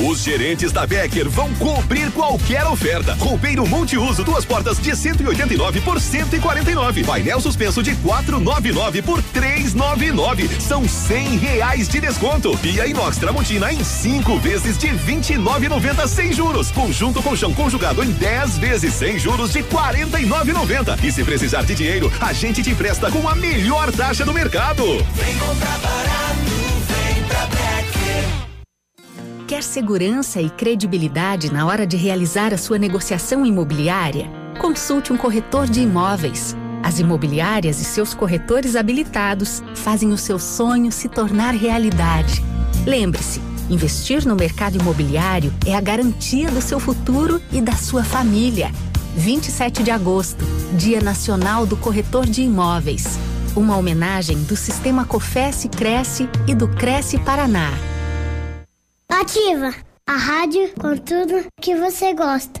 Os gerentes da Becker vão cobrir qualquer oferta. Roupeiro multiuso, duas portas de 189 por 149. Painel suspenso de 499 por 399. São 100 reais de desconto. Pia inox Tramontina em cinco vezes de 29,90 sem juros. Conjunto colchão conjugado em 10 vezes sem juros de 49,90. E se precisar de dinheiro, a gente te empresta com a melhor taxa do mercado. Vem comprar barato, vem pra Becker. Quer segurança e credibilidade na hora de realizar a sua negociação imobiliária? Consulte um corretor de imóveis. As imobiliárias e seus corretores habilitados fazem o seu sonho se tornar realidade. Lembre-se, investir no mercado imobiliário é a garantia do seu futuro e da sua família. 27 de agosto, Dia Nacional do Corretor de Imóveis. Uma homenagem do Sistema Cofesse Cresce e do Cresce Paraná. Ativa a rádio com tudo que você gosta.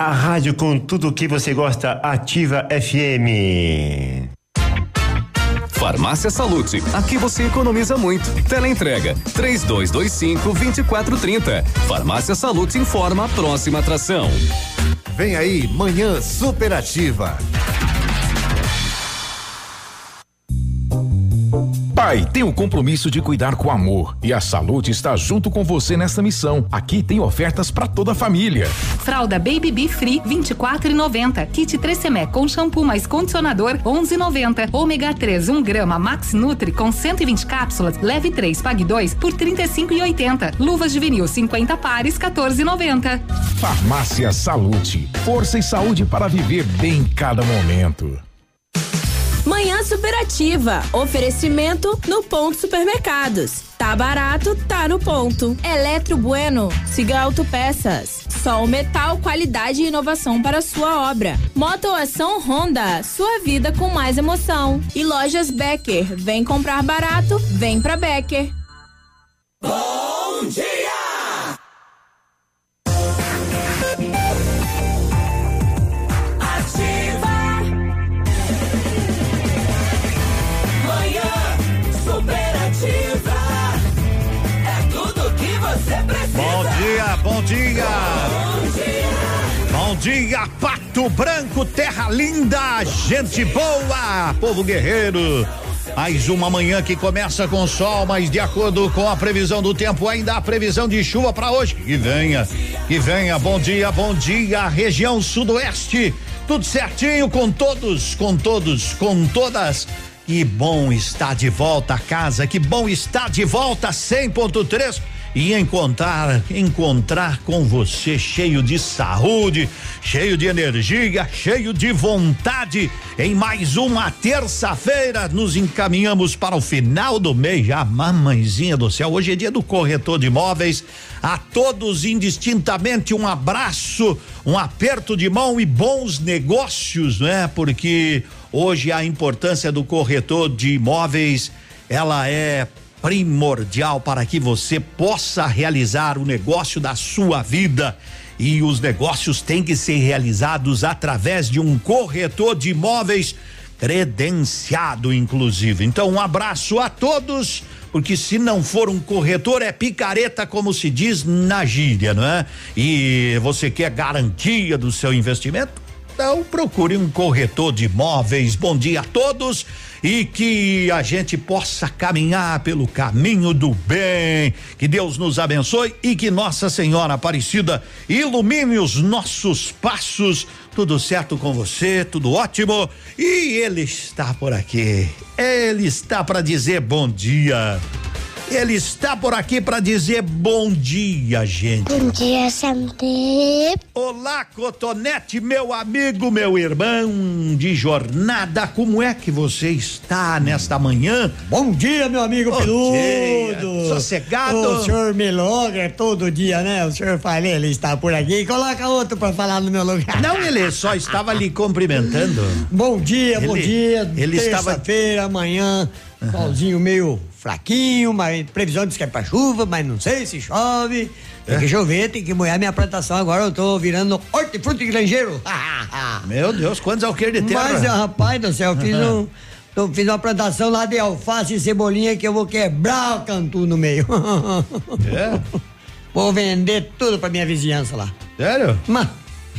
A rádio com tudo o que você gosta, Ativa FM. Farmácia Salute, aqui você economiza muito. Teleentrega, três dois, dois cinco, vinte e quatro, trinta. Farmácia Salute informa a próxima atração. Vem aí, Manhã Superativa. Pai tem o compromisso de cuidar com amor e a Salute está junto com você nessa missão. Aqui tem ofertas para toda a família. Fralda Baby Bee Free 24,90. Kit 3 Semé com shampoo mais condicionador 11,90. Ômega 3 1 grama Max Nutri com 120 cápsulas. Leve 3 pague 2 por 35,80. Luvas de vinil 50 pares 14,90. Farmácia Salute. Força e saúde para viver bem cada momento. Manhã Superativa. Oferecimento no Ponto Supermercados. Tá barato, tá no ponto. Eletro Bueno. Siga Autopeças. Sol Metal, qualidade e inovação para sua obra. Motoação Honda. Sua vida com mais emoção. E Lojas Becker. Vem comprar barato, vem pra Becker. Bom dia! Dia. Pato Branco, terra linda, gente boa, povo guerreiro. Mais uma manhã que começa com sol, mas de acordo com a previsão do tempo, ainda há previsão de chuva para hoje. Que venha, que venha. Bom dia, bom dia, região sudoeste. Tudo certinho com todos, com todos, com todas. Que bom estar de volta a casa, que bom estar de volta 100.3 e encontrar encontrar com você cheio de saúde, cheio de energia, cheio de vontade. Em mais uma terça-feira nos encaminhamos para o final do mês. Já, mamãezinha do céu, hoje é dia do corretor de imóveis. A todos indistintamente um abraço, um aperto de mão e bons negócios, né? Porque hoje a importância do corretor de imóveis, ela é primordial para que você possa realizar o negócio da sua vida. E os negócios têm que ser realizados através de um corretor de imóveis credenciado, inclusive. Então, um abraço a todos, porque se não for um corretor, é picareta, como se diz na gíria, não é? E você quer garantia do seu investimento? Então procure um corretor de imóveis. Bom dia a todos. E que a gente possa caminhar pelo caminho do bem. Que Deus nos abençoe e que Nossa Senhora Aparecida ilumine os nossos passos. Tudo certo com você, tudo ótimo. E ele está por aqui. Ele está para dizer bom dia. Ele está por aqui para dizer bom dia, gente. Bom dia, sempre. Olá, Cotonete, meu amigo, meu irmão de jornada. Como é que você está nesta manhã? Bom dia, meu amigo Bom peludo. Sossegado? O senhor me logra todo dia, né? O senhor fala, ele está por aqui. Coloca outro para falar no meu lugar. Não, ele só estava lhe cumprimentando. Bom dia, bom Ele- dia. ele estava- Terça-feira, amanhã, solzinho meio fraquinho, mas previsão diz que é pra chuva, mas não sei se chove. Tem É. que chover, tem que molhar minha plantação. Agora eu tô virando hortifruti granjeiro. Meu Deus, quantos alqueires de terra? Mas, rapaz do céu, eu fiz, um, eu fiz uma plantação lá de alface e cebolinha que eu vou quebrar o cantu no meio. É? Vou vender tudo pra minha vizinhança lá. Sério? Mas,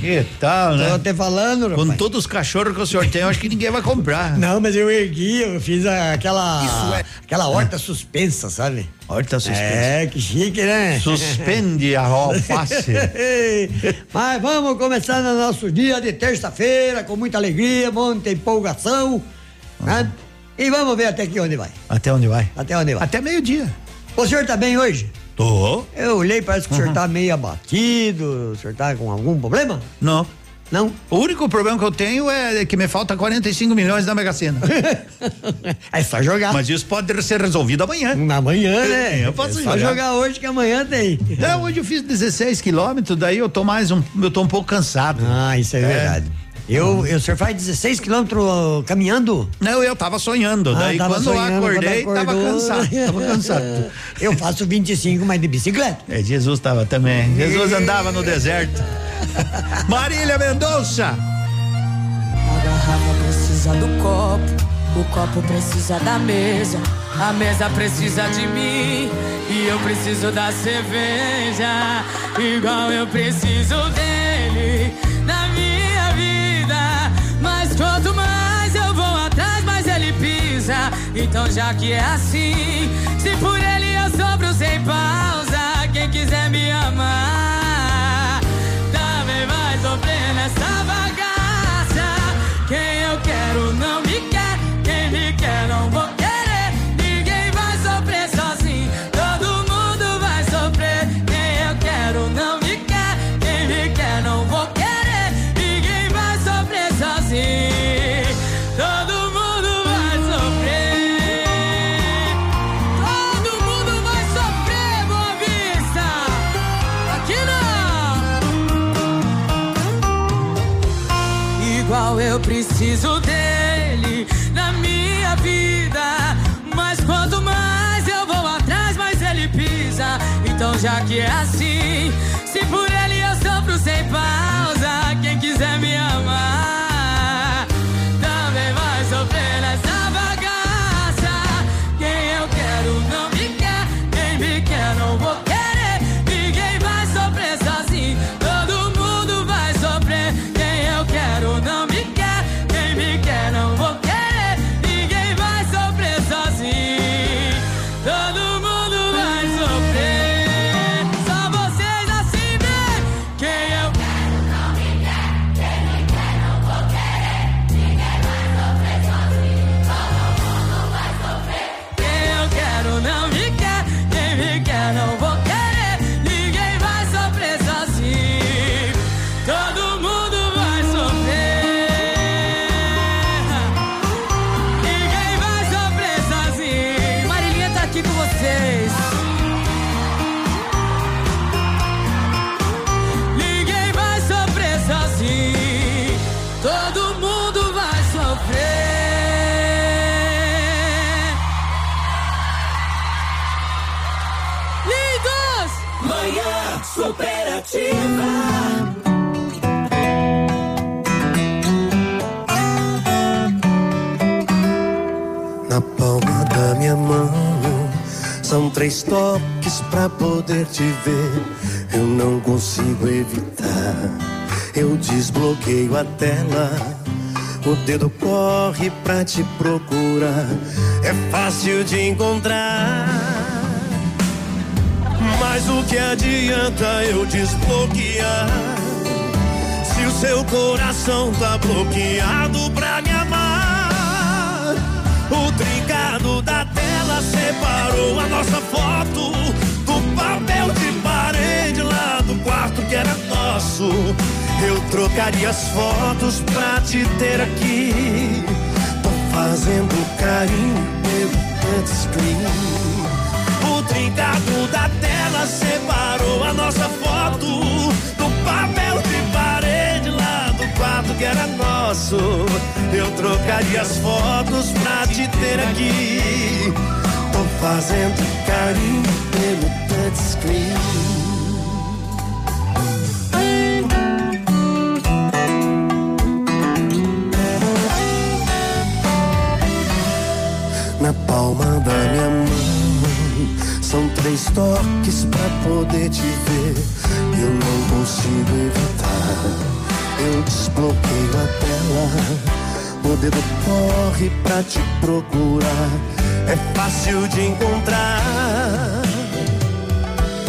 Que tal, né? Tô te falando, Com rapaz. todos os cachorros que o senhor tem, eu acho que ninguém vai comprar. Não, mas eu ergui, eu fiz aquela. Isso é- Aquela horta suspensa, sabe? Horta suspensa. É, que chique, né? Suspende a alface. Mas vamos começar no nosso dia de terça-feira, com muita alegria, muita empolgação. Né? E vamos ver até aqui onde vai. Até onde vai? Até onde vai. Até meio-dia. O senhor tá bem hoje? Tô. Eu olhei, parece que o senhor Uhum. tá meio abatido. O senhor tá com algum problema? Não. Não? O único problema que eu tenho é que me falta 45 milhões na Mega Sena. É só jogar. Mas isso pode ser resolvido amanhã. Amanhã, né? Eu posso é só jogar. jogar hoje que amanhã tem. É, hoje eu fiz 16 quilômetros, daí eu tô mais um, eu tô um pouco cansado. Ah, isso é, verdade. Eu, eu, o senhor faz 16 quilômetros caminhando? Não, eu tava sonhando, Ah, daí tava quando sonhando, eu acordei, quando tava acordou. cansado, tava cansado. Eu faço 25, mas de bicicleta. É, Jesus tava também. Jesus andava no deserto. Marília Mendonça. A garrafa precisa do copo, o copo precisa da mesa, a mesa precisa de mim e eu preciso da cerveja, igual eu preciso dele na Então já que é assim, se por ele eu sobro sem pausa, quem quiser me amar já que é assim, Todo mundo vai sofrer. Lindos! Manhã superativa. Na palma da minha mão são três toques pra poder te ver. Eu não consigo evitar. Eu desbloqueio a tela O dedo corre pra te procurar. É fácil de encontrar. Mas o que adianta eu desbloquear? Se o seu coração tá bloqueado pra me amar. O trincado da tela separou a nossa foto do papel de parede lá do quarto que era nosso. Eu trocaria as fotos pra te ter aqui. Tô fazendo carinho pelo touchscreen. O trincado da tela separou a nossa foto do papel de parede lá do quarto que era nosso. Eu trocaria as fotos pra te ter aqui. Tô fazendo carinho pelo touchscreen. Palma da minha mão são três toques pra poder te ver. Eu não consigo evitar. Eu desbloqueio a tela. O dedo corre pra te procurar. É fácil de encontrar.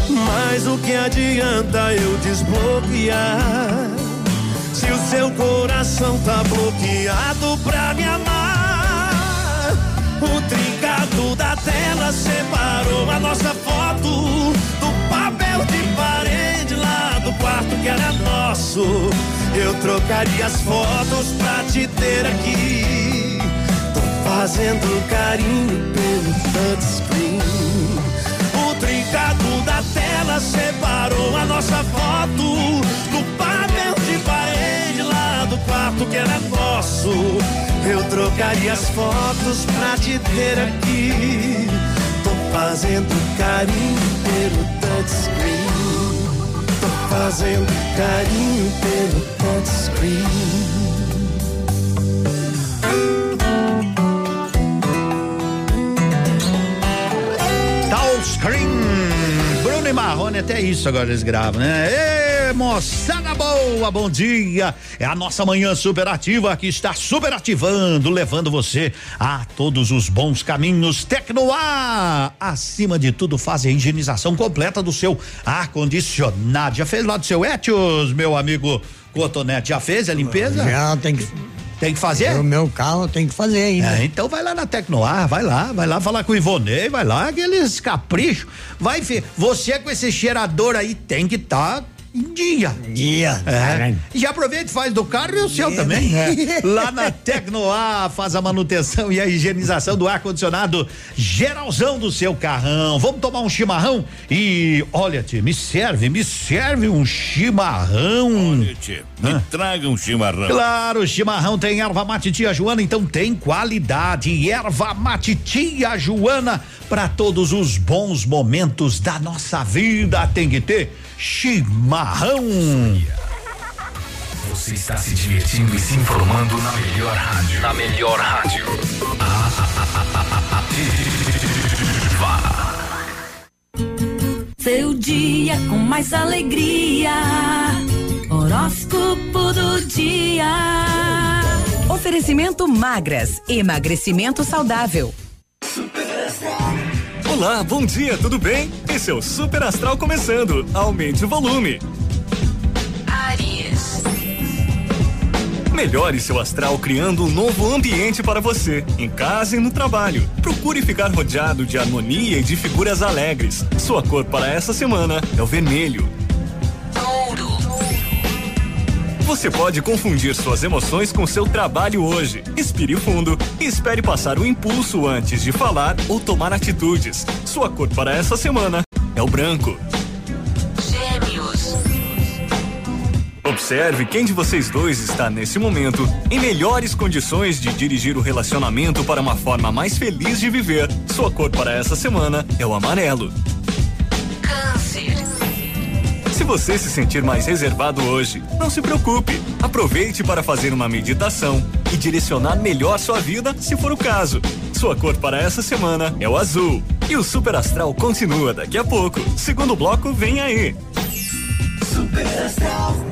Mas o que adianta eu desbloquear? Se o seu coração tá bloqueado pra me amar. O trincado da tela separou a nossa foto do papel de parede lá do quarto que era nosso. Eu trocaria as fotos pra te ter aqui. Tô fazendo carinho pelo touchscreen. O trincado da tela separou a nossa foto do quarto que era nosso. Eu trocaria as fotos pra te ter aqui. Tô fazendo carinho pelo touchscreen. Tô fazendo carinho pelo touchscreen. Touchscreen. Bruno e Marrone, até isso agora eles gravam, né? Moçada boa, bom dia. É a nossa manhã superativa que está superativando, levando você a todos os bons caminhos. Tecnoar, acima de tudo, faz a higienização completa do seu ar-condicionado. Já fez lá do seu Etios, meu amigo Cotonete? Já fez a limpeza? Já tem que. Tem que fazer? O meu carro tem que fazer ainda. É, então vai lá na Tecnoar, vai lá, vai lá falar com o Ivonei, vai lá, aqueles caprichos. Vai ver, você com esse cheirador aí tem que estar tá dia. Dia. É. E já aproveita e faz do carro e o seu também. É. Lá na Tecnoar faz a manutenção e a higienização do ar-condicionado geralzão do seu carrão. Vamos tomar um chimarrão? E olha, tia, me serve, me serve um chimarrão. Olha, tia, me traga um chimarrão. Claro, chimarrão tem erva mate tia Joana, então tem qualidade. Erva mate tia Joana para todos os bons momentos da nossa vida tem que ter chimarrão. Você está se divertindo e se informando na melhor rádio. Na melhor rádio. Seu dia com mais alegria. Horóscopo do dia. Oferecimento magras, emagrecimento saudável. Olá, bom dia, tudo bem? Esse é o Super Astral começando. Aumente o volume. Aries. Melhore seu astral criando um novo ambiente para você, em casa e no trabalho. Procure ficar rodeado de harmonia e de figuras alegres. Sua cor para essa semana é o vermelho. Você pode confundir suas emoções com seu trabalho hoje. Respire fundo e espere passar o impulso antes de falar ou tomar atitudes. Sua cor para essa semana é o branco. Gêmeos. Observe quem de vocês dois está nesse momento em melhores condições de dirigir o relacionamento para uma forma mais feliz de viver. Sua cor para essa semana é o amarelo. Se você se sentir mais reservado hoje, não se preocupe. Aproveite para fazer uma meditação e direcionar melhor sua vida, se for o caso. Sua cor para essa semana é o azul. E o Super Astral continua daqui a pouco. Segundo bloco vem aí. Super Astral.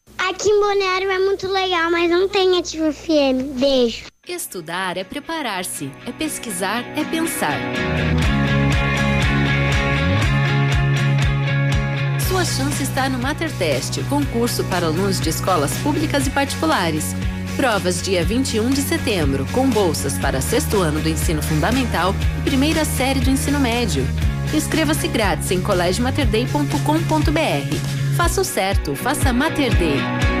Aqui em Balneário é muito legal, mas não tem Ativa FM. Beijo. Estudar é preparar-se, é pesquisar, é pensar. Sua chance está no Mater Test, concurso para alunos de escolas públicas e particulares. Provas dia 21 de setembro, com bolsas para sexto ano do ensino fundamental e primeira série do ensino médio. Inscreva-se grátis em colégiomaterday.com.br. Faça o certo, faça Mater Day.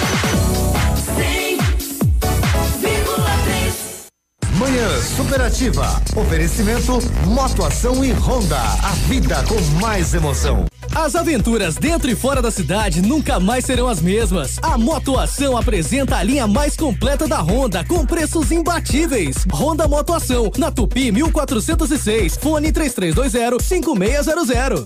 Manhã Superativa. Oferecimento Motoação e Honda. A vida com mais emoção. As aventuras dentro e fora da cidade nunca mais serão as mesmas. A Motoação apresenta a linha mais completa da Honda com preços imbatíveis. Honda Motoação, na Tupi 1406, fone 3320 5600.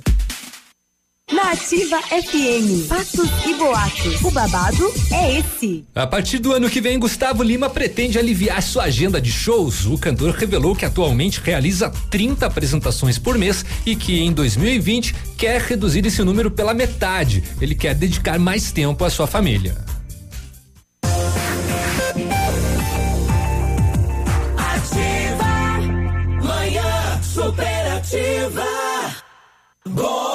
Nativa FM, fatos e boatos. O babado é esse. A partir do ano que vem, Gustavo Lima pretende aliviar sua agenda de shows. O cantor revelou que atualmente realiza 30 apresentações por mês e que em 2020 quer reduzir esse número pela metade. Ele quer dedicar mais tempo à sua família. Ativa, manhã superativa. Bom dia.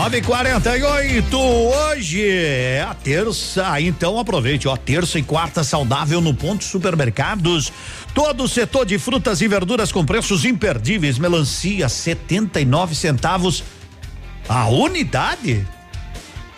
948, hoje é a terça, então aproveite, ó, terça e quarta saudável no ponto supermercados. Todo o setor de frutas e verduras com preços imperdíveis, melancia 79 centavos a unidade.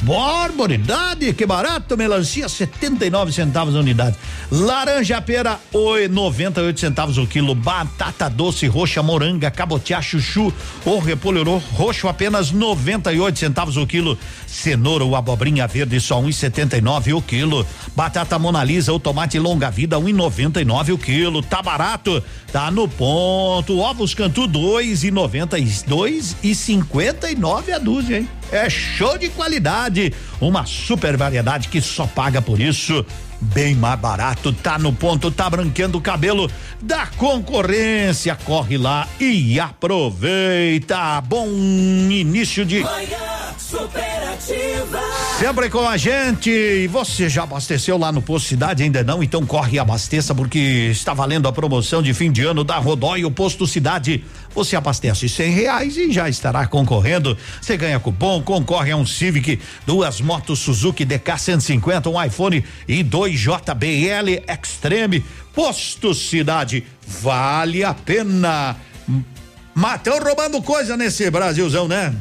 Barbaridade, que barato, melancia 79 centavos a unidade. Laranja pera, oi, 98 centavos o quilo. Batata doce roxa, moranga, cabotiá, chuchu ou repolho roxo apenas 98 centavos o quilo. Cenoura ou abobrinha verde só 1,79 o quilo. Batata monalisa ou tomate longa vida 1,99 o quilo. Tá barato, tá no ponto. Ovos cantu 2,92 e 59 a dúzia, hein? É show de qualidade, uma super variedade que só paga por isso. Bem mais barato, tá no ponto, tá branqueando o cabelo da concorrência. Corre lá e aproveita. Bom início de. Manhã superativa. Sempre com a gente. E você já abasteceu lá no Posto Cidade? Ainda não? Então corre e abasteça, porque está valendo a promoção de fim de ano da Rodói, o Posto Cidade. Você abastece cem reais e já estará concorrendo. Você ganha cupom, concorre a um Civic, duas motos Suzuki DK 150, um iPhone e dois JBL Extreme. Posto Cidade, vale a pena. Matão roubando coisa nesse Brasilzão, né?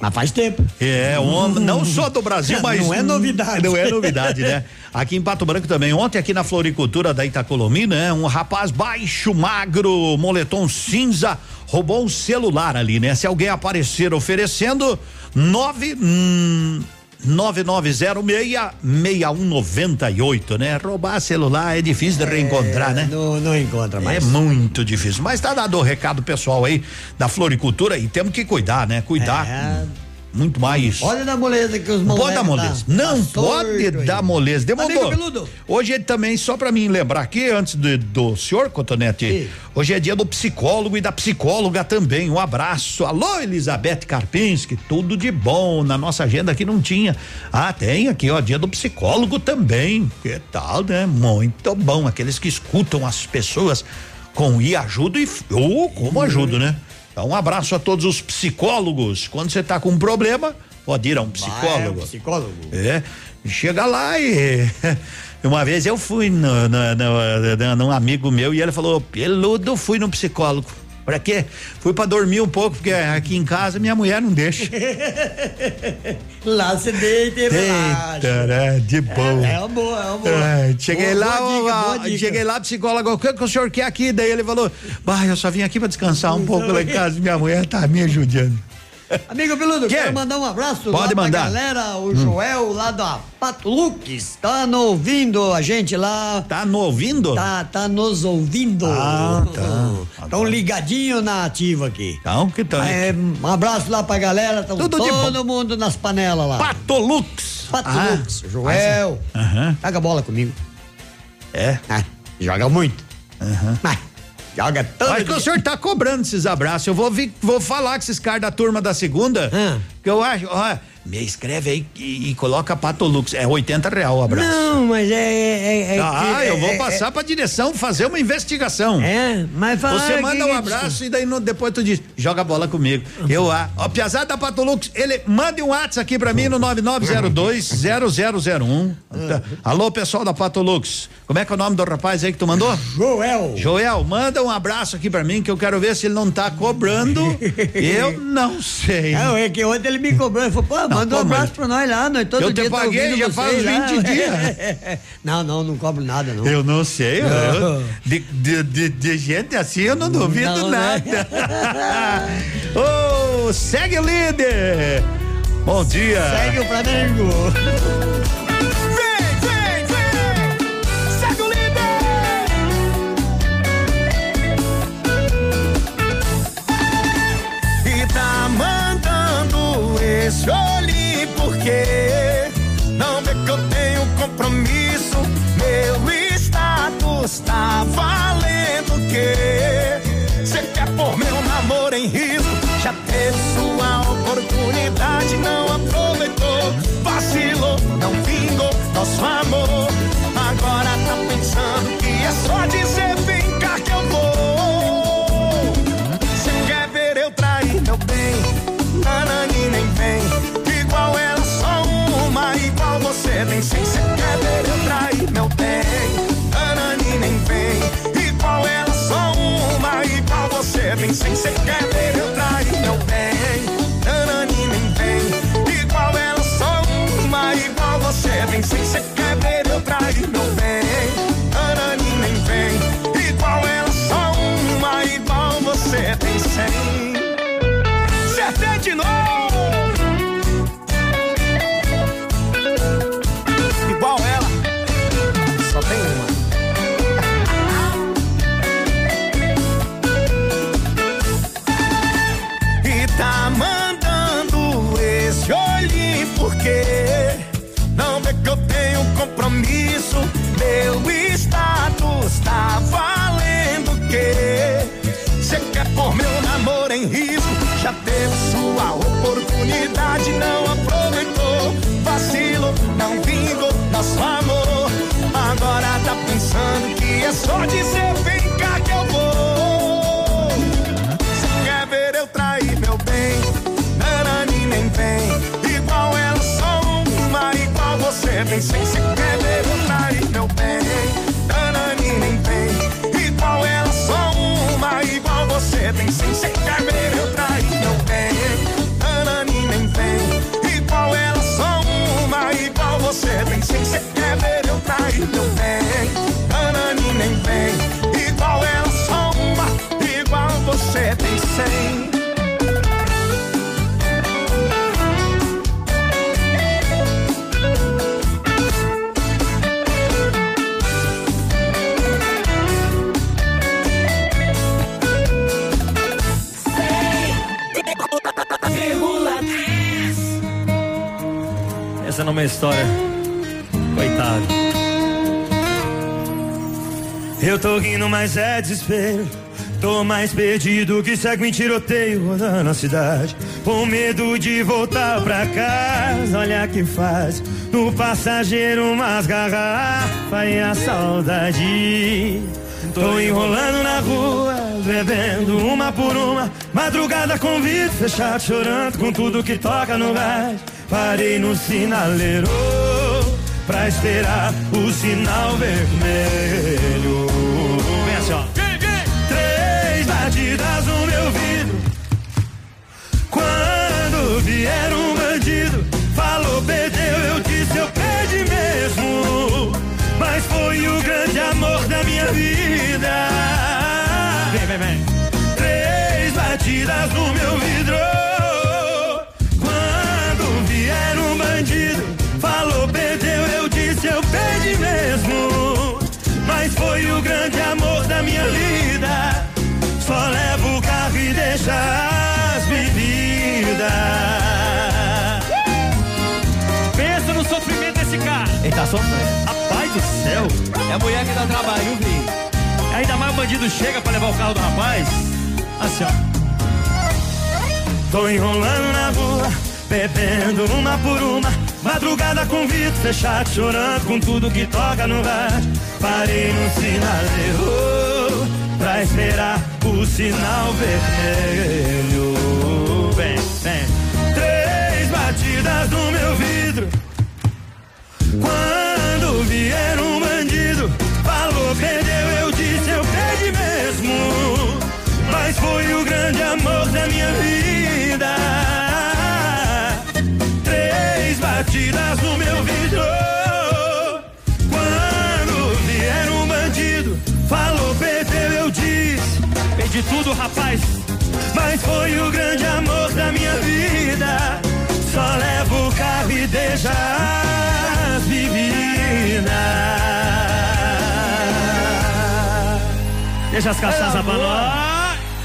Mas faz tempo. É, on, não só do Brasil, mas. Não é novidade. Não é novidade, né? Aqui em Pato Branco também. Ontem, aqui na floricultura da Itacolomi, né? Um rapaz baixo, magro, moletom cinza, roubou um celular ali, né? Se alguém aparecer oferecendo, nove. Hum, 9906-6198, né? Roubar celular é difícil de reencontrar, né? Não, não encontra mais. É muito difícil. Mas tá dado o recado pessoal aí da floricultura e temos que cuidar, né? Cuidar. É. Muito mais. Pode dar moleza que os Não pode dar moleza. Não tá pode sorto aí. dar moleza. Demorou. Hoje ele também, só pra mim lembrar aqui, antes do, do senhor Cotonete, hoje é dia do psicólogo e da psicóloga também. Um abraço. Alô, Elizabeth Karpinski, tudo de bom. Na nossa agenda aqui não tinha. Ah, tem aqui, ó, dia do psicólogo também. Que tal, né? Muito bom. Aqueles que escutam as pessoas com e ajudo e. Ou como ajudo, né? Um abraço a todos os psicólogos. Quando você tá com um problema, pode ir a um psicólogo. Vai, psicólogo. É. chega lá e uma vez eu fui no, no, no, no- num amigo meu e ele falou, peludo, fui no psicólogo. Pra quê? Fui pra dormir um pouco, porque aqui em casa minha mulher não deixa. Lá você deita e relaxa. Né? De boa. É, é uma boa, é uma boa. É, cheguei Boa- lá, boa dica, boa dica. cheguei lá, psicólogo, o que, que o senhor quer aqui? Daí ele falou, bah, eu só vim aqui pra descansar um pouco lá em casa, minha mulher tá me ajudando. Amigo Peludo, Quê? quero mandar um abraço Pode mandar. pra galera, o Hum. Joel lá da Pato Lux, tá no ouvindo a gente lá. Tá no ouvindo? Tá, tá nos ouvindo. Ah, tá. Tão ligadinho na ativa aqui. Então, que tal? É, um abraço lá pra galera, tão Tudo de todo mundo nas panelas lá. Patolux. Patolux, Ah, Joel. Aham. Joga bola comigo. É? joga muito. Mas, joga todo Acho que o senhor tá cobrando esses abraços. Eu vou, vi- vou falar com esses caras da turma da segunda. Que eu acho, ó, me escreve aí e, e coloca Patolux. É 80 real o abraço. Não, mas é. é, é ah, que- eu vou é- passar é- pra direção fazer uma investigação. É, mas fala Você manda um é abraço e daí no- depois tu diz, joga bola comigo. Eu, ah, ó, Piazada da Patolux, ele mande um WhatsApp aqui pra mim no 9902-0001. Tá. Alô, pessoal da Patolux. Como é que é o nome do rapaz aí que tu mandou? Joel. Joel, manda um abraço aqui pra mim que eu quero ver se ele não tá cobrando. eu não sei. Não, é que ontem ele me cobrou, ele falou, pô, manda um abraço pra nós lá, nós todo Eu te dia tá paguei, ouvindo já faz lá. 20 dias. não, não, não cobro nada, não. Eu não sei, eu- Não. de, de, de, de gente assim eu não duvido Não, né? nada. Ô, segue o líder! Bom dia! Segue o Flamengo! Olhinho porque não vê que eu tenho compromisso. Meu status tá valendo o quê? Cê quer pôr meu namoro em risco? Já teve sua oportunidade, não aproveitou. Vacilou, não vingou nosso amor. Agora tá pensando que é só dizer igual você tem sem. Cê quer ver eu trair meu bem? Nanani nem vem. Igual ela, só uma, igual você tem sem. Cê quer ver eu trair tá valendo o quê? Cê quer pôr meu namoro em risco? Já teve sua oportunidade, não aproveitou. Vacilo, não vingou nosso amor. Agora tá pensando que é só dizer vem Uma história. Coitado. Eu tô rindo, mas é desespero. Tô mais perdido que segue em tiroteio rodando a cidade. Com medo de voltar pra casa, olha que faz. No passageiro umas garrafas e a saudade. Tô enrolando na rua, bebendo uma por uma. Madrugada com vidro fechado, chorando com tudo que toca no rádio. Parei no sinaleiro. pra esperar o sinal vermelho. Vem assim, ó. Três batidas no meu vidro. Quando vier um bandido, falou, perdeu, eu disse, eu perdi mesmo. Mas foi o grande amor da minha vida. Vem, vem, vem. Três batidas no meu vidro. É a mulher que dá trabalho, viu, filho? Ainda mais o bandido chega pra levar o carro do rapaz. Assim, ó. Tô enrolando na rua, bebendo uma por uma. Madrugada com vidro fechado, chorando com tudo que toca no rádio. Parei no sinaleiro pra esperar o sinal vermelho. Vem, vem. Três batidas no meu vidro. Quando vier foi o grande amor da minha vida. Três batidas no meu vidro. Quando vier um bandido, falou, perdeu, eu disse, perdi tudo, rapaz. Mas foi o grande amor da minha vida. Só levo o carro e deixa as bebidas. Deixa as cachaças pra nós.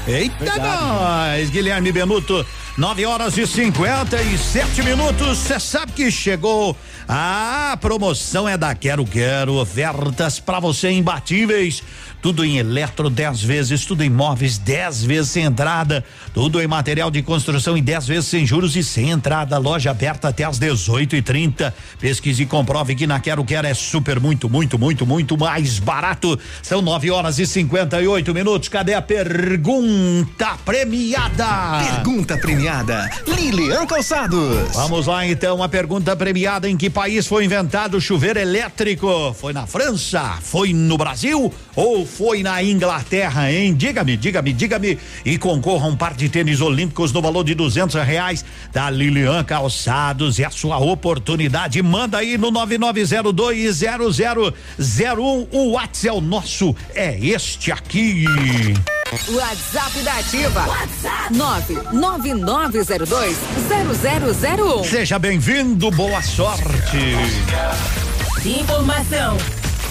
Eita, nós! Guilherme Benuto, 9 horas e 57 minutos. Você sabe que chegou a promoção é da Quero Quero. Ofertas para você imbatíveis. Tudo em eletro 10 vezes, tudo em móveis 10 vezes sem entrada, tudo em material de construção em 10 vezes sem juros e sem entrada. Loja aberta até às 18 e 30 Pesquise e comprove que na Quero Quero é super, muito, muito, muito, muito mais barato. São 9 horas e 58 minutos. Cadê a pergunta premiada? Pergunta premiada. Lilian Calçados. Vamos lá então, a pergunta premiada: em que país foi inventado o chuveiro elétrico? Foi na França? Foi no Brasil? Ou foi na Inglaterra, hein? Diga-me, diga-me, diga-me. E concorra a um par de tênis olímpicos no valor de duzentos reais da Lilian Calçados. É a sua oportunidade. Manda aí no 99020001. O WhatsApp é o nosso, é este aqui. WhatsApp da Ativa. WhatsApp 999020001. Seja bem-vindo, boa sorte. Informação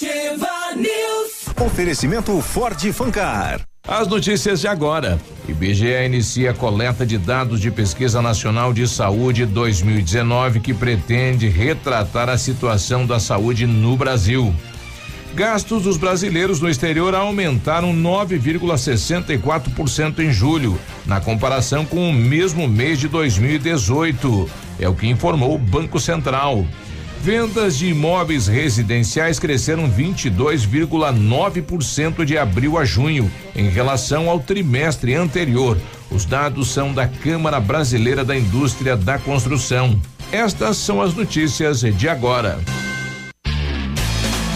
Ativa News. Oferecimento Ford Fancar. As notícias de agora. IBGE inicia a coleta de dados de Pesquisa Nacional de Saúde 2019 que pretende retratar a situação da saúde no Brasil. Gastos dos brasileiros no exterior aumentaram 9,64% em julho, na comparação com o mesmo mês de 2018. É o que informou o Banco Central. Vendas de imóveis residenciais cresceram 22,9% de abril a junho, em relação ao trimestre anterior. Os dados são da Câmara Brasileira da Indústria da Construção. Estas são as notícias de agora.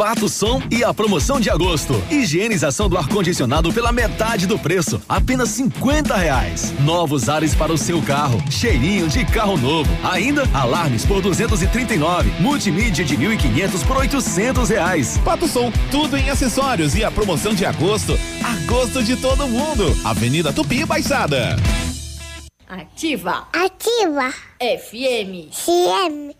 Pato Som e a promoção de agosto. Higienização do ar-condicionado pela metade do preço, apenas 50 reais. Novos ares para o seu carro, cheirinho de carro novo. Ainda alarmes por 239, multimídia de 1.500 por 800 reais. Pato Som, tudo em acessórios e a promoção de agosto, agosto de todo mundo. Avenida Tupi Baixada. Ativa. Ativa. FM. CM.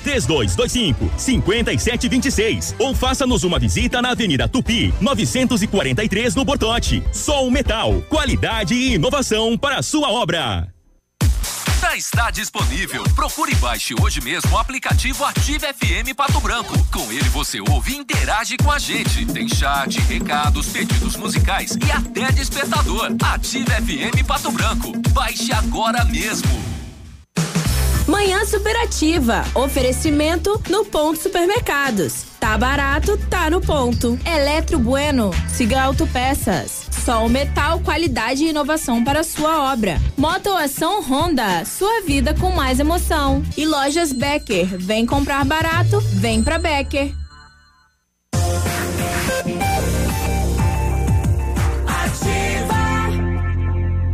3225 5726 ou faça-nos uma visita na Avenida Tupi, 943 no Bortote. Sol Metal, qualidade e inovação para a sua obra. Já está disponível. Procure e baixe hoje mesmo o aplicativo Ative FM Pato Branco. Com ele você ouve e interage com a gente. Tem chat, recados, pedidos musicais e até despertador. Ative FM Pato Branco. Baixe agora mesmo. Manhã Superativa. Oferecimento no Ponto Supermercados. Tá barato, tá no ponto. Eletro Bueno. Siga Autopeças. Sol Metal, qualidade e inovação para sua obra. Motoação Honda. Sua vida com mais emoção. E Lojas Becker. Vem comprar barato, vem pra Becker. Ativa.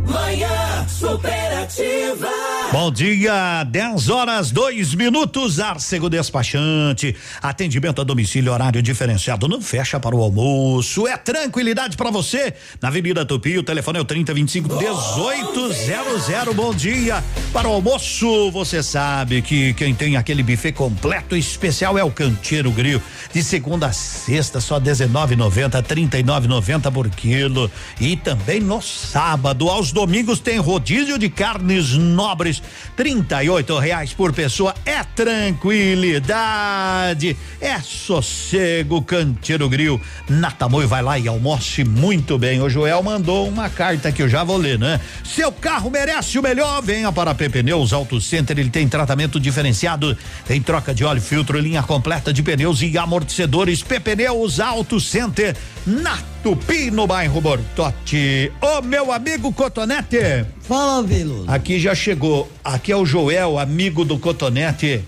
Manhã superativa. Bom dia, 10 horas, dois minutos. Arcego Despachante. Atendimento a domicílio, horário diferenciado. Não fecha para o almoço. É tranquilidade para você. Na Avenida Tupi, o telefone é o 3025 1800. Bom dia. Para o almoço, você sabe que quem tem aquele buffet completo especial é o Canteiro Grill. De segunda a sexta, só 19,90, 39,90 por quilo. E também no sábado, aos domingos, tem rodízio de carnes nobres, trinta e oito reais por pessoa. É tranquilidade, é sossego, Canteiro Grill. Na Tamoio vai lá e almoce muito bem. O Joel mandou uma carta que eu já vou ler, né? Seu carro merece o melhor, venha para PP Pneus Auto Center, ele tem tratamento diferenciado, tem troca de óleo, filtro, linha completa de pneus e amortecedores. Pneus Auto Center, na Tupi, no bairro Bortote. Ô meu amigo Cotonete. Fala, Vilo. Aqui já chegou. Aqui é o Joel, amigo do Cotonete.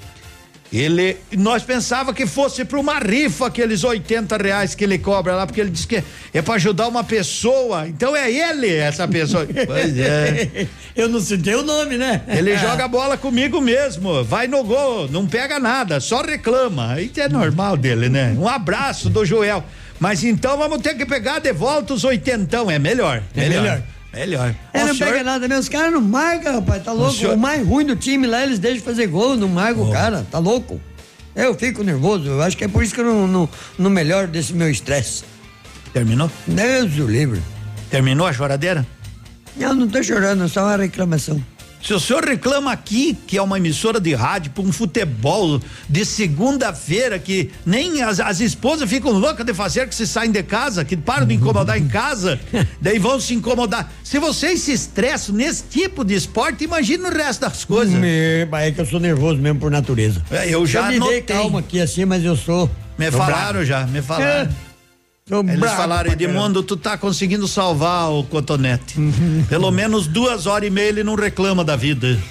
Ele, nós pensava que fosse para uma rifa aqueles 80 reais que ele cobra lá, porque ele disse que é para ajudar uma pessoa. Então é ele essa pessoa. pois é. Eu não citei o nome, né? Ele joga bola comigo mesmo, vai no gol, não pega nada, só reclama. Isso é normal dele, né? Um abraço do Joel. Mas então vamos ter que pegar de volta os oitentão, é melhor. É melhor. Melhor. É, Ô, não senhor- pega nada mesmo. Os caras não marcam, rapaz. Tá louco? O, senhor- mais ruim do time lá, eles deixam fazer gol, não marcam o cara. Tá louco? Eu fico nervoso. Eu acho que é por isso que eu não, não, não melhoro desse meu estresse. Terminou? Deus o livre. Terminou a choradeira? Eu não tô chorando, é só uma reclamação. Se o senhor reclama aqui, que é uma emissora de rádio, para um futebol de segunda-feira, que nem as, as esposas ficam loucas de fazer que se saem de casa, que param de incomodar em casa, daí vão se incomodar. Se vocês se estressam nesse tipo de esporte, imagina o resto das coisas. Me, é que eu sou nervoso mesmo por natureza. É, eu já me dei notei. calma aqui assim, mas eu sou. Me falaram bravo. já, me falaram. É, sou Eles bravo falaram. Edmundo, tu tá conseguindo salvar o Cotonete. Pelo menos duas horas e meia ele não reclama da vida.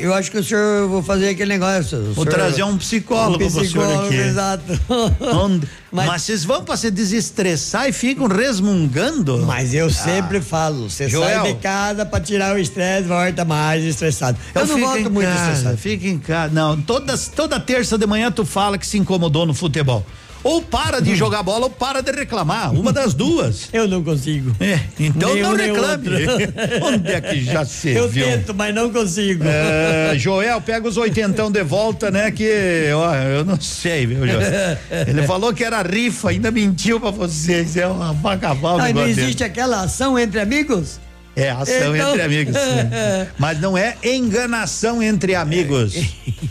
Eu acho que o senhor vou fazer aquele negócio. Vou senhor- trazer um psicólogo um pro senhor psicólogo, aqui. Exato. Onde- Mas vocês vão pra se desestressar e ficam resmungando? Mas eu sempre falo, você Joel. sai de casa pra tirar o estresse, volta mais estressado. Eu, não fico volto em muito casa, estressado. Fica em casa. Não, toda, toda terça de manhã tu fala que se incomodou no futebol. Ou para de jogar bola ou para de reclamar. Uma das duas. Eu não consigo. É, então Nem não um, reclame. Onde é que já se Eu viu? tento, mas não consigo. É, Joel, pega os oitentão de volta, né? Que, ó, eu não sei, viu, Joel? Ele falou que era rifa, ainda mentiu pra vocês. É uma vagabunda. Não existe aquela ação entre amigos? É, ação Então- entre amigos. Mas não é enganação entre amigos.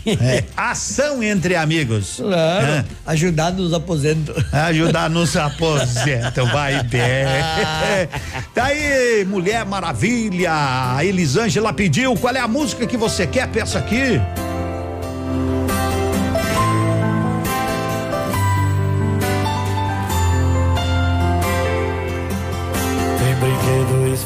É ação entre amigos. Claro. É. Ajudar nos aposentos. Ajudar nos aposentos, vai bem. Tá aí, Mulher Maravilha. A Elisângela pediu. Qual é a música que você quer? Peça aqui.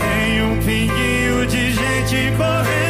Tem um pinguinho de gente correndo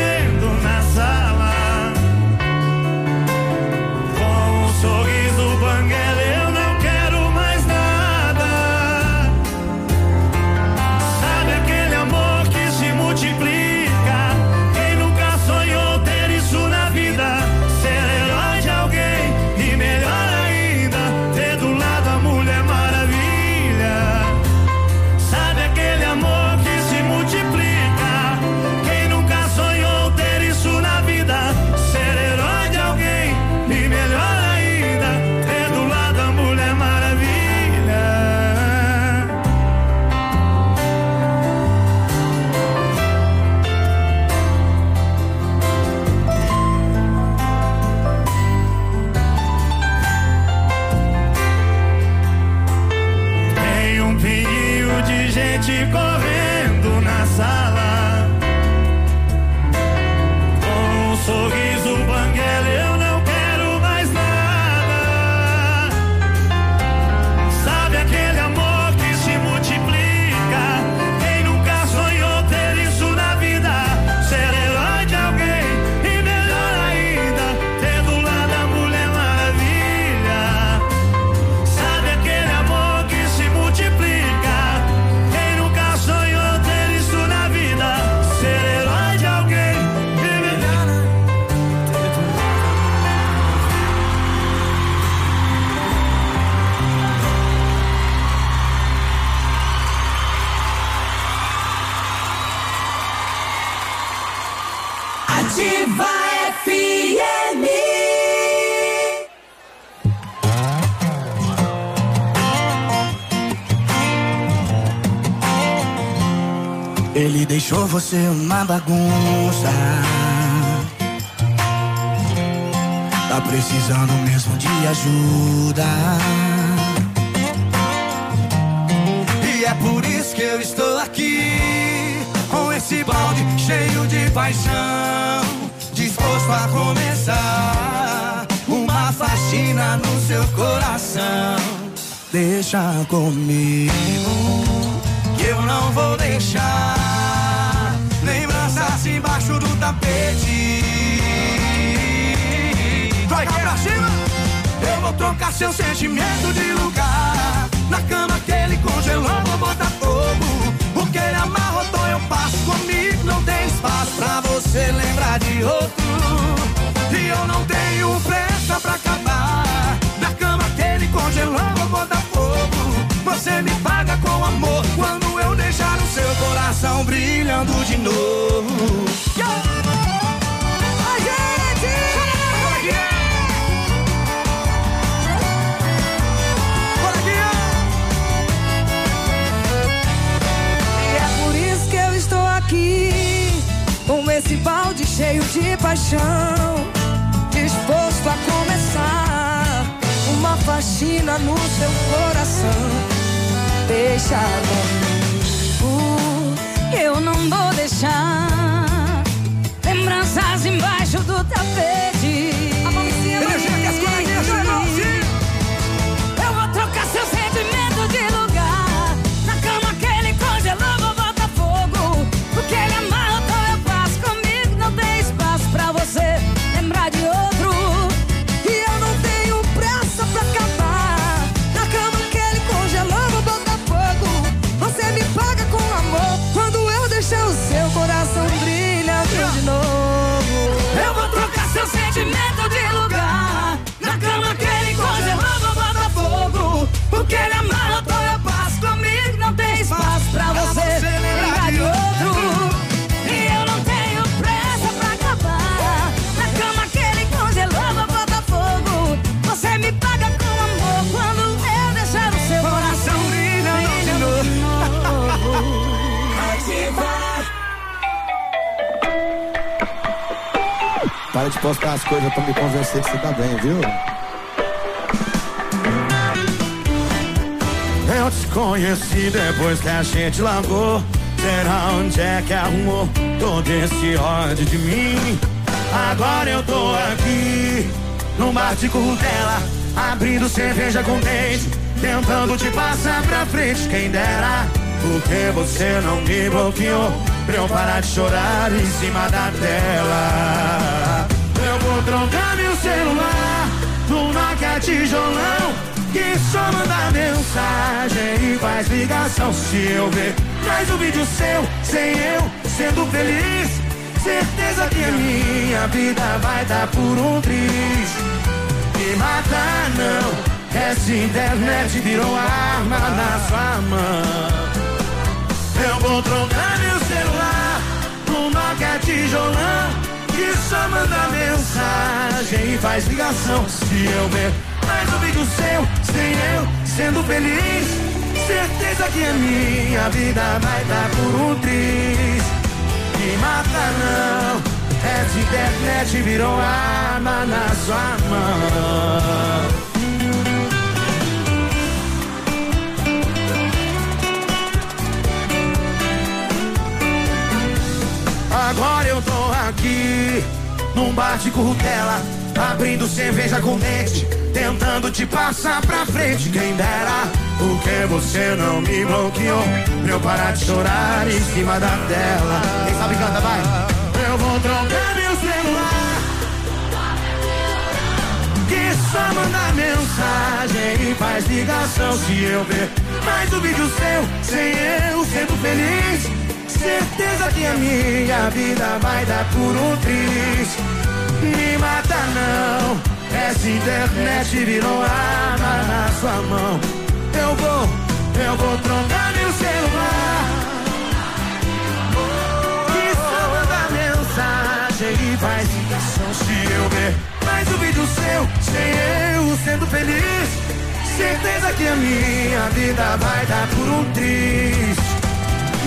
deixou você uma bagunça. Tá precisando mesmo de ajuda. E é por isso que eu estou aqui. Com esse balde cheio de paixão. Disposto a começar uma faxina no seu coração. Deixa comigo que eu não vou deixar embaixo do tapete. Vai cá pra cima, eu vou trocar seu sentimento de lugar. Na cama que ele congelou, vou botar fogo. O que ele amarrotou, eu passo comigo. Não tem espaço pra você lembrar de outro. E eu não tenho pressa pra acabar. Na cama que ele congelou, vou botar fogo. Você me paga com amor quando eu deixar o seu coração brilhando de novo. E é por isso que eu estou aqui, com esse balde cheio de paixão, disposto a começar uma faxina no seu coração. Deixa eu não vou deixar lembranças embaixo do tapete. Postar as coisas pra me convencer que você tá bem, viu? Eu te conheci depois que a gente largou. Será onde é que arrumou todo esse ódio de mim? Agora eu tô aqui, num bar de curtela, abrindo cerveja com dente, tentando te passar pra frente, quem dera. Porque você não me bloqueou pra eu parar de chorar em cima da tela. Vou trocar meu celular no Nokia tijolão que só manda mensagem e faz ligação se eu ver mais um vídeo seu, sem eu sendo feliz. Certeza que a minha vida vai dar por um triz. Me mata não, essa internet virou arma na sua mão. Eu vou trocar meu celular no Nokia tijolão que só manda mensagem e faz ligação se eu ver mais um vídeo seu, sem eu sendo feliz. Certeza que a minha vida vai dar por um triz. Me mata não, essa internet virou arma na sua mão. Agora eu tô aqui, num bar de currutela, abrindo cerveja com dente, tentando te passar pra frente. Quem dera, porque você não me bloqueou, pra eu parar de chorar em cima da tela. Quem sabe canta, vai. Eu vou trocar meu celular, que só manda mensagem e faz ligação se eu ver mais um vídeo seu, sem eu sendo feliz. Certeza que a minha vida vai dar por um triz. Me mata não, essa internet virou arma na sua mão. Eu vou, eu vou trocar meu celular. Que só manda mensagem e faz ligação se eu ver mais um vídeo seu, sem eu sendo feliz. Certeza que a minha vida vai dar por um triz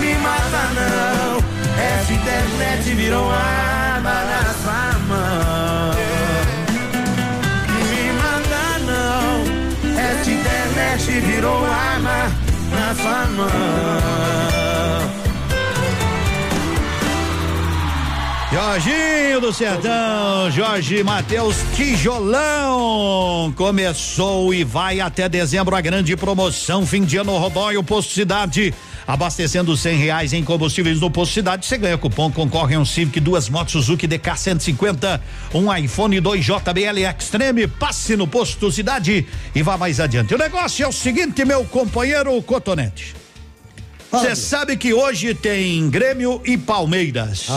me mata não. Essa internet virou arma na sua mão. Me mata não. Essa internet virou arma na sua mão. Jorginho do Sertão, Jorge Matheus Tijolão. Começou e vai até dezembro a grande promoção. Fim de ano Rodóio Posto Cidade. Abastecendo cem reais em combustíveis no Posto Cidade, você ganha cupom, concorre a um Civic, duas motos Suzuki DK 150, um iPhone 2 JBL Extreme. Passe no Posto Cidade e vá mais adiante. O negócio é o seguinte, meu companheiro Cotonete. Você sabe que hoje tem Grêmio e Palmeiras.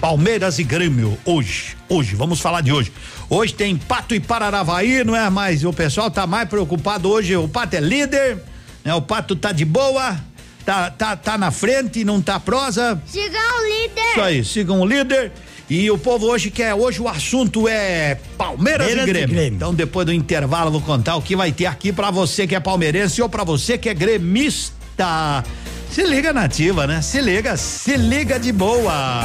Palmeiras e Grêmio, hoje. Hoje, vamos falar de hoje. Hoje tem Pato e Pararavaí, não é mais? O pessoal tá mais preocupado hoje. O Pato é líder, né? O Pato tá de boa, tá, tá, tá na frente, não tá prosa. Sigam o líder. Isso aí, sigam o líder. E o povo hoje quer, hoje o assunto é Palmeiras, Palmeiras e e Grêmio. Grêmio. Então depois do intervalo eu vou contar o que vai ter aqui pra você que é palmeirense ou pra você que é gremista. Se liga nativa, né? Se liga, se liga de boa.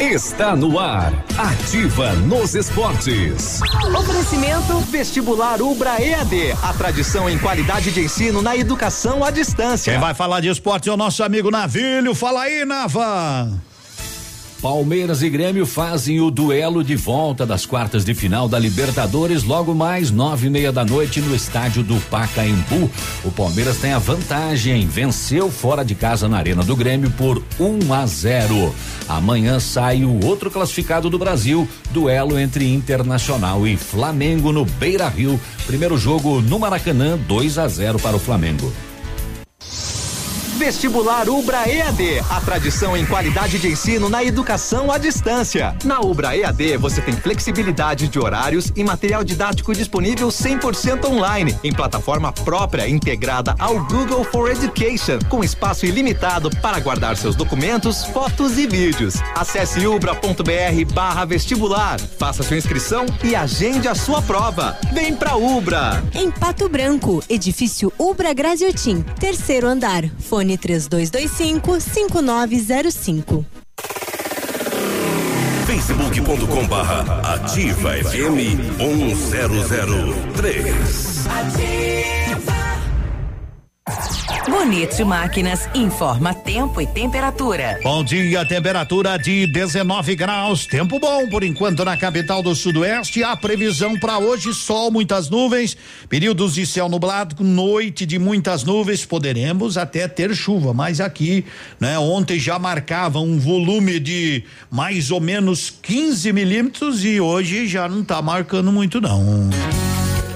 Está no ar. Ativa nos esportes. Oferecimento Vestibular Ubra EAD, a tradição em qualidade de ensino na educação à distância. Quem vai falar de esporte é o nosso amigo Navilho. Fala aí, Nava. Palmeiras e Grêmio fazem o duelo de volta das quartas de final da Libertadores logo mais nove e meia da noite no estádio do Pacaembu. O Palmeiras tem a vantagem, venceu fora de casa na arena do Grêmio por 1 a 0. Amanhã sai o outro classificado do Brasil, duelo entre Internacional e Flamengo no Beira Rio. Primeiro jogo no Maracanã, 2 a 0 para o Flamengo. Vestibular Ubra EAD, a tradição em qualidade de ensino na educação à distância. Na Ubra EAD você tem flexibilidade de horários e material didático disponível 100% online, em plataforma própria integrada ao Google for Education, com espaço ilimitado para guardar seus documentos, fotos e vídeos. Acesse ubra.br/barra vestibular, faça sua inscrição e agende a sua prova. Vem pra Ubra! Em Pato Branco, edifício Ubra Graziotin, terceiro andar. Fone 3225 5905. facebook.com barra ativa FM 1003. Bonito Máquinas informa tempo e temperatura. Bom dia, temperatura de 19 graus, tempo bom por enquanto na capital do Sudoeste. A previsão para hoje: sol, muitas nuvens, períodos de céu nublado, noite de muitas nuvens. Poderemos até ter chuva, mas aqui, né? Ontem já marcava um volume de mais ou menos 15 milímetros e hoje já não tá marcando muito não.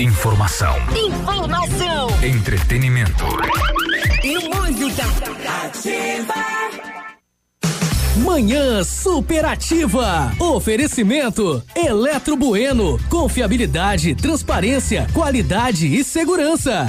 Informação, Informação entretenimento. e música. Manhã superativa. Oferecimento Eletro Bueno. Confiabilidade, transparência, qualidade e segurança.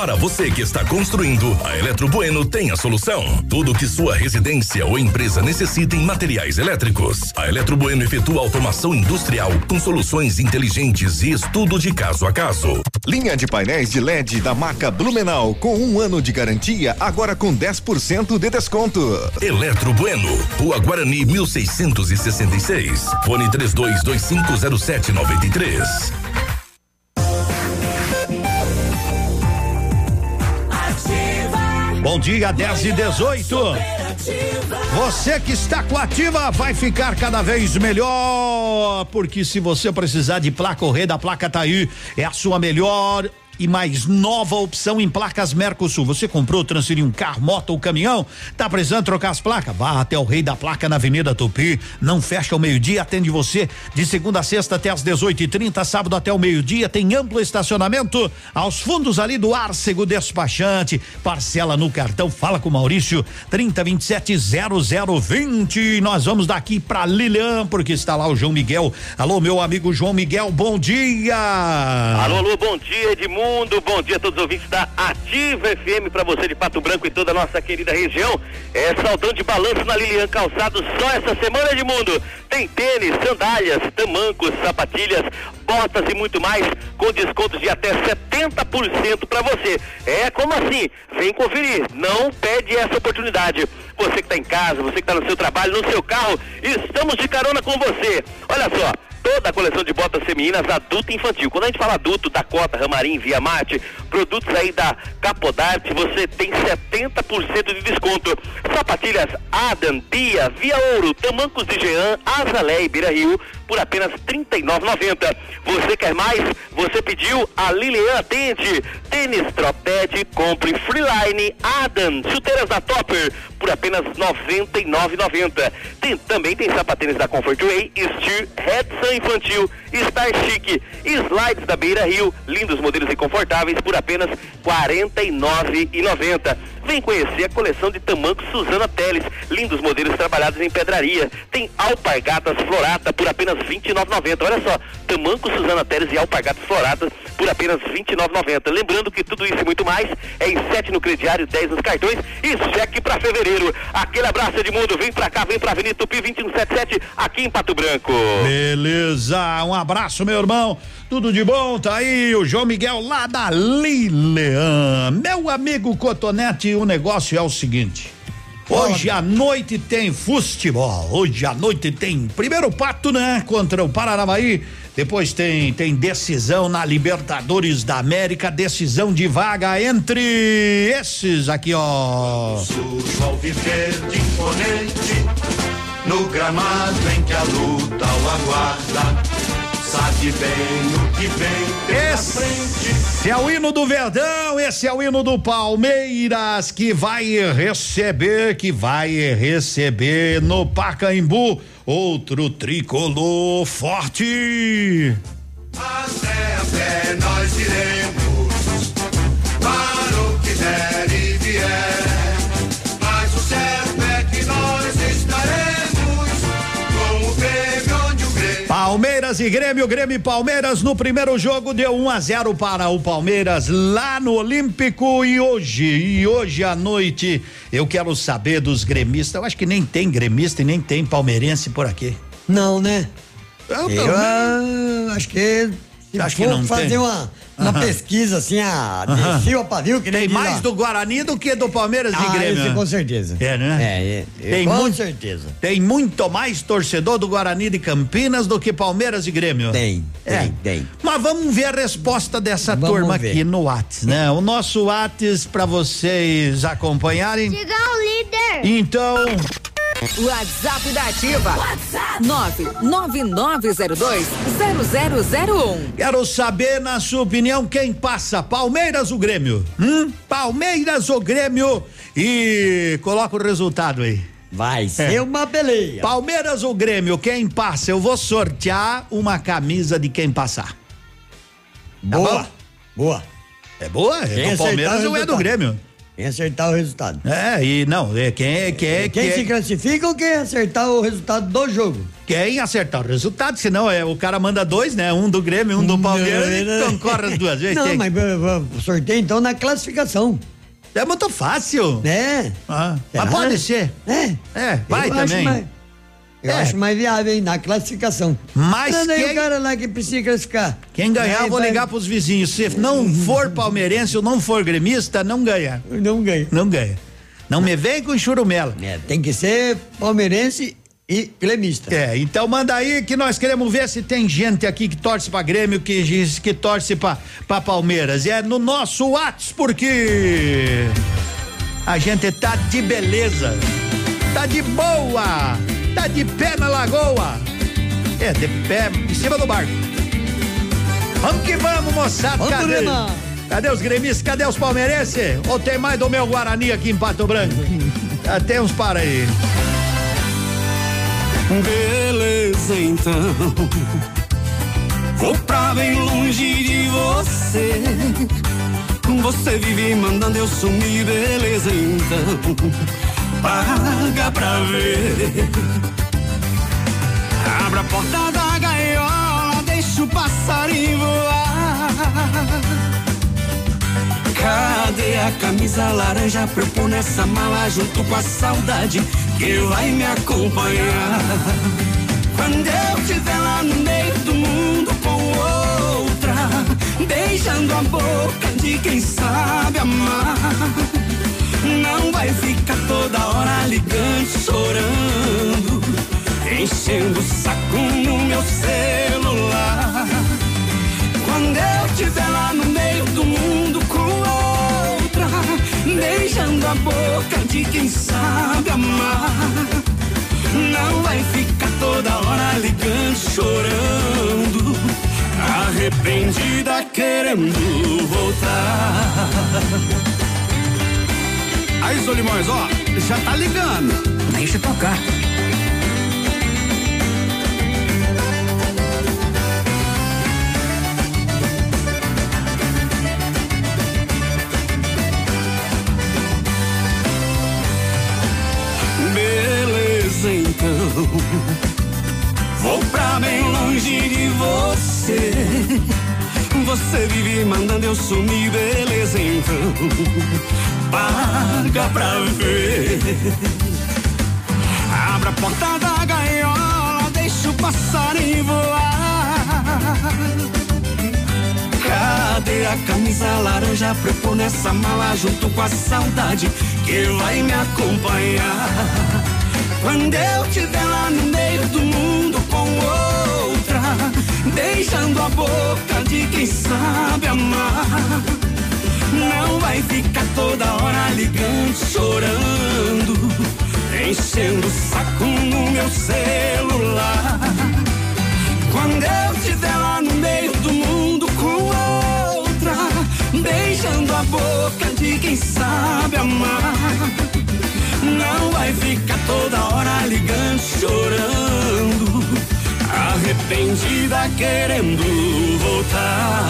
Para você que está construindo, a Eletro Bueno tem a solução. Tudo que sua residência ou empresa necessita em materiais elétricos. A Eletro Bueno efetua automação industrial com soluções inteligentes e estudo de caso a caso. Linha de painéis de LED da marca Blumenau com um ano de garantia, agora com 10% de desconto. Eletro Bueno, Rua Guarani 1666. Fone 32250793. Bom dia, 10 e 18. Você que está com a ativa vai ficar cada vez melhor, porque se você precisar de placa, o rei da placa tá aí, é a sua melhor e mais nova opção em placas Mercosul. Você comprou, transferiu um carro, moto ou caminhão? Tá precisando trocar as placas? Vá até o Rei da Placa na Avenida Tupi. Não fecha ao meio-dia, atende você de segunda a sexta até às 18 e 30 sábado até o meio-dia. Tem amplo estacionamento aos fundos ali do Arcego Despachante. Parcela no cartão. Fala com o Maurício 3027 0020. Nós vamos daqui para Lilian, porque está lá o João Miguel. Alô, meu amigo João Miguel, bom dia. Alô, alô, bom dia, Edmundo. Bom dia a todos os ouvintes da Ativa FM para você de Pato Branco e toda a nossa querida região. É saldão de balanço na Lilian Calçados só essa semana, Edmundo. Tem tênis, sandálias, tamancos, sapatilhas, botas e muito mais com descontos de até 70% para você. É como assim? Vem conferir. Não perde essa oportunidade. Você que está em casa, você que está no seu trabalho, no seu carro, estamos de carona com você. Olha só toda a coleção de botas femininas adulto e infantil. Quando a gente fala adulto, Dakota, Ramarim, Via Mate, produtos aí da Capodarte, você tem 70% de desconto. Sapatilhas Adam, Bia, Via Ouro, Tamancos de Jean, Azalé e Beira Rio por apenas R$ 39,90. Você quer mais? Você pediu, a Lilian atende. Tênis Troped, compre Freeline, Adam, chuteiras da Topper por apenas R$ 99,90. Tem, também tem sapatênis da Comfort Way, Steer, Redson Infantil, Star Chic, slides da Beira Rio, lindos modelos e confortáveis por apenas R$ 49,90. Vem conhecer a coleção de tamancos Suzana Teles, lindos modelos trabalhados em pedraria. Tem alpargatas florata por apenas R$ 29,90. Olha só, tamancos Suzana Teles e alpargatas floratas por apenas R$ 29,90. Lembrando que tudo isso e muito mais é em 7 no crediário, 10 nos cartões e cheque para fevereiro. Aquele abraço, Edmundo. Vem pra cá, vem pra Avenida Tupi 2177, aqui em Pato Branco. Beleza, um abraço, meu irmão. Tudo de bom, tá aí o João Miguel lá da Lilian. Meu amigo Cotonete, o negócio é o seguinte. Hoje à noite tem futebol. Hoje à noite tem primeiro pato, né? Contra o Paranavaí. Depois tem tem decisão na Libertadores da América, decisão de vaga entre esses aqui, ó. Sujo ao viver de imponente, no gramado em que a luta o aguarda, sabe bem o que vem pela frente. Esse é o hino do Verdão, esse é o hino do Palmeiras que vai receber, que vai receber no Pacaembu outro tricolor forte. Até a pé nós iremos, para o que der e vier. Palmeiras e Grêmio, Grêmio e Palmeiras no primeiro jogo deu 1 a 0 para o Palmeiras lá no Olímpico e hoje, e hoje à noite eu quero saber dos gremistas. Eu acho que nem tem gremista e nem tem palmeirense por aqui. Não, né? Eu, Eu, ah, acho que se Acho que for não fazer tem? uma, Aham. pesquisa assim, a Aham. de fio a pavio, que nem Tem diz mais lá. do Guarani do que do Palmeiras Ah, e Grêmio. esse né? com certeza. É, né? É, é, Tem com muito- certeza. Tem muito mais torcedor do Guarani de Campinas do que Palmeiras e Grêmio. Tem, É. tem, tem. Mas vamos ver a resposta dessa Vamos turma ver. aqui no Whats, né? O nosso Whats para vocês acompanharem. Diga o líder. Então, WhatsApp da Ativa. WhatsApp 999020001. quero saber na sua opinião quem passa, Palmeiras ou Grêmio? Hum? Palmeiras ou Grêmio? E coloca o resultado aí. Vai ser uma peleia. Palmeiras ou Grêmio, quem passa? Eu vou sortear uma camisa de quem passar. Tá Boa, boa. É boa? Quem É do Palmeiras ou é do. Grêmio? Quem acertar o resultado. É, e não, é quem é quem é Quem quem, se classifica ou quem acertar o resultado do jogo? quem acertar o resultado, senão é o cara manda dois, né? Um do Grêmio, um do Palmeiras e concorre as duas vezes. Não, mas sorteio então na classificação. É muito fácil. É. Ah, mas pode ser. É. É, vai eu também. Eu É. acho mais viável, hein, na classificação. Mas Manda aí quem- o cara lá que precisa classificar. Quem ganhar, eu vou vai- ligar pros vizinhos. Se não for palmeirense ou não for gremista, não ganha. Não ganha. Não ganha. Não me vem com churumela. É, tem que ser palmeirense e gremista. É, então manda aí que nós queremos ver se tem gente aqui que torce pra Grêmio, que diz que torce pra, pra Palmeiras. E é no nosso Whats, porque a gente tá de beleza, tá de boa, tá de pé na lagoa. É, de pé em cima do barco. Vamos que vamos, moçada. Vamos, Cadê? Lima. Cadê os gremistas? Cadê os palmeirenses? Ou tem mais do meu Guarani aqui em Pato Branco? Ah, tem uns para aí. Beleza, então. Vou pra bem longe de você. Você vive mandando eu sumir, beleza, então. Paga pra ver. Abra a porta da gaiola, deixa o passarinho voar. Cadê a camisa laranja pra eu pôr nessa mala junto com a saudade que vai me acompanhar? Quando eu estiver lá no meio do mundo com outra, beijando a boca de quem sabe amar. Não vai ficar toda hora ligando, chorando, enchendo o saco no meu celular. Quando eu estiver lá no meio do mundo com outra, beijando a boca de quem sabe amar. Não vai ficar toda hora ligando, chorando, arrependida querendo voltar. Aí, Solimões, ó, já tá ligando. Deixa tocar. Beleza, então. Vou pra bem longe de você. Você vive mandando eu sumir, beleza, então. Paga pra ver. Abra a porta da gaiola, deixa o passarinho voar. Cadê a camisa laranja pôr nessa mala junto com a saudade que vai me acompanhar? Quando eu estiver lá no meio do mundo com outra, beijando a boca de quem sabe amar. Não vai ficar toda hora ligando, chorando, enchendo o saco no meu celular. Quando eu der lá no meio do mundo com outra, beijando a boca de quem sabe amar. Não vai ficar toda hora ligando, chorando, arrependida querendo voltar.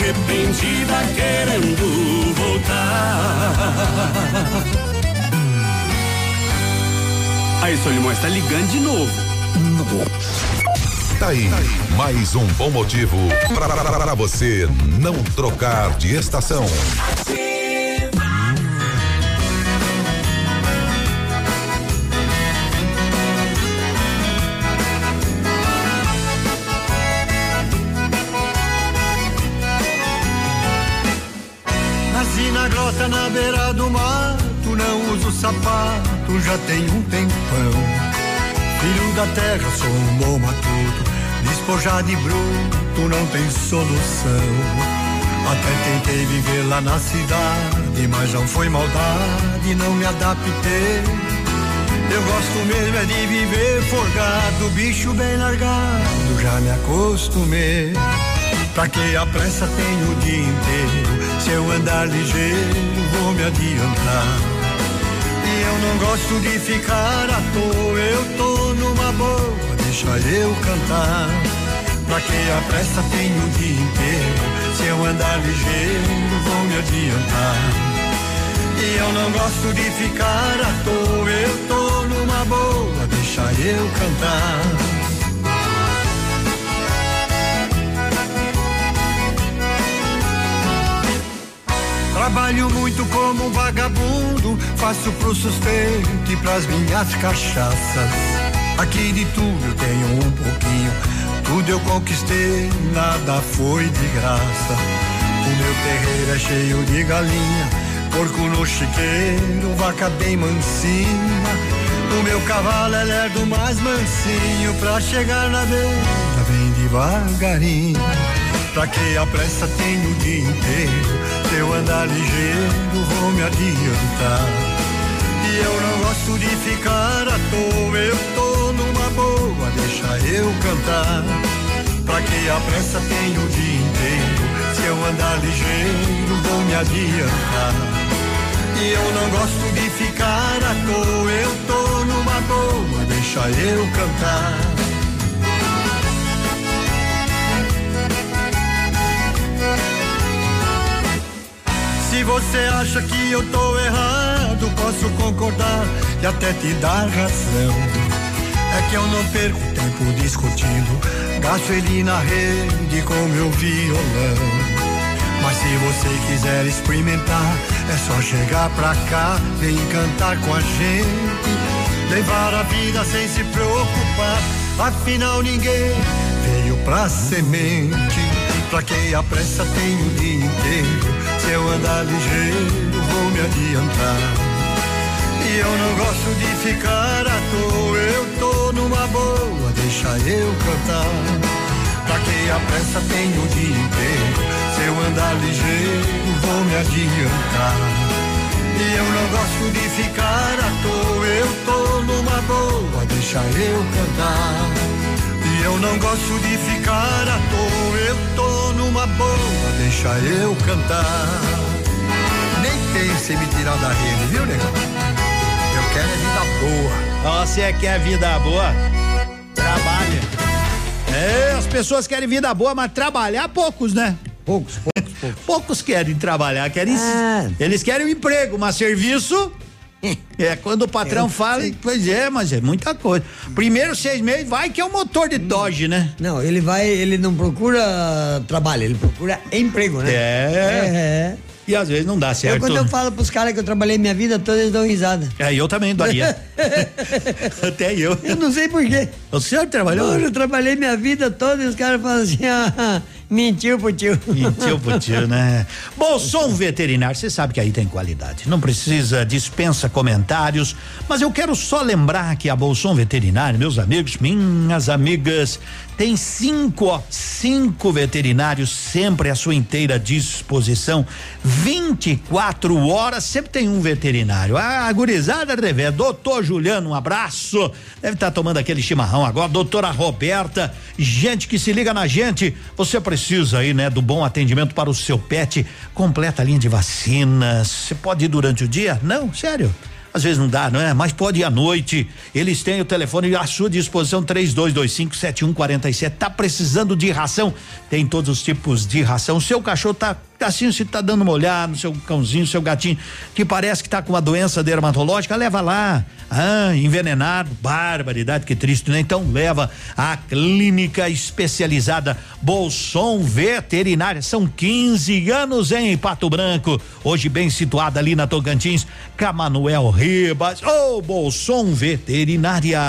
Arrependida querendo voltar. Aí, seu Limões, tá ligando de novo. Tá aí, mais um bom motivo para você não trocar de estação. Beira do mato, não uso sapato, já tem um tempão. Filho da terra, sou um bom matuto, despojado e bruto, não tem solução. Até tentei viver lá na cidade, mas não foi maldade, não me adaptei. Eu gosto mesmo é de viver forgado, bicho bem largado, já me acostumei. Pra que a pressa tenho o dia inteiro? Se eu andar ligeiro, vou me adiantar. E eu não gosto de ficar à toa, eu tô numa boa, deixa eu cantar. Pra que a pressa tenho o dia inteiro? Se eu andar ligeiro, vou me adiantar. E eu não gosto de ficar à toa, eu tô numa boa, deixa eu cantar. Trabalho muito como um vagabundo, faço pro sustento e pras minhas cachaças. Aqui de tudo eu tenho um pouquinho, tudo eu conquistei, nada foi de graça. O meu terreiro é cheio de galinha, porco no chiqueiro, vaca bem mansinha. O meu cavalo é lerdo mais mansinho, pra chegar na beira bem devagarinho. Pra que a pressa tenho o dia inteiro? Se eu andar ligeiro, vou me adiantar. E eu não gosto de ficar à toa, eu tô numa boa, deixa eu cantar. Pra que a pressa tenho o dia inteiro? Se eu andar ligeiro, vou me adiantar. E eu não gosto de ficar à toa, eu tô numa boa, deixa eu cantar. Se você acha que eu tô errado, posso concordar e até te dar razão. É que eu não perco tempo discutindo, gasto ele na rede com meu violão. Mas se você quiser experimentar, é só chegar pra cá, vem cantar com a gente. Levar a vida sem se preocupar, afinal ninguém veio pra semente. Pra que a pressa tem o dia inteiro? Se eu andar ligeiro, vou me adiantar. E eu não gosto de ficar à toa, eu tô numa boa, deixa eu cantar. Pra que a pressa tem o dia inteiro? Se eu andar ligeiro, vou me adiantar. E eu não gosto de ficar à toa, eu tô numa boa, deixa eu cantar. E eu não gosto de ficar à toa, eu tô numa boa, deixa eu cantar. Nem pense em me tirar da rede, viu, negão? Eu quero é vida boa. Você quer vida boa? Trabalha. É, as pessoas querem vida boa, mas trabalhar poucos, né? Poucos, poucos, poucos. poucos querem trabalhar, querem. Eles querem um emprego, mas serviço. É, quando o patrão Eu fala, sei. pois é, mas é muita coisa. Primeiro seis meses, vai que é o motor de Dodge, né? Não, ele vai, ele não procura trabalho, ele procura emprego, né? É. É. E às vezes não dá certo. Eu, quando eu falo pros caras que eu trabalhei minha vida toda, eles dão risada. É, eu também daria. Até eu. Eu não sei porquê. O senhor trabalhou? Eu trabalhei minha vida toda e os caras falam assim, ah, mentiu pro tio. Mentiu pro tio, né? Bolson Veterinário, você sabe que aí tem qualidade. Não precisa, dispensa comentários, mas eu quero só lembrar que a Bolson Veterinário, meus amigos, minhas amigas, tem cinco, ó, cinco veterinários sempre à sua inteira disposição. 24 horas, sempre tem um veterinário. A gurizada revés, doutor Juliano, um abraço. Deve estar tomando aquele chimarrão agora. Doutora Roberta, gente que se liga na gente. Você precisa aí, né, do bom atendimento para o seu pet. Completa a linha de vacinas. Você pode ir durante o dia? Não, sério. Às vezes não dá, não é? Mas pode ir à noite. Eles têm o telefone à sua disposição 32257147. Tá precisando de ração? Tem todos os tipos de ração. Seu cachorro tá assim, se tá dando uma olhada no seu cãozinho, seu gatinho, que parece que tá com uma doença dermatológica, leva lá. Ah, envenenado, barbaridade, que triste, né? Então leva a clínica especializada Bolson Veterinária. São 15 anos em Pato Branco. Hoje bem situada ali na Tocantins, Camanuel Ribas. Ô, oh, Bolson Veterinária.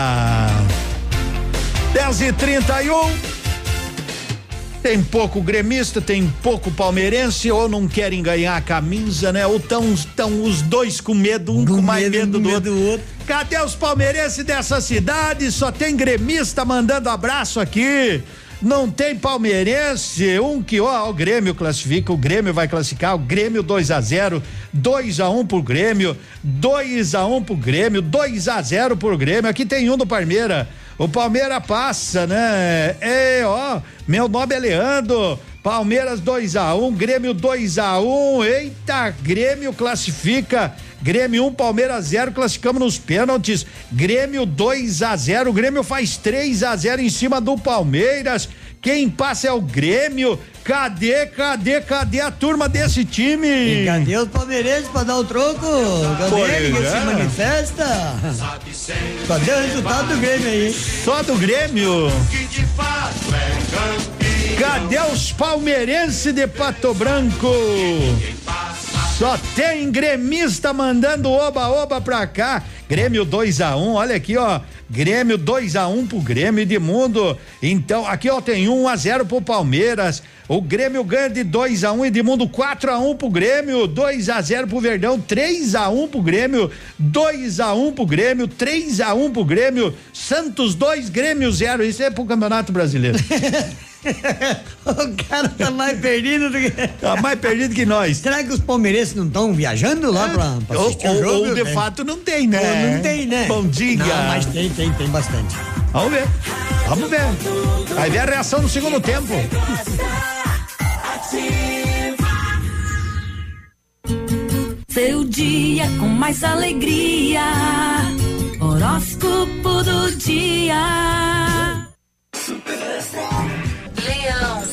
10 e 31 tem pouco gremista, tem pouco palmeirense, ou não querem ganhar a camisa, né? Ou estão tão os dois com medo, um com, com mais medo, do, medo outro. do outro. Cadê os palmeirenses dessa cidade? Só tem gremista mandando abraço aqui. Não tem palmeirense, um que ó, o Grêmio classifica, o Grêmio vai classificar, o Grêmio 2 a 0, 2 a 1 um pro Grêmio, 2 a 1 um pro Grêmio, 2 a 0 pro Grêmio. Aqui tem um do Palmeira. O Palmeiras passa, né? É, ó, meu nome é Leandro. Palmeiras 2 a 1 um, Grêmio 2 a 1 um. Eita, Grêmio classifica. Grêmio 1, um, Palmeiras 0, classificamos nos pênaltis. Grêmio 2 a 0, o Grêmio faz 3 a 0 em cima do Palmeiras. Quem passa é o Grêmio. Cadê, cadê, cadê a turma desse time? E cadê os palmeirenses pra dar o troco? Cadê que é. se manifesta? Cadê o resultado do Grêmio aí? Só do Grêmio? Cadê os palmeirenses de Pato Branco? Só tem gremista mandando oba-oba pra cá. Grêmio 2 a 1 um, olha aqui, ó. Grêmio 2 a 1 um pro Grêmio de Mundo. Então, aqui ó, tem 1 um a 0 pro Palmeiras. O Grêmio ganha de 2 a 1 um, Edmundo 4 a 1 um pro Grêmio, 2 a 0 pro Verdão, 3 a 1 um pro Grêmio, 2 a 1 um pro Grêmio, 3 a 1 um pro Grêmio, Santos 2, Grêmio 0. Isso é pro Campeonato Brasileiro. o cara tá mais perdido do que. Tá mais perdido que nós. Será que os palmeirenses não estão viajando lá pra, pra assistir ou, o jogo? Ou de né? fato não tem, né? Ou não tem, né? Bom dia. Não, mas tem, tem, tem bastante. Vamos ver. Vamos ver. Vai ver a reação no segundo tempo. Seu dia com mais alegria. Horóscopo do dia. Leão.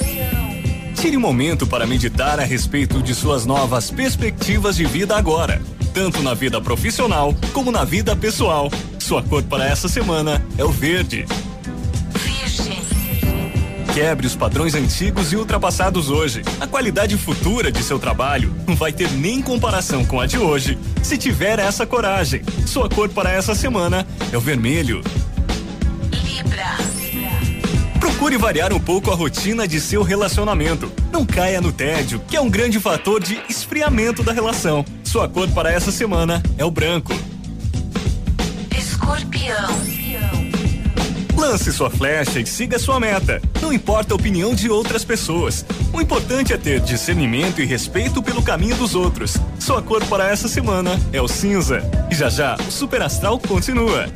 Tire um momento para meditar a respeito de suas novas perspectivas de vida agora, tanto na vida profissional como na vida pessoal. Sua cor para essa semana é o verde. Quebre os padrões antigos e ultrapassados hoje. A qualidade futura de seu trabalho não vai ter nem comparação com a de hoje, se tiver essa coragem. Sua cor para essa semana é o vermelho. Procure variar um pouco a rotina de seu relacionamento. Não caia no tédio, que é um grande fator de esfriamento da relação. Sua cor para essa semana é o branco. Escorpião. Lance sua flecha e siga sua meta. Não importa a opinião de outras pessoas. O importante é ter discernimento e respeito pelo caminho dos outros. Sua cor para essa semana é o cinza. E já já, o Super Astral continua.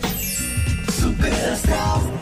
Super Astral.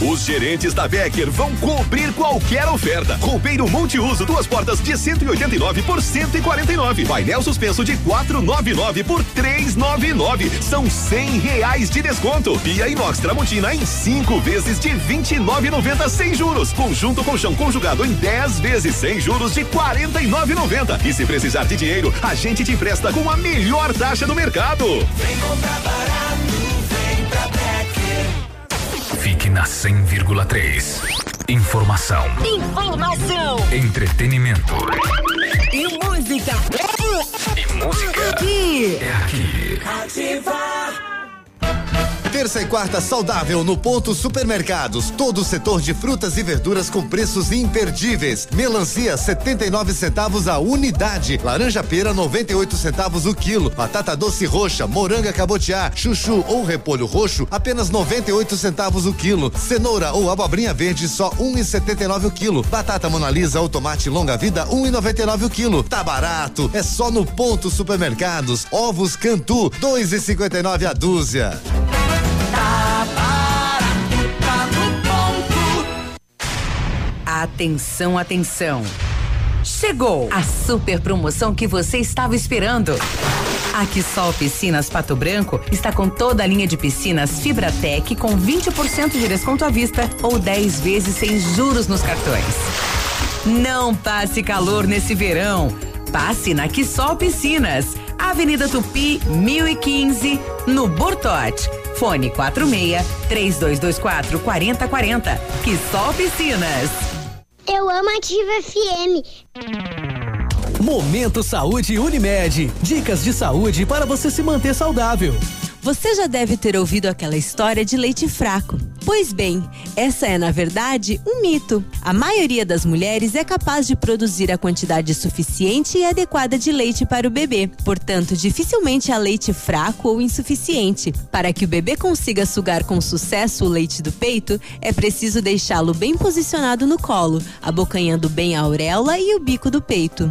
Os gerentes da Becker vão cobrir qualquer oferta. Roupeiro multiuso, duas portas de 189 por 149. Painel suspenso de 499 por 399. São 100 reais de desconto. Pia inox Tramontina em cinco vezes de 29,90 sem juros. Conjunto colchão conjugado em 10 vezes sem juros de 49,90. E se precisar de dinheiro, a gente te empresta com a melhor taxa do mercado. Vem comprar barato, vem pra Becker. Fique na 100,3. Informação, Informação entretenimento e música. e música. Aqui. É aqui. Ativa. Terça e quarta saudável no Ponto Supermercados. Todo o setor de frutas e verduras com preços imperdíveis. Melancia 79 centavos a unidade. Laranja pera 98 centavos o quilo. Batata doce roxa, moranga cabotiá, chuchu ou repolho roxo apenas 98 centavos o quilo. Cenoura ou abobrinha verde só 1,79 o quilo. Batata monalisa ou tomate longa vida 1,99 o quilo. Tá barato, é só no Ponto Supermercados. Ovos Cantu 2,59 a dúzia. Atenção, atenção. Chegou a super promoção que você estava esperando. A Quissol Piscinas Pato Branco está com toda a linha de piscinas Fibratec com 20% de desconto à vista ou 10 vezes sem juros nos cartões. Não passe calor nesse verão. Passe na Quissol Piscinas, Avenida Tupi, 1015, no Bortote. Fone 46 3224 4040. Quissol Piscinas. Eu amo Ativa FM. Momento Saúde Unimed. Dicas de saúde para você se manter saudável. Você já deve ter ouvido aquela história de leite fraco. Pois bem, essa é, na verdade, um mito. A maioria das mulheres é capaz de produzir a quantidade suficiente e adequada de leite para o bebê. Portanto, dificilmente há leite fraco ou insuficiente. Para que o bebê consiga sugar com sucesso o leite do peito, é preciso deixá-lo bem posicionado no colo, abocanhando bem a auréola e o bico do peito.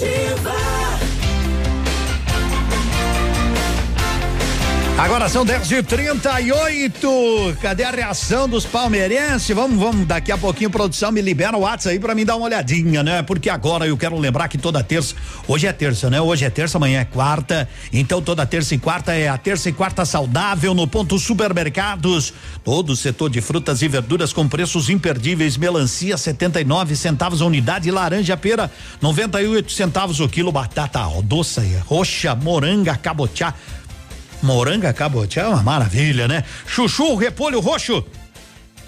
Superativa. Agora são 10 e 38 Cadê a reação dos palmeirenses? Vamos, vamos, daqui a pouquinho, produção, me libera o WhatsApp aí pra mim dar uma olhadinha, né? Porque agora eu quero lembrar que toda terça, hoje é terça, né? Hoje é terça, amanhã é quarta. Então toda terça e quarta é a terça e quarta saudável no ponto supermercados. Todo o setor de frutas e verduras com preços imperdíveis. Melancia 79 centavos a unidade, laranja pera 98 centavos o quilo, batata doce, roxa, moranga, cabotiá. Moranga cabotiá é uma maravilha, né? Chuchu, repolho roxo.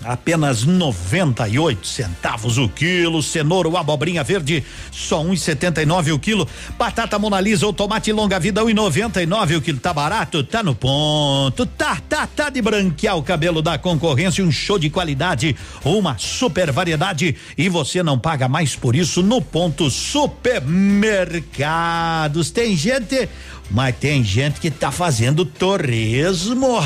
Apenas 98 centavos o quilo, cenoura ou abobrinha verde, só 1,79 o quilo. Batata Monalisa ou tomate longa vida, 1,99 o quilo. Tá barato? Tá no ponto. Tá, tá, tá de branquear o cabelo da concorrência, um show de qualidade, uma super variedade e você não paga mais por isso no ponto supermercados. Tem gente, mas tem gente que tá fazendo torresmo,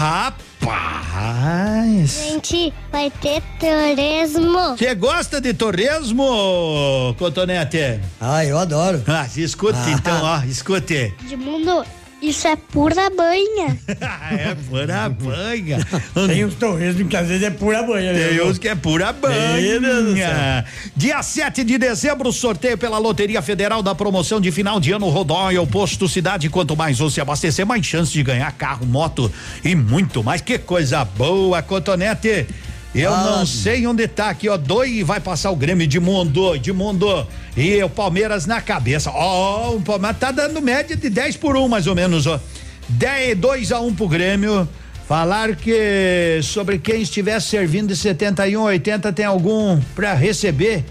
rapaz. Gente, vai ter turismo. Você gosta de torresmo, Cotonete? Ah, eu adoro. Ah, escute Ah. então, ó, escute. Edmundo, isso é pura banha. é pura banha. Tem uns torresmos que às vezes é pura banha. né, Tem uns que é pura Meu Deus do céu. banha. Dia 7 de dezembro, sorteio pela Loteria Federal da promoção de final de ano Rodóia, Posto Cidade. Quanto mais você abastecer, mais chance de ganhar carro, moto e muito mais. Que coisa boa, Cotonete. Eu Ah, não sei onde tá aqui, ó. Dois vai passar o Grêmio de mundo, de mundo. E o Palmeiras na cabeça. Ó, o Palmeiras tá dando média de 10 por 1, mais ou menos, ó. 10, 2 a 1 pro Grêmio. Falar que sobre quem estiver servindo de 71 80 tem algum pra receber.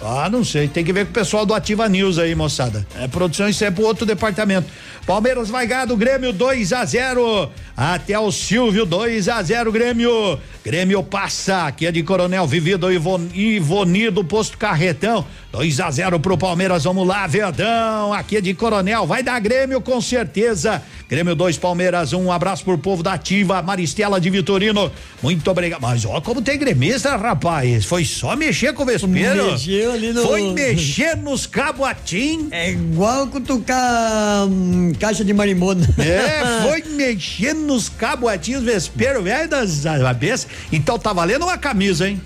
Ah, não sei. Tem que ver com o pessoal do Ativa News aí, moçada. É produção, isso é pro outro departamento. Palmeiras vai ganhar do Grêmio 2 a 0 até o Silvio 2 a 0 Grêmio. Grêmio passa, aqui é de Coronel Vivido Ivon, Ivoni do Posto Carretão. 2 a 0 pro Palmeiras. Vamos lá, Verdão. Aqui é de Coronel. Vai dar Grêmio com certeza. Grêmio 2, Palmeiras 1. Um abraço pro povo da Ativa, Maristela de Vitorino. Muito obrigado. Mas ó, como tem gremista, rapaz. Foi só mexer com o vespeiro. Mexeu ali no- Foi mexer nos caboatim. É igual cutucar hum, caixa de marimona. É, foi mexer nos caboatinhos vespeiro velho das cabeças. Então tá valendo uma camisa, hein?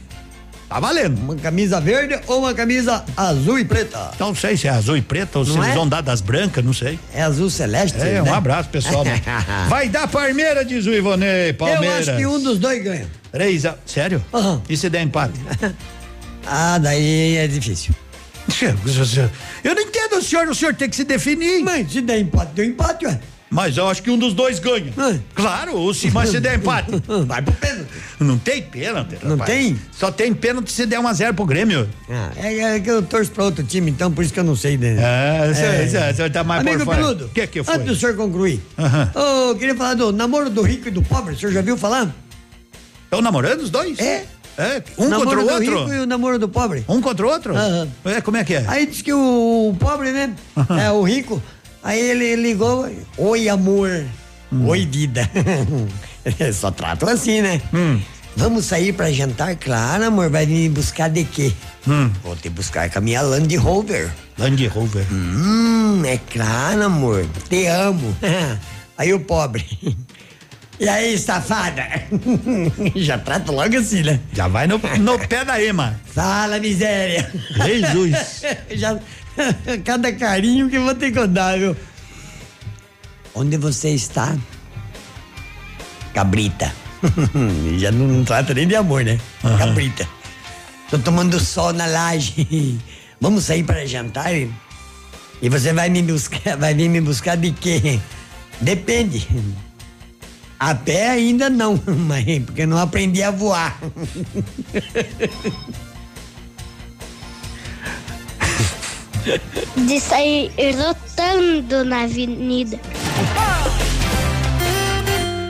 Tá valendo. Uma camisa verde ou uma camisa azul e preta? Não sei se é azul e preta ou se Não eles é? vão dar das brancas, não sei. É azul celeste. É, um né? abraço, pessoal. Vai dar Palmeiras, diz o Ivonei, Palmeiras. Eu acho que um dos dois ganha. Três a... Sério? E se der empate? Ah, daí é difícil. Eu não entendo o senhor, o senhor tem que se definir. Mas se der empate, deu empate, ué. Mas eu acho que um dos dois ganha. Claro, o se, mas se der empate. Vai pro pênalti. Não tem pênalti, Não rapaz. tem? Só tem pênalti se der 1 a 0 pro Grêmio. Ah, é, é que eu torço pra outro time, então por isso que eu não sei. Né? É, o senhor- o senhor- o senhor tá mais Amigo por fora. Peludo, O que que foi? antes do senhor concluir, ô, eu queria falar do namoro do rico e do pobre, o senhor já viu falar? Estão namorando os dois? É. É, um namoro contra o do outro? rico e o namoro do pobre. Um contra o outro? Aham. É, como é que é? Aí diz que o pobre, né? É o rico. Aí ele ligou, oi amor, Hum. oi vida. Só tratam assim, né? Hum. Vamos sair pra jantar? Claro, amor, vai me buscar de quê? Hum. Vou te buscar com a minha Land Rover. Land Rover. Hum, é claro, amor, te amo. Aí o pobre. E aí, safada? Já trata logo assim, né? Já vai no, no pé da Ema. Fala, miséria. Jesus. Já, cada carinho que vou ter que dar, viu? Onde você está? Cabrita. Já não trata nem de amor, né? Cabrita. Tô tomando sol na laje. Vamos sair para jantar? E você vai me buscar, vai vir me buscar de quê? Depende. A pé ainda não, mas porque não aprendi a voar. De sair rotando na avenida.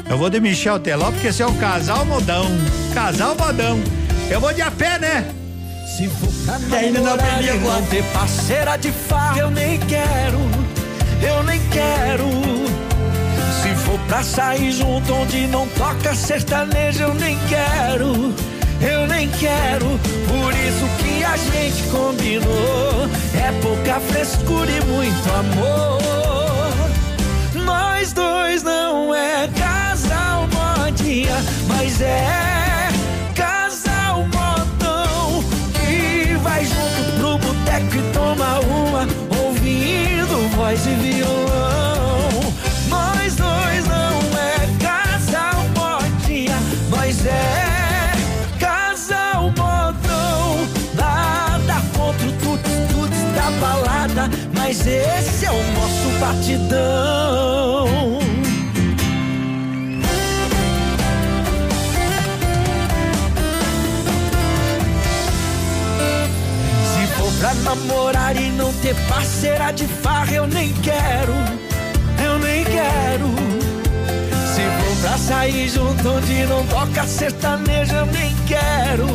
Eu vou de Michel Teló porque esse é o casal modão. Casal modão. Eu vou de a pé, né? Se for pra E ainda não aprendi a voar. não ter parceira de farra, eu nem quero, eu nem quero. Pra sair junto onde não toca sertanejo, eu nem quero, eu nem quero. Por isso que a gente combinou, é pouca frescura e muito amor. Nós dois não é casal modinha, mas é Se for pra namorar e não ter parceira de farra, eu nem quero, eu nem quero. Se for pra sair junto onde não toca sertanejo, eu nem quero,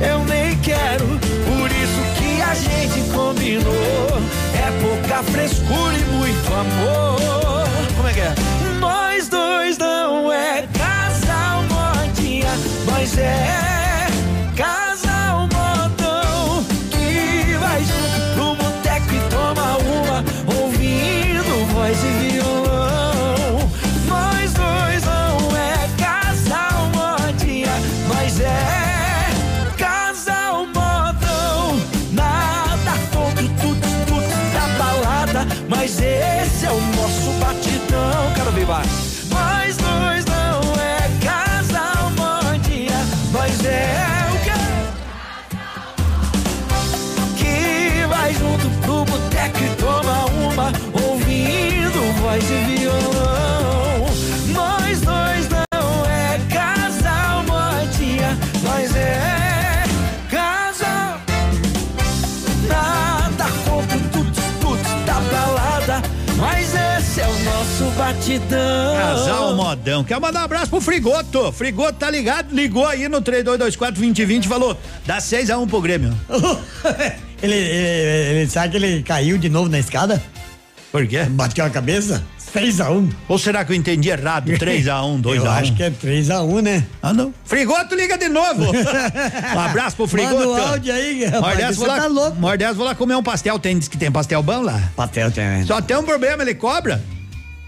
eu nem quero. Por isso gente combinou, é pouca frescura e muito amor. Como é que é? Nós dois não é casal modinha, mas é casal batidão. Casal modão. Quer mandar um abraço pro Frigoto. Frigoto tá ligado? Ligou aí no 3224-2020 e falou: dá 6x1 um pro Grêmio. ele, ele, ele sabe que ele caiu de novo na escada? Por quê? Bateu a cabeça? 3x1. Ou será que eu entendi errado? 3x1, 2x1. Eu acho que é 3x1, né? Ah, não. Frigoto liga de novo. um abraço pro Frigoto. Manda o áudio aí, rapaz. Vou lá, tá louco. Mordés, vou lá comer um pastel. Tem, diz que tem pastel bom lá. Pastel tem. Só tem um problema, ele cobra.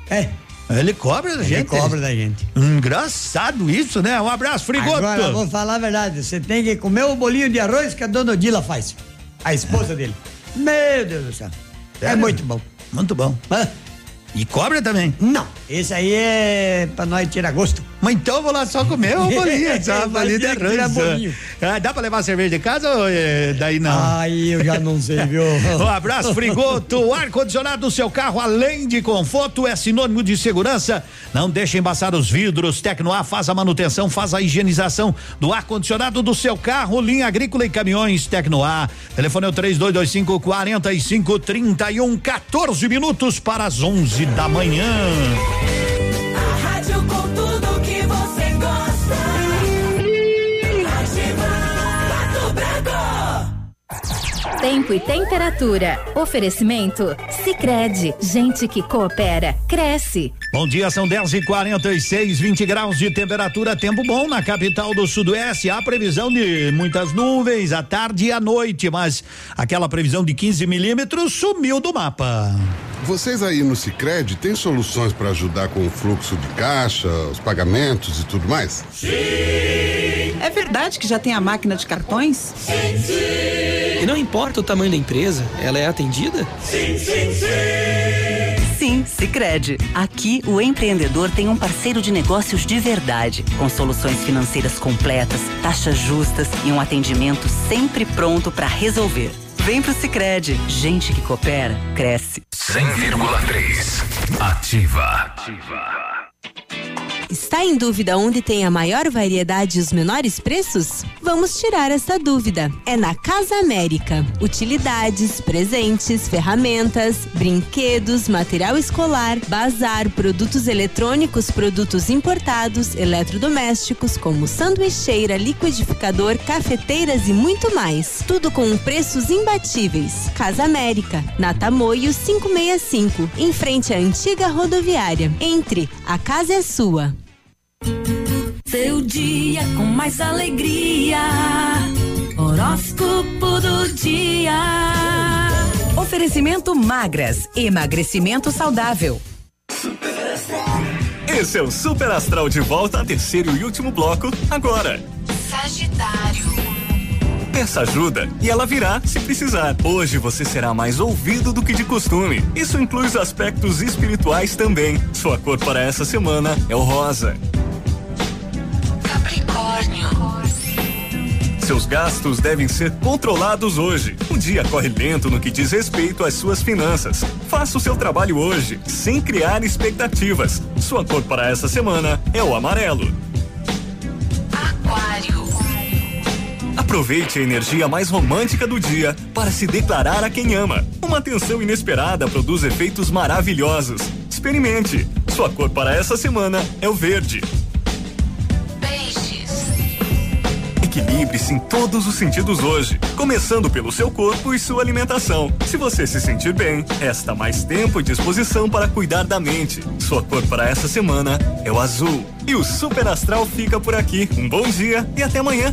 É. Ele cobra da Ele gente. cobra da gente. Engraçado isso, né? Um abraço, Frigoto. Agora vou falar a verdade. Você tem que comer o bolinho de arroz que a dona Odila faz. A esposa dele. Meu Deus do céu. É Sério? muito bom. Muito bom. E cobra também? Não. Esse aí é pra nós tirar gosto. Mas então eu vou lá só comer uma bolinha, só uma bolinha de arroz. Ah, dá pra levar cerveja de casa ou é, daí não? Aí eu já não sei, viu? Um abraço, Frigoto. O ar-condicionado do seu carro, além de conforto, é sinônimo de segurança. Não deixe embaçar os vidros. Tecnoar faz a manutenção, faz a higienização do ar-condicionado do seu carro. Linha agrícola e caminhões Tecnoar. Telefone é o 3225 4531, 14 minutos para as 11 da manhã. Tempo e temperatura. Oferecimento? Sicredi Gente que coopera, cresce. Bom dia, são 10 e 46 20 graus de temperatura, tempo bom na capital do Sudoeste. Há previsão de muitas nuvens à tarde e à noite, mas aquela previsão de 15 milímetros sumiu do mapa. Vocês aí no Cicred têm soluções para ajudar com o fluxo de caixa, os pagamentos e tudo mais? É verdade que já tem a máquina de cartões? Sim, sim. E não importa o tamanho da empresa, ela é atendida? Sim, sim, sim. Sim, Sicredi. Aqui o empreendedor tem um parceiro de negócios de verdade, com soluções financeiras completas, taxas justas e um atendimento sempre pronto para resolver. Vem pro Sicredi. Gente que coopera cresce. 100,3. Ativa. Está em dúvida onde tem a maior variedade e os menores preços? Vamos tirar essa dúvida. É na Casa América. Utilidades, presentes, ferramentas, brinquedos, material escolar, bazar, produtos eletrônicos, produtos importados, eletrodomésticos, como sanduicheira, liquidificador, cafeteiras e muito mais. Tudo com preços imbatíveis. Casa América, na Tamoio 565, em frente à antiga rodoviária. Entre, a casa é sua. Seu dia com mais alegria. Horóscopo do dia. Oferecimento magras, emagrecimento saudável. Esse é o Super Astral de volta a terceiro e último bloco, agora. Sagitário. Peça ajuda e ela virá se precisar. Hoje você será mais ouvido do que de costume. Isso inclui os aspectos espirituais também. Sua cor para essa semana é o rosa. Capricórnio. Seus gastos devem ser controlados hoje. O dia corre lento no que diz respeito às suas finanças. Faça o seu trabalho hoje, sem criar expectativas. Sua cor para essa semana é o amarelo. Aquário. Aproveite a energia mais romântica do dia para se declarar a quem ama. Uma atenção inesperada produz efeitos maravilhosos. Experimente. Sua cor para essa semana é o verde. Equilibre-se em todos os sentidos hoje, começando pelo seu corpo e sua alimentação. Se você se sentir bem, resta mais tempo e disposição para cuidar da mente. Sua cor para essa semana é o azul. E o Super Astral fica por aqui. Um bom dia e até amanhã.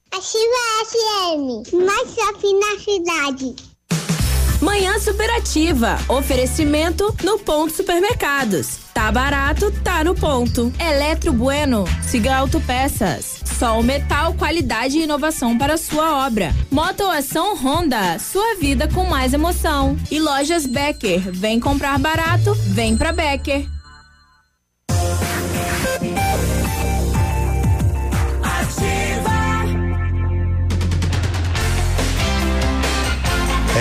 Ativa FM, mais shopping na cidade. Manhã Superativa. Oferecimento no Ponto Supermercados. Tá barato, tá no ponto. Eletro Bueno. Siga Autopeças. Sol Metal, qualidade e inovação para sua obra. Motoação Honda, sua vida com mais emoção. E lojas Becker, vem comprar barato, vem pra Becker.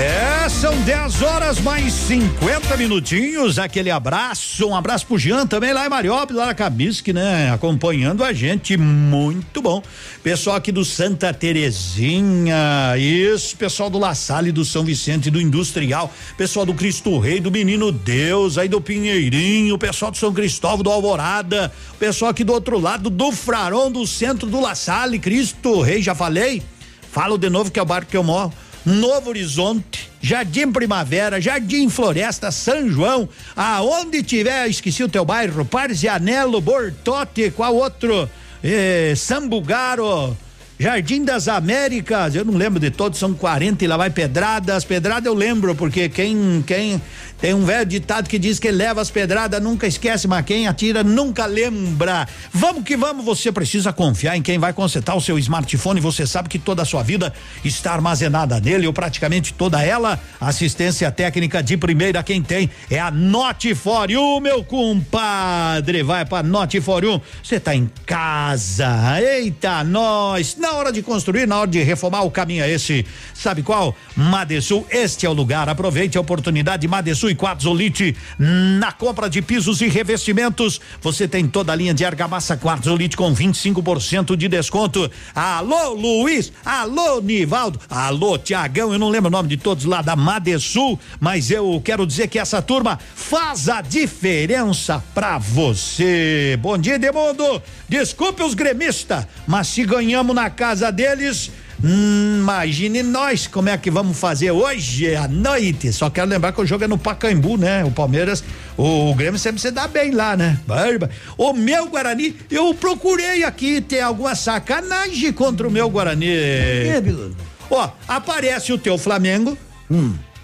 É, são 10 horas mais 50 minutinhos. Aquele abraço, um abraço pro Jean também lá em Mariópolis, lá na Cabisque, né? Acompanhando a gente, muito bom. Pessoal aqui do Santa Terezinha, isso, pessoal do La Salle, do São Vicente, do Industrial, pessoal do Cristo Rei, do Menino Deus, aí do Pinheirinho, pessoal do São Cristóvão, do Alvorada, pessoal aqui do outro lado, do Fraron, do centro do La Salle, Cristo Rei, já falei? Falo de novo que é o barco que eu moro. Novo Horizonte, Jardim Primavera, Jardim Floresta, São João, aonde tiver, esqueci o teu bairro, Parzianello, Bortote, qual outro? Eh, Sambugaro, Jardim das Américas, eu não lembro de todos, são 40 e lá vai pedradas. Pedrada eu lembro, porque quem quem tem um velho ditado que diz que leva as pedradas nunca esquece, mas quem atira nunca lembra. Vamos que vamos, você precisa confiar em quem vai consertar o seu smartphone. Você sabe que toda a sua vida está armazenada nele, ou praticamente toda ela. Assistência técnica de primeira, quem tem é a You, meu compadre. Vai pra You. Você tá em casa. Eita, nós. Na hora de construir, na hora de reformar, o caminho é esse. Sabe qual? Madesul, este é o lugar. Aproveite a oportunidade Madesul e Quartzolite na compra de pisos e revestimentos. Você tem toda a linha de argamassa Quartzolite com 25% de desconto. Alô, Luiz. Alô, Nivaldo. Alô, Tiagão. Eu não lembro o nome de todos lá da Madesul, mas eu quero dizer que essa turma faz a diferença pra você. Bom dia, Demundo. Desculpe os gremistas, mas se ganhamos na casa deles. hum, imagine nós como é que vamos fazer hoje à noite. Só quero lembrar que o jogo é no Pacaembu, né? O Palmeiras, o, Grêmio sempre se dá bem lá, né? Barba. O meu Guarani, eu procurei aqui ter alguma sacanagem contra o meu Guarani. Ó, aparece o teu Flamengo,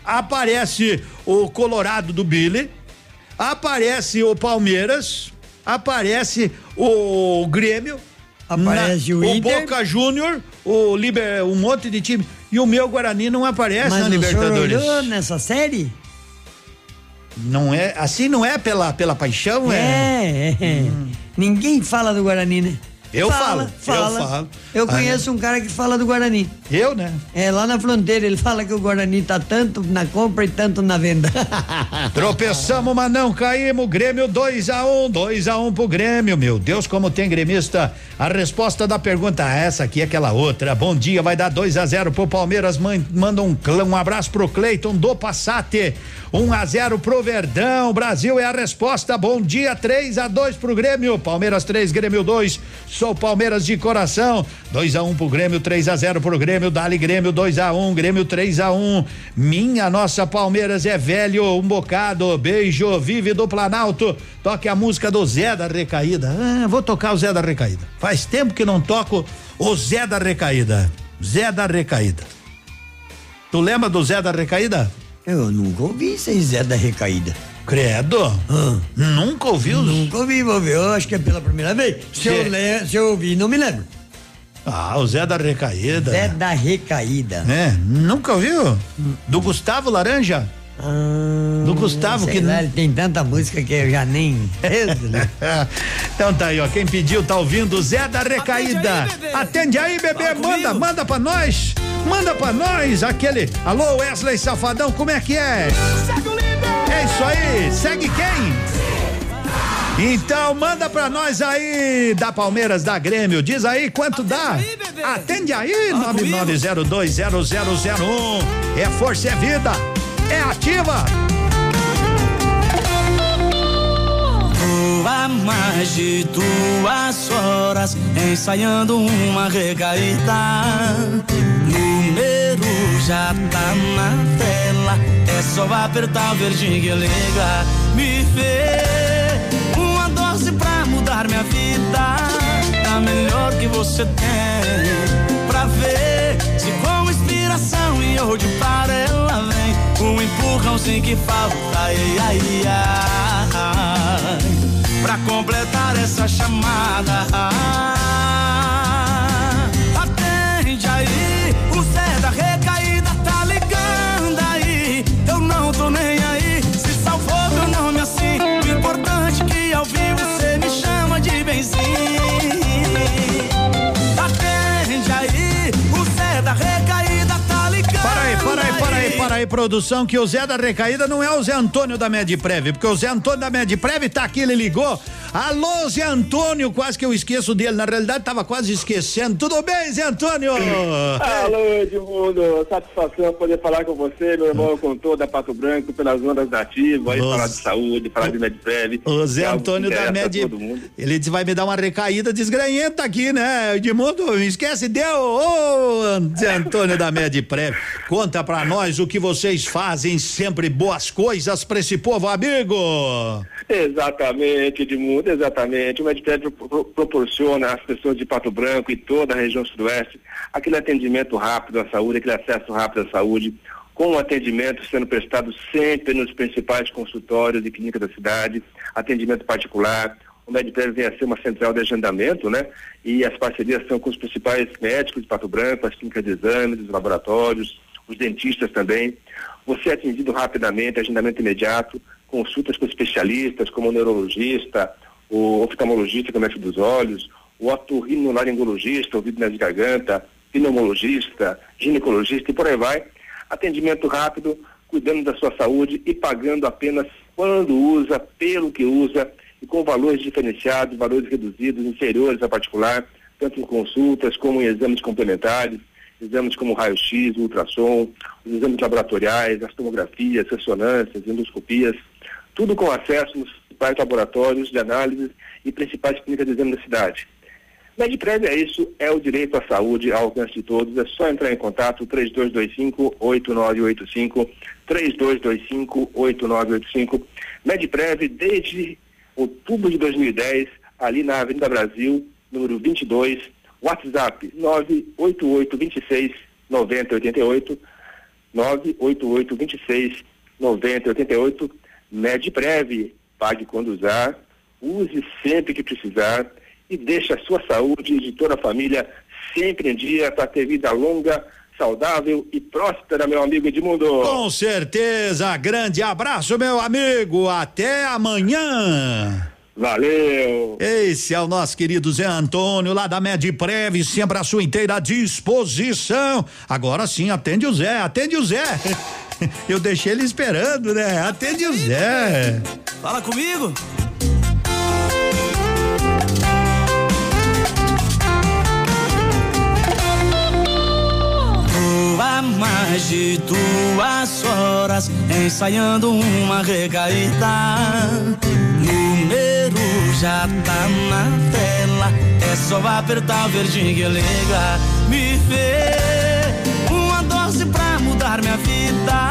aparece o Colorado do Billy, aparece o Palmeiras, aparece o Grêmio, Aparece o Inter. Boca Júnior, o Liber, um monte de time. E o meu Guarani não aparece Mas na o Libertadores. olhou nessa série? Não é, assim não é pela pela paixão, é. É, é. Ninguém fala do Guarani, né? Eu Fala, falo, eu fala. falo. Eu Ah, conheço um cara que fala do Guarani. Eu, né? É, lá na fronteira, ele fala que o Guarani tá tanto na compra e tanto na venda. Tropeçamos, mas não caímos. Grêmio 2 a 1 um, 2 a 1 um pro Grêmio. Meu Deus, como tem gremista. A resposta da pergunta, ah, essa aqui é aquela outra. Bom dia, vai dar 2 a 0 pro Palmeiras. Man- Manda um, um abraço pro Cleiton do Passate. 1 um a 0 pro Verdão. Brasil é a resposta. Bom dia, 3 a 2 pro Grêmio. Palmeiras 3, Grêmio 2. Sou Palmeiras de coração. 2 a 1 um pro Grêmio, 3 a 0 pro Grêmio. Dali Grêmio 2 a 1 um, Grêmio 3 a 1 um. Minha nossa Palmeiras é velho, um bocado. Beijo, vive do Planalto. Toque a música do Zé da Recaída. Ah, vou tocar o Zé da Recaída. Faz tempo que não toco o Zé da Recaída. Zé da Recaída. Tu lembra do Zé da Recaída? Eu nunca ouvi esse Zé da Recaída. Credo? Nunca ouviu? Nunca ouvi, vou ver. Eu acho que é pela primeira vez. Se, eu, le, se eu ouvi, não me lembro. Ah, o Zé da Recaída. Zé da Recaída. É, nunca ouviu? Do Gustavo Laranja? Do Gustavo que lá, ele tem tanta música que eu já nem. então tá aí, ó. Quem pediu tá ouvindo Zé da Recaída. Atende aí, bebê. Manda, manda pra nós. Manda pra nós aquele. Alô, Wesley Safadão, como é que é? É isso aí. Segue quem? Então manda pra nós aí da Palmeiras, da Grêmio. Diz aí quanto dá. Atende aí, 99020001. É força, é vida. É ativa. Há mais de duas horas ensaiando uma recaída. Já tá na tela, é só apertar o verdinho que liga. Me vê uma dose pra mudar minha vida. A melhor que você tem pra ver se com inspiração e hoje para ela vem. Um empurrãozinho que falta, ai, ai, ai, pra completar essa chamada. Aí, produção, que o Zé da Recaída não é o Zé Antônio da Medprev, porque o Zé Antônio da Medprev tá aqui, ele ligou. Alô, Zé Antônio, quase que eu esqueço dele. Na realidade, tava quase esquecendo. Tudo bem, Zé Antônio? Alô, Edmundo, satisfação poder falar com você, meu irmão, com toda a Pato Branco, pelas ondas da ativa, aí falar de saúde, falar de Medprev. O Zé é Antônio da Med. Ele disse, vai me dar uma recaída desgranhenta aqui, né? Edmundo, esquece, deu. Ô, Zé Antônio da Medprev. Conta pra nós o que vocês fazem, sempre boas coisas pra esse povo amigo. Exatamente, Edmundo, exatamente. O Medprev pro- pro- proporciona às pessoas de Pato Branco e toda a região sudoeste aquele atendimento rápido à saúde, aquele acesso rápido à saúde, com o atendimento sendo prestado sempre nos principais consultórios e clínicas da cidade, atendimento particular. O Medprev vem a ser uma central de agendamento, né? E as parcerias são com os principais médicos de Pato Branco, as clínicas de exames, os laboratórios, os dentistas também. Você é atendido rapidamente, agendamento imediato, consultas com especialistas como o neurologista, o oftalmologista, o médico dos olhos, o otorrinolaringologista, ouvido e garganta, pneumologista, ginecologista e por aí vai. Atendimento rápido, cuidando da sua saúde e pagando apenas quando usa, pelo que usa e com valores diferenciados, valores reduzidos, inferiores a particular, tanto em consultas como em exames complementares, exames como raio-x, ultrassom, os exames laboratoriais, as tomografias, ressonâncias, endoscopias, tudo com acesso nos principais laboratórios de análise e principais clínicas de exame da cidade. Medprev é isso, é o direito à saúde ao alcance de todos. É só entrar em contato 3225-8985, 3225-8985. Medprev desde outubro de 2010, ali na Avenida Brasil, número 22, WhatsApp 98826 9088, 98826 9088. Medprev, pague quando usar, use sempre que precisar e deixe a sua saúde e de toda a família sempre em dia para ter vida longa, saudável e próspera, meu amigo Edmundo. Com certeza, grande abraço, meu amigo. Até amanhã. Valeu. Esse é o nosso querido Zé Antônio, lá da Medprev, sempre à sua inteira disposição. Agora sim, atende o Zé, atende o Zé. Eu deixei ele esperando, né? Atende o Zé. Fala comigo. Tô há mais de duas horas ensaiando uma recaída. Número já tá na tela, é só apertar o verdinho que liga. Me vê uma dose pra mudar minha vida.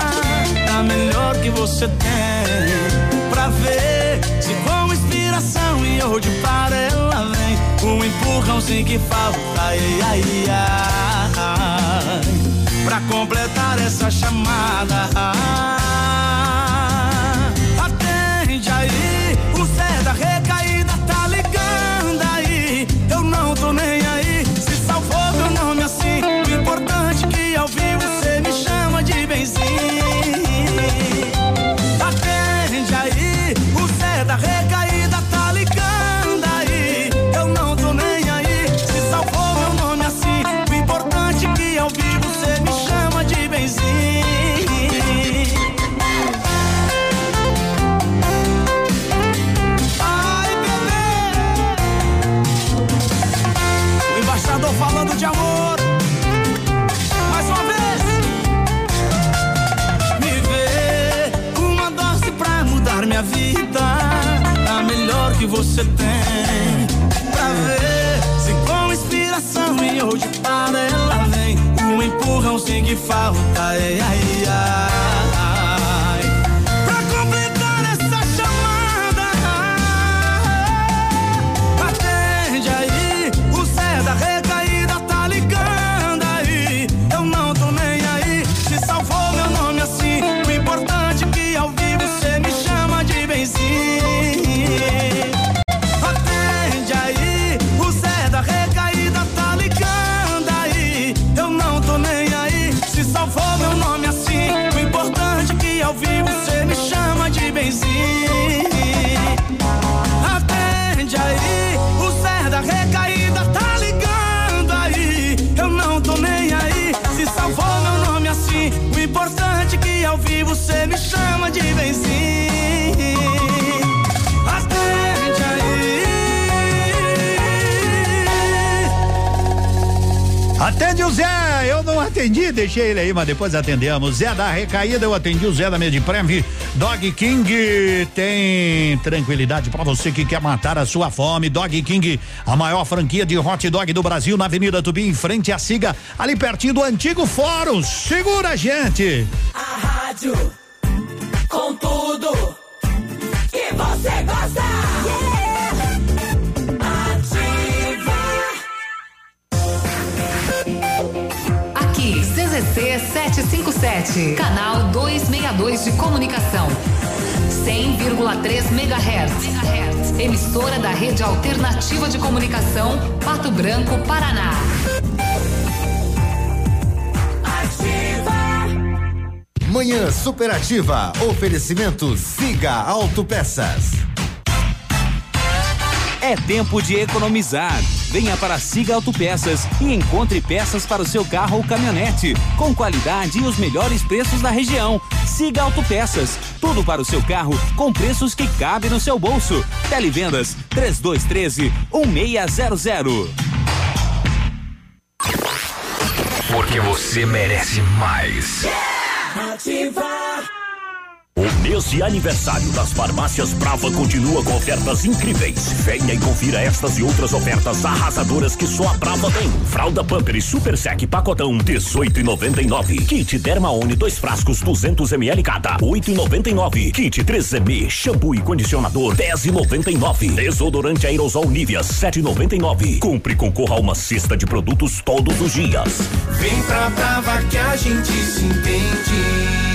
A melhor que você tem pra ver se com inspiração e hoje para ela vem um empurrãozinho que falta. Ai, ai, ai, pra completar essa chamada. Tem. Pra ver se com inspiração e hoje para ela vem. Um empurrãozinho que falta. Ai, ai, ai. Atende o Zé, eu não atendi, deixei ele aí, mas depois atendemos. Zé da recaída, eu atendi o Zé da Mediprev. Dog King tem tranquilidade para você que quer matar a sua fome. Dog King, a maior franquia de hot dog do Brasil na Avenida Tubi, em frente à Siga, ali pertinho do antigo Fórum. Segura, gente. A rádio CZC 757, canal 262 de comunicação. 100,3 MHz. Emissora da Rede Alternativa de Comunicação, Pato Branco, Paraná. Manhã superativa. Oferecimento Siga Autopeças. É tempo de economizar. Venha para Siga Autopeças e encontre peças para o seu carro ou caminhonete, com qualidade e os melhores preços da região. Siga Autopeças, tudo para o seu carro com preços que cabem no seu bolso. Televendas 3213 1600. Porque você merece mais. O mês de aniversário das farmácias Brava continua com ofertas incríveis. Venha e confira estas e outras ofertas arrasadoras que só a Brava tem. Fralda Pamper e Super Sec pacotão 18,99. Kit Dermaone dois frascos 200 ml cada 8,99. Kit 3M shampoo e condicionador 10,99. Desodorante aerosol Nivea 7,99. Compre e concorra a uma cesta de produtos todos os dias. Vem pra Brava que a gente se entende.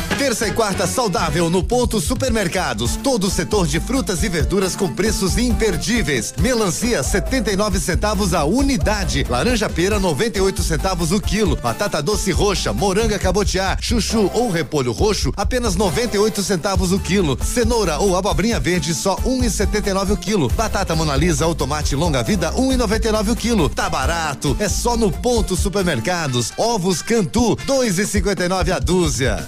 Terça e quarta saudável no Ponto Supermercados. Todo o setor de frutas e verduras com preços imperdíveis. Melancia 79 centavos a unidade. Laranja pera 98 centavos o quilo. Batata doce roxa, moranga cabotiá, chuchu ou repolho roxo apenas 98 centavos o quilo. Cenoura ou abobrinha verde só 1,79 o quilo. Batata monalisa ou tomate longa vida 1,99 o quilo. Tá barato, é só no Ponto Supermercados. Ovos Cantu 2,59 a dúzia.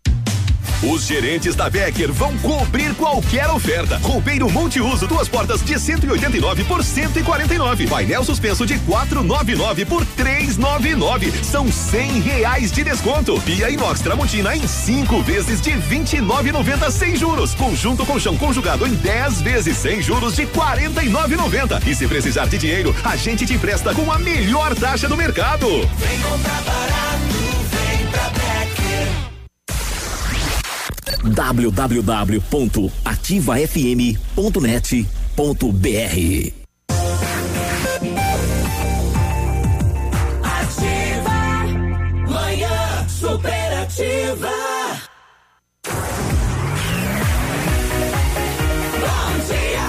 Os gerentes da Becker vão cobrir qualquer oferta. Roupeiro multiuso, duas portas de 189 por 149. Painel suspenso de 499 por 399. São 100 reais de desconto. Pia inox Tramontina em cinco vezes de 29,90 sem juros. Conjunto colchão conjugado em 10 vezes sem juros de 49,90. E se precisar de dinheiro, a gente te empresta com a melhor taxa do mercado. Vem comprar barato, vem pra Becker. www.ativafm.net.br Ativa, manhã superativa. Bom dia,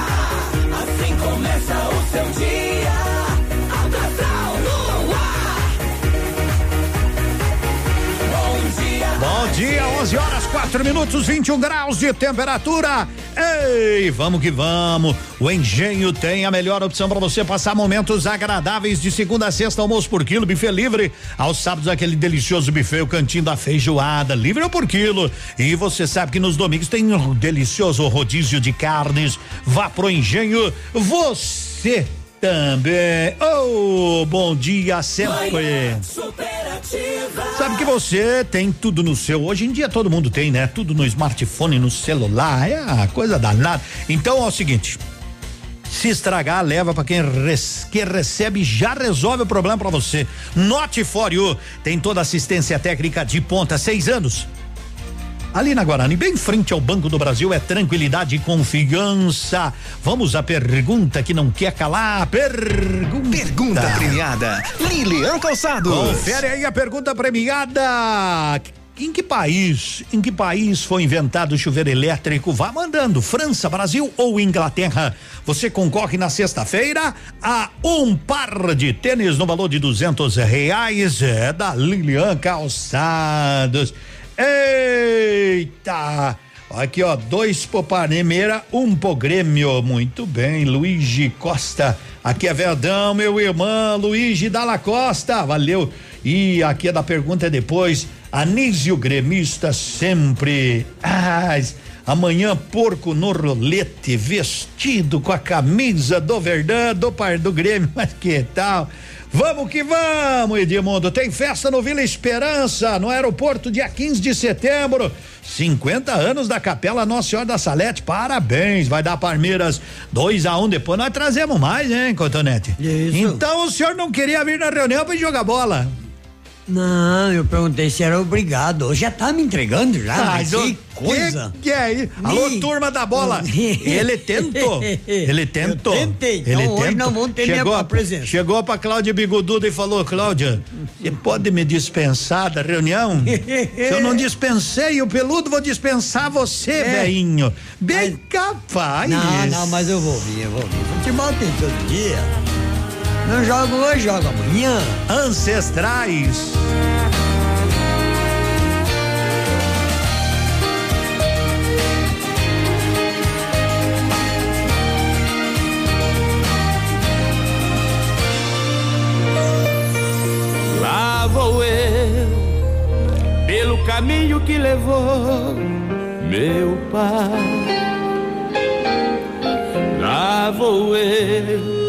assim começa o seu dia. Alto astral no ar. Bom dia. Bom dia, 11 horas 4 minutos, 21 graus de temperatura. Ei, vamos que vamos. O Engenho tem a melhor opção para você passar momentos agradáveis de segunda a sexta, almoço por quilo, buffet livre. Aos sábados, aquele delicioso buffet, o cantinho da feijoada, livre ou por quilo. E você sabe que nos domingos tem um delicioso rodízio de carnes. Vá pro Engenho, você também. Oh, bom dia sempre. Sabe que você tem tudo no seu. Hoje em dia todo mundo tem, né? Tudo no smartphone, no celular. É a coisa danada. Então é o seguinte. Se estragar, leva para quem, res, quem recebe já resolve o problema para você. Note for you tem toda assistência técnica de ponta, seis anos. Ali na Guarani, bem em frente ao Banco do Brasil, é tranquilidade e confiança. Vamos à pergunta que não quer calar. Pergunta. Pergunta premiada. Lilian Calçados. Confere aí a pergunta premiada. Em que país, em que país foi inventado o chuveiro elétrico? Vá mandando, França, Brasil ou Inglaterra. Você concorre na sexta-feira a um par de tênis no valor de duzentos reais. É da Lilian Calçados. Eita! Aqui, ó, dois pro Panemeira, um pro Grêmio. Muito bem, Luigi Costa. Aqui é Verdão, meu irmão, Luigi Dalla Costa. Valeu. E aqui é da pergunta depois. Anísio Gremista sempre. Ah, amanhã porco no rolete, vestido com a camisa do Verdão, do par do Grêmio, mas que tal? Vamos que vamos, Edmundo. Tem festa no Vila Esperança, no aeroporto, dia 15 de setembro. 50 anos da Capela Nossa Senhora da Salete. Parabéns. Vai dar Palmeiras 2 a 1 um. Depois nós trazemos mais, hein, Cotonete? Isso. Então o senhor não queria vir na reunião para jogar bola? Não, eu perguntei se era obrigado. Já tá me entregando já. Ah, mas que coisa. Que, que é isso? Alô, Me- turma da bola. Ele tentou. Ele tentou. Eu tentei. Então Ele hoje tentou. não vão ter minha chegou, presença. Chegou pra Cláudia Bigoduda e falou: Cláudia, você pode me dispensar da reunião? Se eu não dispensei o peludo, vou dispensar você, É. velhinho. Bem capaz. Não, não, mas eu vou vir, eu vou vir. Futebol tem todo dia. Não jogo hoje, jogo amanhã. Ancestrais. Lá vou eu, pelo caminho que levou meu pai. Lá vou eu,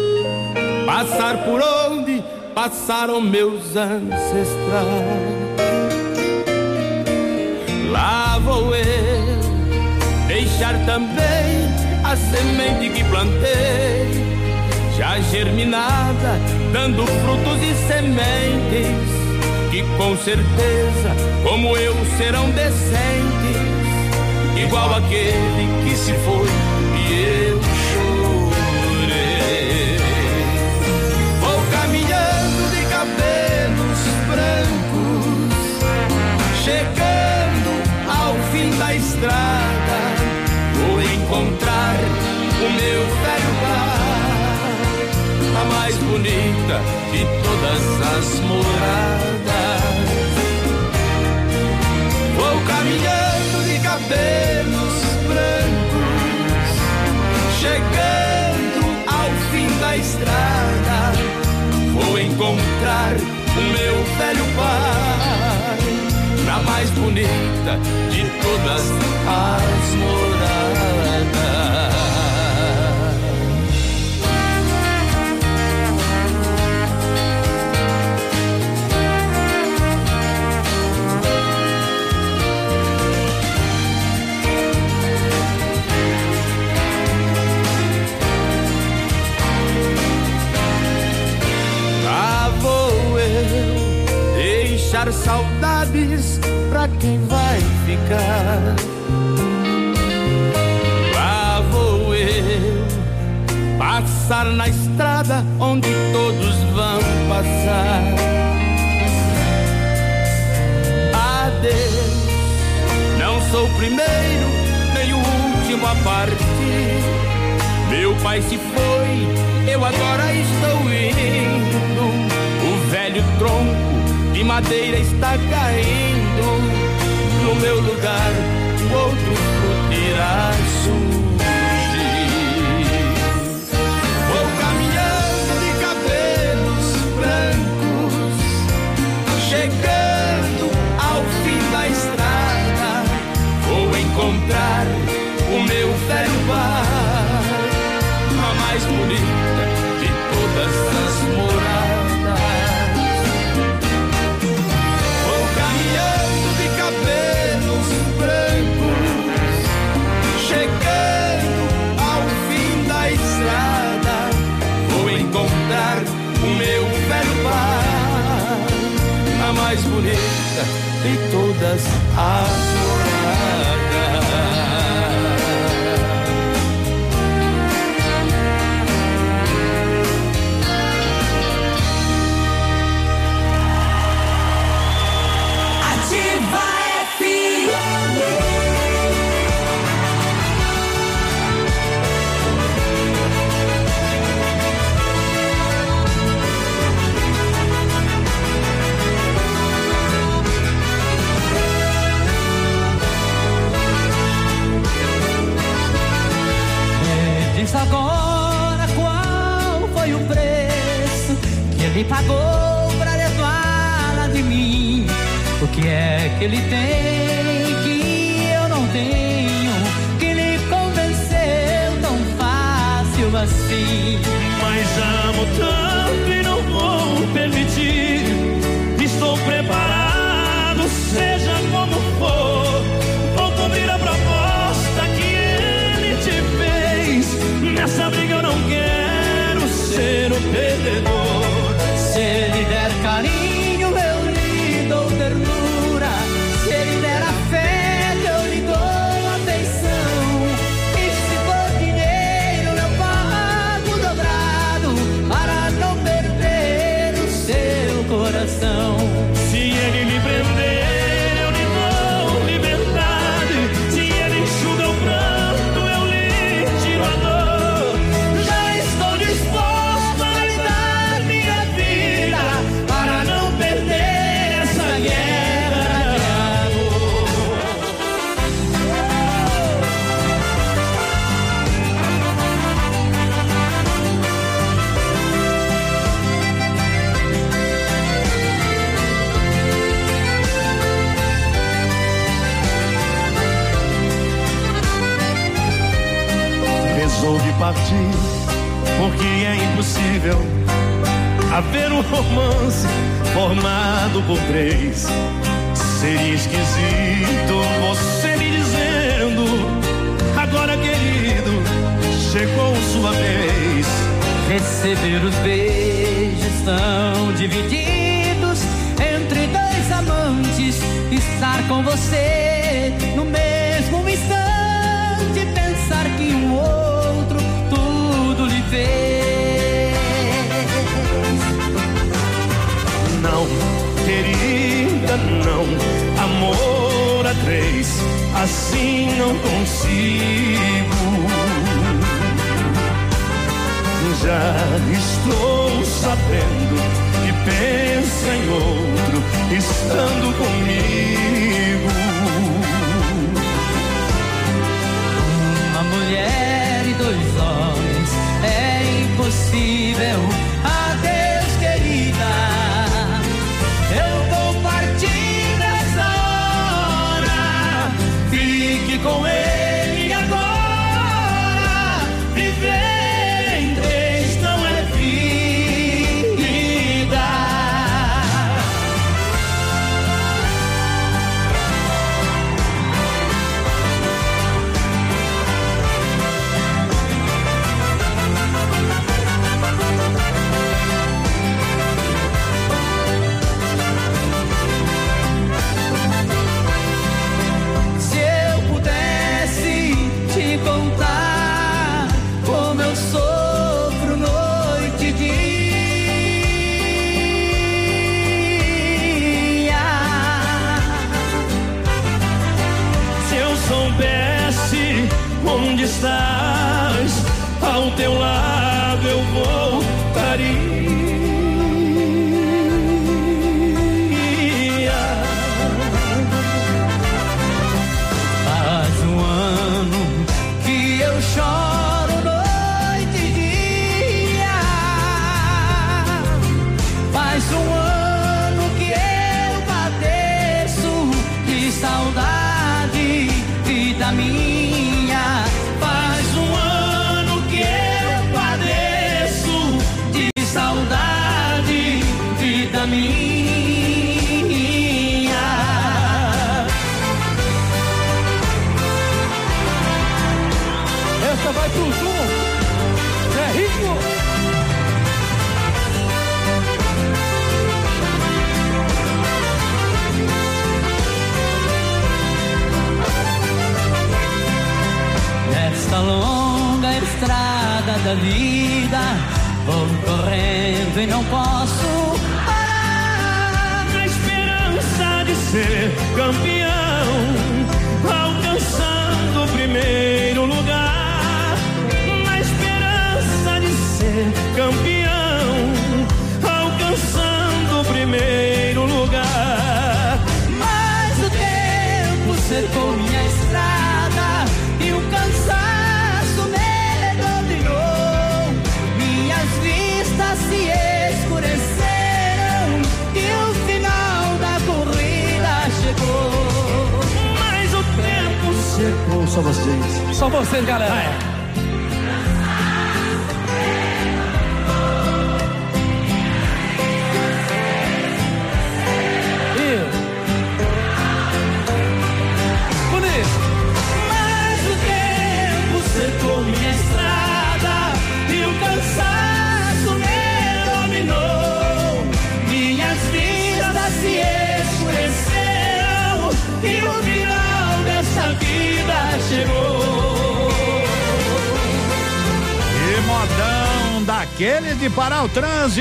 passar por onde passaram meus ancestrais. Lá vou eu, deixar também a semente que plantei já germinada, dando frutos e sementes que com certeza, como eu, serão decentes, igual aquele que se foi e eu chegando ao fim da estrada, vou encontrar o meu velho bar a mais bonita de todas as moradas. Vou caminhando de cabelos brancos, chegando ao fim da estrada. Vou encontrar o meu velho pai, na mais bonita de todas as moradas. Saudades pra quem vai ficar. Lá vou eu passar na estrada onde todos vão passar. Adeus, não sou o primeiro nem o último a partir. Meu pai se foi, eu agora estou indo. O velho tronco de madeira está caindo. No meu lugar, o outro fruto irá surgir. Vou caminhando de cabelos brancos, chegando ao fim da estrada. Vou encontrar bonita de todas as ele pagou pra levá-la de mim. O que é que ele tem que eu não tenho? Que lhe convenceu tão fácil assim? Mas amo tanto e não vou permitir. Estou preparado, seja como for. Vou cumprir a proposta que ele te fez. Nessa briga eu não quero ser o perdedor. Impossível haver um romance formado por três. Seria esquisito você me dizendo, agora querido, chegou sua vez. Receber os beijos tão divididos entre dois amantes, estar com você no mesmo instante, pensar que um outro tudo lhe fez. Não. Amor a três, assim não consigo. Já estou sabendo que pensa em outro, estando comigo.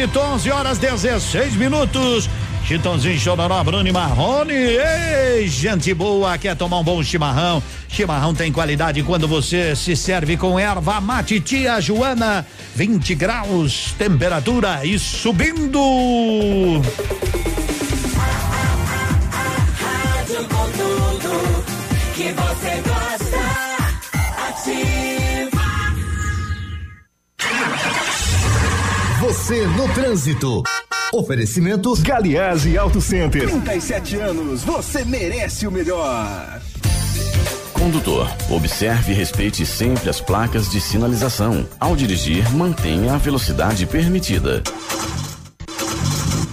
Trânsito, 11 horas 16 minutos. Chitãozinho Chororó, Bruno e Marrone. Ei, gente boa, quer tomar um bom chimarrão? Chimarrão tem qualidade quando você se serve com erva mate tia Joana. 20 graus, temperatura e subindo. No trânsito. Oferecimento Galiase Auto Center. 37 anos, você merece o melhor. Condutor, observe e respeite sempre as placas de sinalização. Ao dirigir, mantenha a velocidade permitida.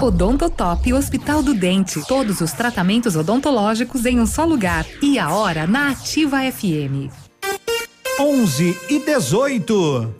Odontotop Hospital do Dente. Todos os tratamentos odontológicos em um só lugar. E a hora na Ativa FM. 11 e 18.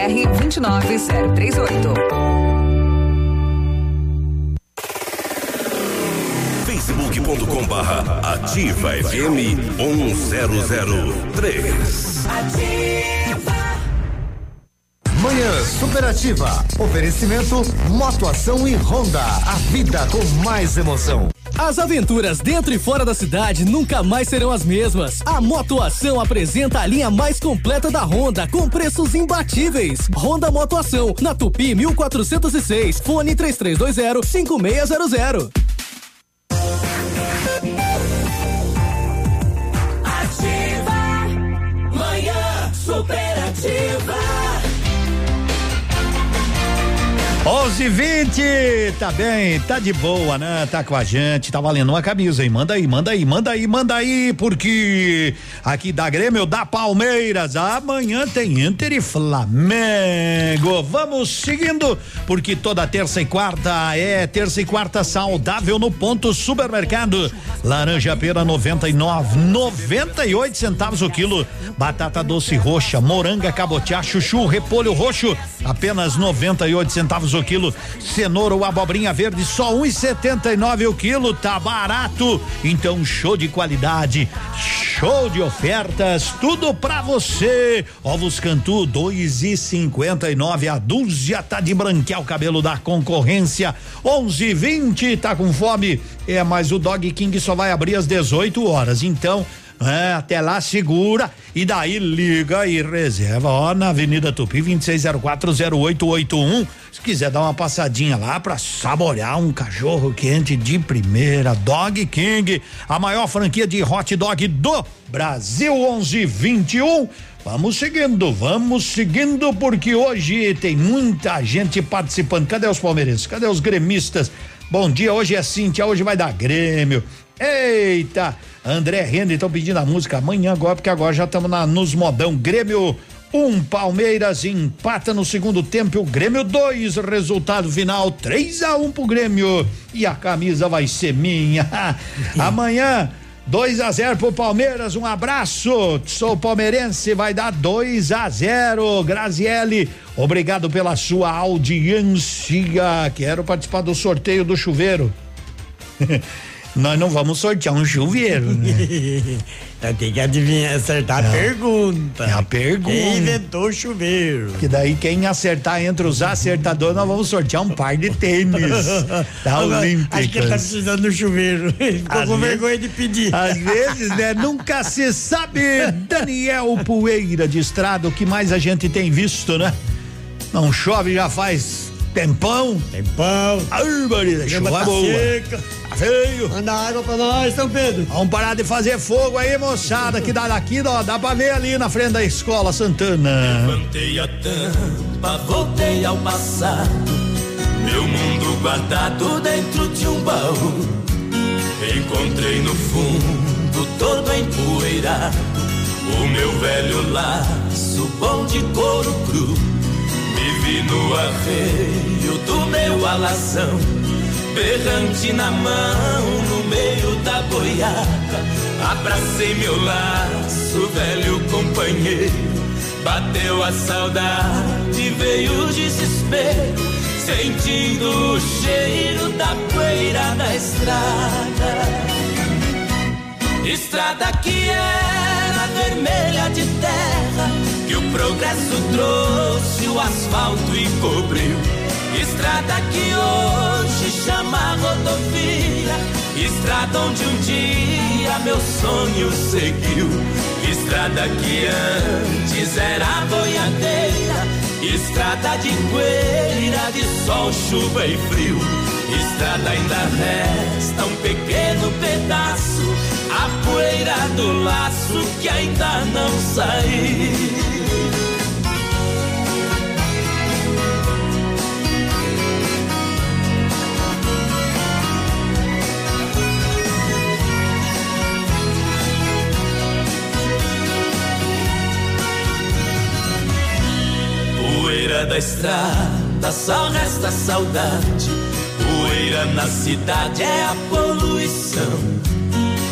29038. facebook.com barra ativa FM 1003. Manhã Superativa. Oferecimento Motoação e Honda. A vida com mais emoção. As aventuras dentro e fora da cidade nunca mais serão as mesmas. A Motoação apresenta a linha mais completa da Honda com preços imbatíveis. Honda Motoação, na Tupi 1406, fone 3320 5600. Ativa. Manhã superativa. 11 20 tá bem, tá de boa, né? Tá com a gente, tá valendo uma camisa, hein? Manda aí, manda aí, manda aí, manda aí, porque aqui da Grêmio, da Palmeiras, amanhã tem Inter e Flamengo. Vamos seguindo, porque toda terça e quarta é terça e quarta saudável no ponto supermercado. Laranja pera 99, 98 centavos o quilo. Batata doce roxa, moranga cabotiá, chuchu, repolho roxo, apenas 98 centavos o quilo. Cenoura ou abobrinha verde, só 1,79 o quilo, tá barato. Então, show de qualidade, show de ofertas, tudo pra você. Ovos Cantu, 2,59 a dúzia, tá de branquear o cabelo da concorrência. 11,20, tá com fome? É, mas o Dog King só vai abrir às 18 horas. Então, É, até lá segura e daí liga e reserva, ó, na Avenida Tupi 26040881. Se quiser dar uma passadinha lá para saborear um cachorro quente de primeira, Dog King, a maior franquia de hot dog do Brasil 1121. Vamos seguindo, vamos seguindo, porque hoje tem muita gente participando. Cadê os palmeirenses? Cadê os gremistas? Bom dia, hoje é Cintia, hoje vai dar Grêmio. Eita! André Renda estão pedindo a música amanhã agora, porque agora já estamos nos modão. Grêmio um Palmeiras empata no segundo tempo, o Grêmio dois, resultado final 3 a 1 um pro Grêmio e a camisa vai ser minha. Amanhã 2 a 0 pro Palmeiras, um abraço. Sou palmeirense, vai dar 2 a 0. Graziele, obrigado pela sua audiência. Quero participar do sorteio do chuveiro. Nós não vamos sortear um chuveiro, né? então tem que adivinhar, acertar a pergunta. É a pergunta. Quem inventou o chuveiro? Que daí quem acertar entre os acertadores, nós vamos sortear um par de tênis da Olímpicas. Acho que ele tá precisando do chuveiro. Ficou Às com vezes- vergonha de pedir. Às vezes, né? Nunca se sabe. Daniel Poeira de Estrada, o que mais a gente tem visto, né? Não chove já faz tempão. Tempão. Ai, Maria, Grama chuva tá boa. seca. Tá feio. Manda água pra nós, São Pedro. Vamos parar de fazer fogo aí, moçada, que dá daqui, ó, dá pra ver ali na frente da escola Santana. Levantei a tampa, voltei ao passado. Meu mundo guardado dentro de um baú. Encontrei no fundo todo empoeirado. O meu velho laço bom de couro cru. Me vi no arreio do meu alazão. Berrante na mão, no meio da boiada. Abracei meu laço, velho companheiro. Bateu a saudade, veio o desespero. Sentindo o cheiro da poeira da estrada. Estrada que era vermelha de terra, que o progresso trouxe o asfalto e cobriu. Estrada que hoje chama rodovia, estrada onde um dia meu sonho seguiu. Estrada que antes era boiadeira, estrada de poeira, de sol, chuva e frio. Estrada ainda resta um pequeno pedaço, a poeira do laço que ainda não saiu. Poeira da estrada, só resta saudade. Poeira na cidade é a poluição.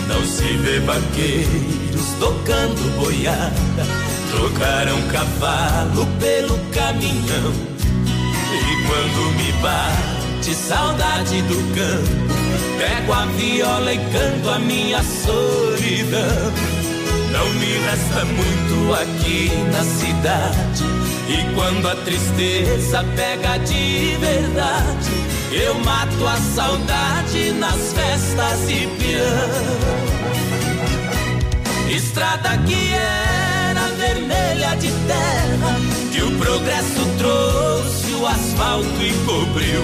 Não se vê vaqueiros tocando boiada. Trocaram cavalo pelo caminhão. E quando me bate saudade do campo, pego a viola e canto a minha solidão. Não me resta muito aqui na cidade. E quando a tristeza pega de verdade, eu mato a saudade nas festas e piano. Estrada que era vermelha de terra, que o progresso trouxe o asfalto e cobriu.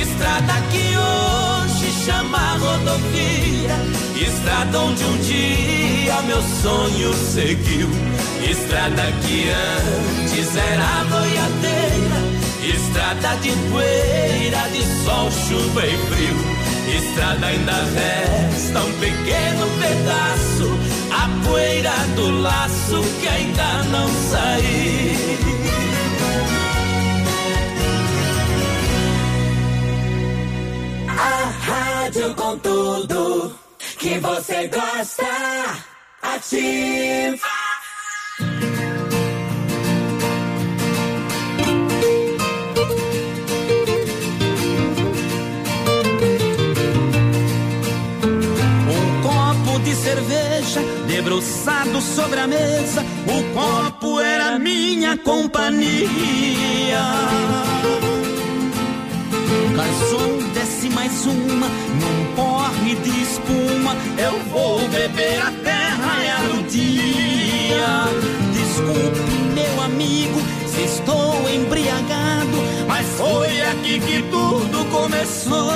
Estrada que hoje chama rodovia, estrada onde um dia meu sonho seguiu. Estrada que antes era boiadeira, estrada de poeira, de sol, chuva e frio. Estrada ainda resta um pequeno pedaço, a poeira do laço que ainda não saiu. A rádio com tudo que você gosta. Ativa. Cerveja debruçado sobre a mesa. O copo era minha companhia. Garçom, e mais uma num porre de espuma. Eu vou beber até raiar o dia. Desculpe, meu amigo, se estou embriagado, mas foi aqui que tudo começou.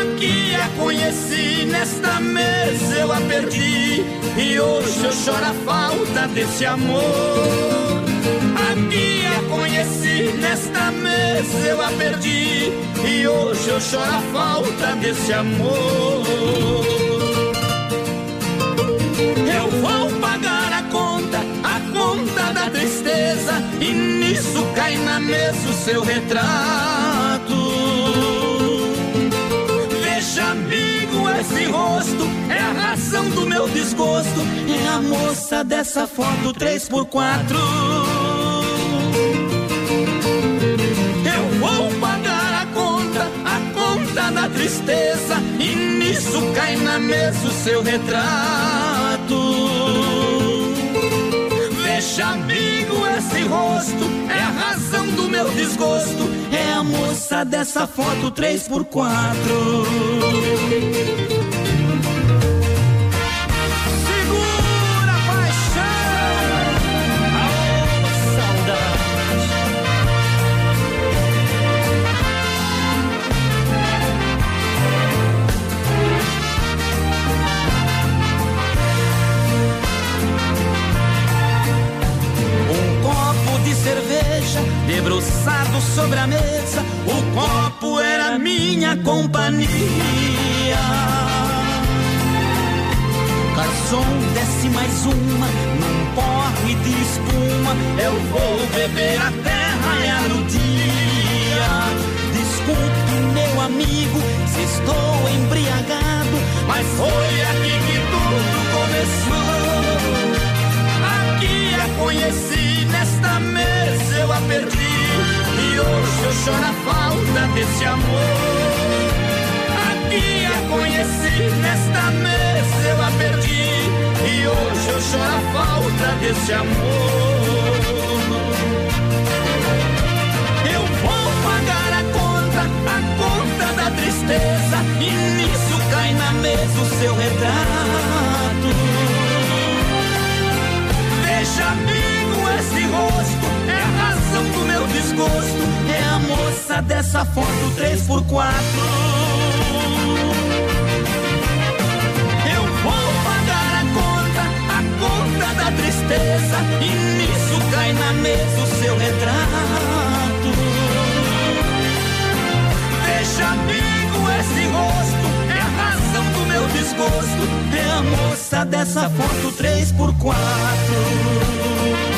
Aqui é a conheci, nesta mesa eu a perdi, e hoje eu choro a falta desse amor. A conheci, nesta mesa eu a perdi, e hoje eu choro a falta desse amor. Eu vou pagar a conta, a conta da tristeza, e nisso cai na mesa o seu retrato. Esse rosto é a razão do meu desgosto. É a moça dessa foto 3x4. Eu vou pagar a conta, a conta da tristeza, e nisso cai na mesa o seu retrato. Veja, amigo, esse rosto é a razão do meu desgosto. É a moça dessa foto 3x4. Debruçado sobre a mesa. O copo era minha companhia. Garçom, desce mais uma num porre de espuma. Eu vou beber até raiar o dia. Desculpe, meu amigo, se estou embriagado, mas foi aqui que tudo começou. Aqui a conheci, nesta mesa eu a perdi. E hoje eu choro a falta desse amor. Aqui a conheci, nesta mesa eu a perdi. E hoje eu choro a falta desse amor. Eu vou pagar a conta, a conta da tristeza. E nisso cai na mesa o seu retrato. Amigo, esse rosto é a razão do meu desgosto. É a moça dessa foto 3x4. Eu vou pagar a conta, a conta da tristeza. E nisso cai na mesa o seu retrato. Veja, amigo, esse rosto é a razão do meu desgosto. É a moça dessa foto 3x4.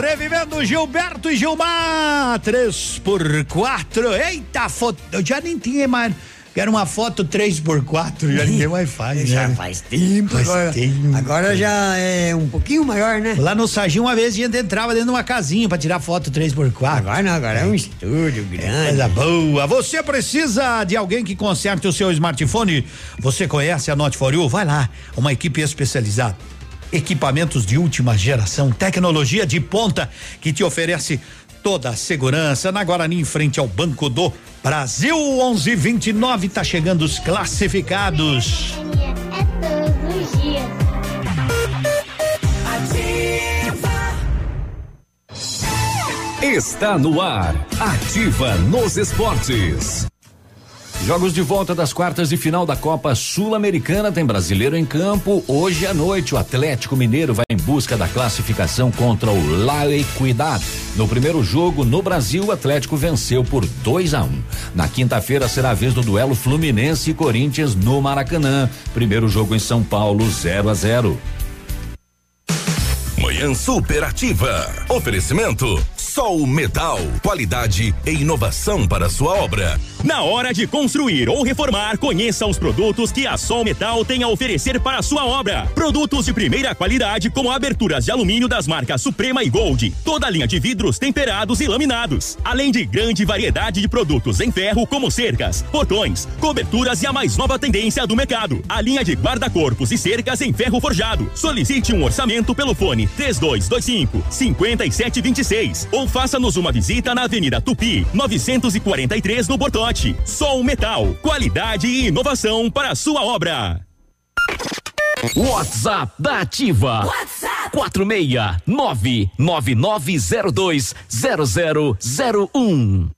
Revivendo Gilberto e Gilmar, 3 por 4 Eita, foto. Eu já nem tinha mais. Quero uma foto 3 por 4 já ninguém mais faz. Já né? faz tempo. Faz agora, tempo. agora já é um pouquinho maior, né? Lá no Sarginho, uma vez a gente entrava dentro de uma casinha pra tirar foto 3x4. Agora não, agora é um estúdio grande. Coisa boa. Você precisa de alguém que conserte o seu smartphone? Você conhece a Not For You? Vai lá, uma equipe especializada. Equipamentos de última geração, tecnologia de ponta que te oferece toda a segurança na Guarani em frente ao Banco do Brasil 1129 tá chegando os classificados. Está no ar. Ativa nos esportes. Jogos de volta das quartas de final da Copa Sul-Americana tem brasileiro em campo. Hoje à noite, o Atlético Mineiro vai em busca da classificação contra o La Equidad. No primeiro jogo, no Brasil, o Atlético venceu por 2 a 1 um. Na quinta-feira será a vez do duelo Fluminense e Corinthians no Maracanã. Primeiro jogo em São Paulo, 0 a 0 Manhã Superativa. Oferecimento Sol Metal. Qualidade e inovação para sua obra. Na hora de construir ou reformar, conheça os produtos que a Sol Metal tem a oferecer para a sua obra. Produtos de primeira qualidade, como aberturas de alumínio das marcas Suprema e Gold. Toda a linha de vidros temperados e laminados. Além de grande variedade de produtos em ferro, como cercas, portões, coberturas e a mais nova tendência do mercado. A linha de guarda-corpos e cercas em ferro forjado. Solicite um orçamento pelo fone 3225 5726 ou faça-nos uma visita na Avenida Tupi, 943 no Bortote. Sol Metal, qualidade e inovação para a sua obra. WhatsApp da Ativa. WhatsApp 46999020001.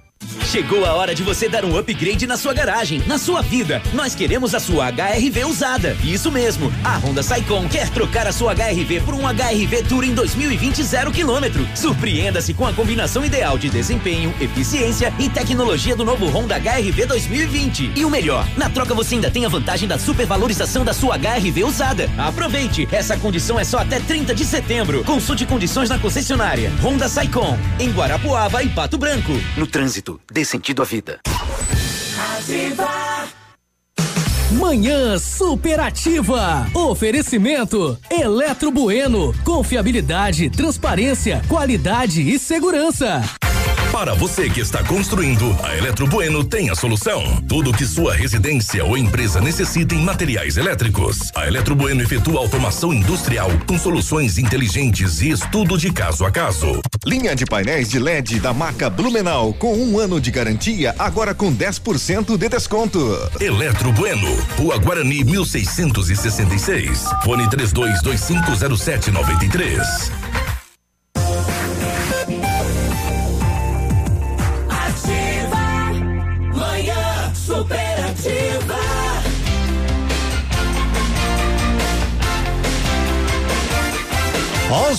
Chegou a hora de você dar um upgrade na sua garagem, na sua vida. Nós queremos a sua HRV usada. Isso mesmo. A Honda Saicon quer trocar a sua HRV por um HRV Touring 2020 zero quilômetro. Surpreenda-se com a combinação ideal de desempenho, eficiência e tecnologia do novo Honda HRV 2020. E o melhor, na troca você ainda tem a vantagem da supervalorização da sua HRV usada. Aproveite, essa condição é só até 30 de setembro. Consulte condições na concessionária. Honda Saicon, em Guarapuava e Pato Branco. No trânsito, dê sentido à vida. Manhã superativa. Oferecimento Eletro Bueno. Confiabilidade, transparência, qualidade e segurança. Para você que está construindo, a Eletro Bueno tem a solução. Tudo que sua residência ou empresa necessita em materiais elétricos. A Eletro Bueno efetua automação industrial com soluções inteligentes e estudo de caso a caso. Linha de painéis de LED da marca Blumenau com um ano de garantia, agora com 10% de desconto. Eletro Bueno, Rua Guarani 1666. Fone 32250793.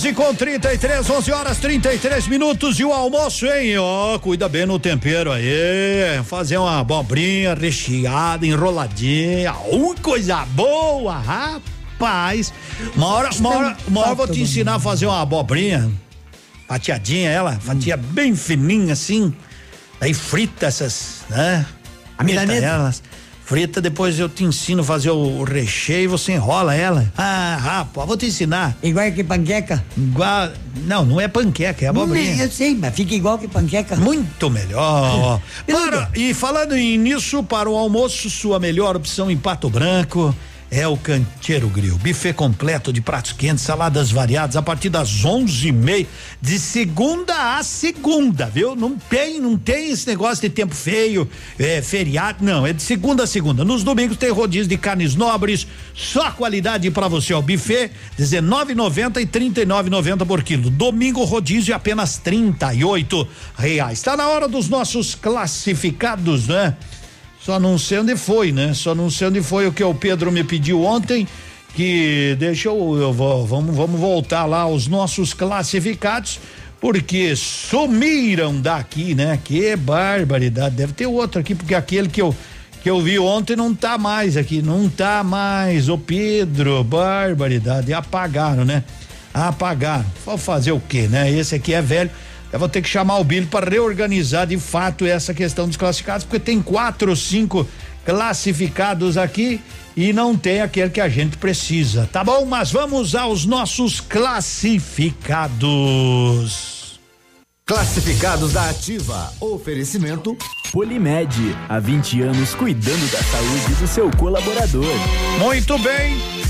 11 com 33, 11 horas 33 minutos e o almoço, hein? Ó, oh, cuida bem no tempero aí. Fazer uma abobrinha recheada, enroladinha. Ui, coisa boa, rapaz. Uma hora, uma hora, uma hora vou te ensinar a fazer uma abobrinha. Fatiadinha ela, hum. fatia bem fininha assim. Aí frita essas, né? A milanesa. Frita depois eu te ensino a fazer o, recheio e você enrola ela. Ah, rapaz, vou te ensinar. Igual que panqueca? Igual. Não, não é panqueca, é abobrinha. Eu sei, mas fica igual que panqueca. Muito melhor. Para, e falando em nisso, para o almoço, sua melhor opção em Pato Branco é o Canteiro Grill. Buffet completo de pratos quentes, saladas variadas a partir das onze e meia, de segunda a segunda, viu? Não tem, não tem esse negócio de tempo feio, é, feriado, não, é de segunda a segunda. Nos domingos tem rodízio de carnes nobres, só qualidade para você, ó. Buffet, R$19,90 e R$39,90 por quilo. Domingo rodízio apenas 38 reais. Tá na hora dos nossos classificados, né? Só não sei onde foi, né? Só não sei onde foi o que o Pedro me pediu ontem. Que deixa eu, eu vou, vamos, vamos voltar lá aos nossos classificados, porque sumiram daqui, né? Que barbaridade. Deve ter outro aqui, porque aquele que eu que eu vi ontem não tá mais aqui, não tá mais. Ô Pedro, barbaridade. Apagaram, né? Apagaram. Vou fazer o quê, né? Esse aqui é velho. Eu vou ter que chamar o Billy para reorganizar de fato essa questão dos classificados, porque tem quatro ou cinco classificados aqui e não tem aquele que a gente precisa, tá bom? Mas vamos aos nossos classificados. Classificados da Ativa. Oferecimento Polimed, há 20 anos cuidando da saúde do seu colaborador. Muito bem.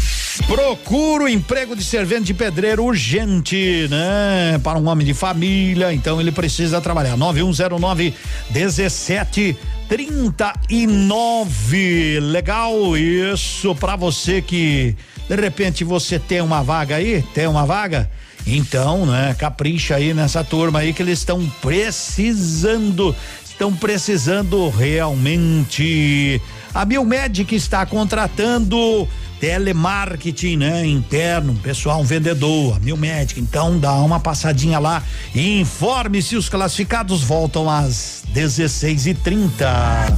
Procura o emprego de servente de pedreiro urgente, né? Para um homem de família, então ele precisa trabalhar. 9109 17 39. Legal isso para você que de repente você tem uma vaga aí, tem uma vaga? Então, né, capricha aí nessa turma aí que eles estão precisando, estão precisando realmente. A Biomedic está contratando telemarketing, né? Interno, pessoal, um vendedor, a Biomedic. Então dá uma passadinha lá e informe se os classificados voltam às 16 e 30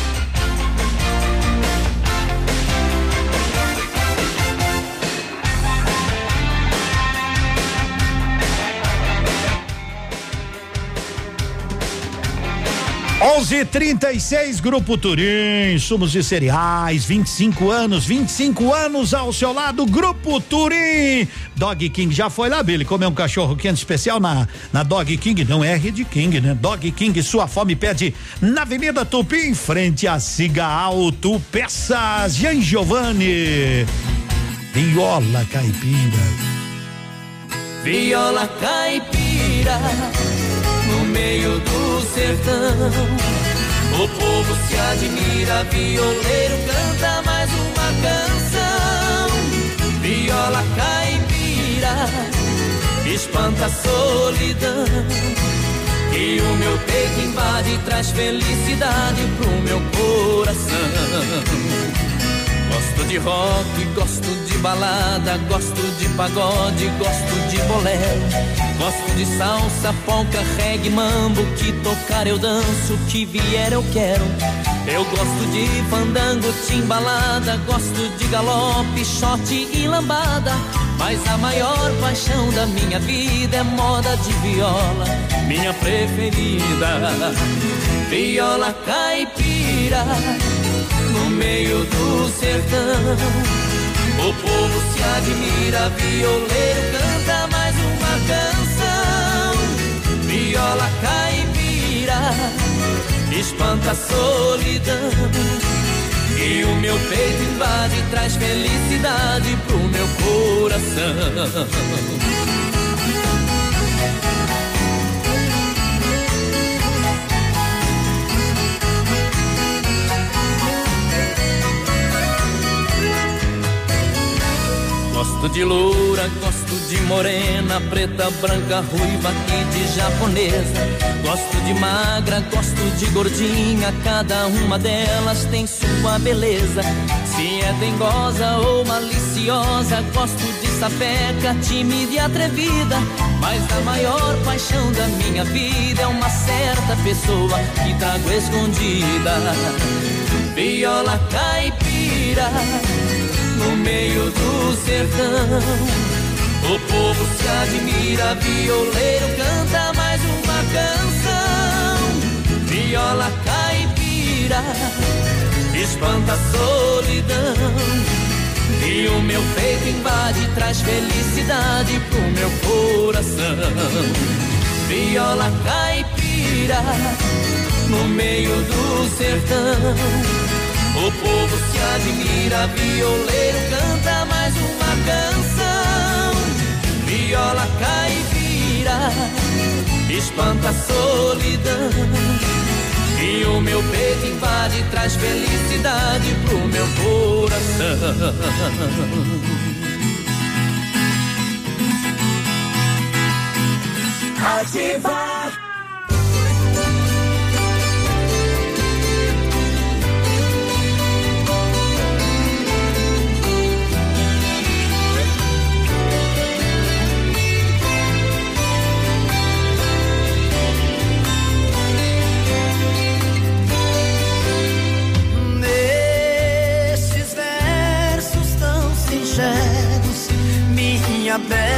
11:36 Grupo Turim, sumos de cereais, 25 anos, 25 anos ao seu lado, Grupo Turim. Dog King já foi lá, Billy, comer um cachorro quente especial na na Dog King, não é Red King, né? Dog King, sua fome pede na Avenida Tupi, em frente a Siga Auto Peças, Jean Giovanni. Viola caipira. Viola caipira meio do sertão. O povo se admira, violeiro canta mais uma canção. Viola caipira, espanta a solidão. E o meu peito invade traz felicidade pro meu coração. Gosto de rock, gosto de balada, gosto de pagode, gosto de bolero. Gosto de salsa, polca, reggae, mambo, que tocar eu danço, que vier eu quero. Eu gosto de fandango, timbalada, gosto de galope, shot e lambada. Mas a maior paixão da minha vida é moda de viola, minha preferida. Viola caipira meio do sertão. O povo se admira, violeiro canta mais uma canção. Viola caipira, espanta a solidão. E o meu peito invade traz felicidade pro meu coração. Gosto de loura, gosto de morena, preta, branca, ruiva e de japonesa. Gosto de magra, gosto de gordinha, cada uma delas tem sua beleza. Se é dengosa ou maliciosa, gosto de sapeca, tímida e atrevida. Mas a maior paixão da minha vida é uma certa pessoa que trago escondida. Viola caipira no meio do sertão. O povo se admira, violeiro canta mais uma canção. Viola caipira, espanta a solidão. E o meu peito invade traz felicidade pro meu coração. Viola caipira, no meio do sertão. O povo se admira, violeiro canta mais uma canção. Viola caipira, espanta a solidão. E o meu peito invade e traz felicidade pro meu coração. Ativar. Minha bela,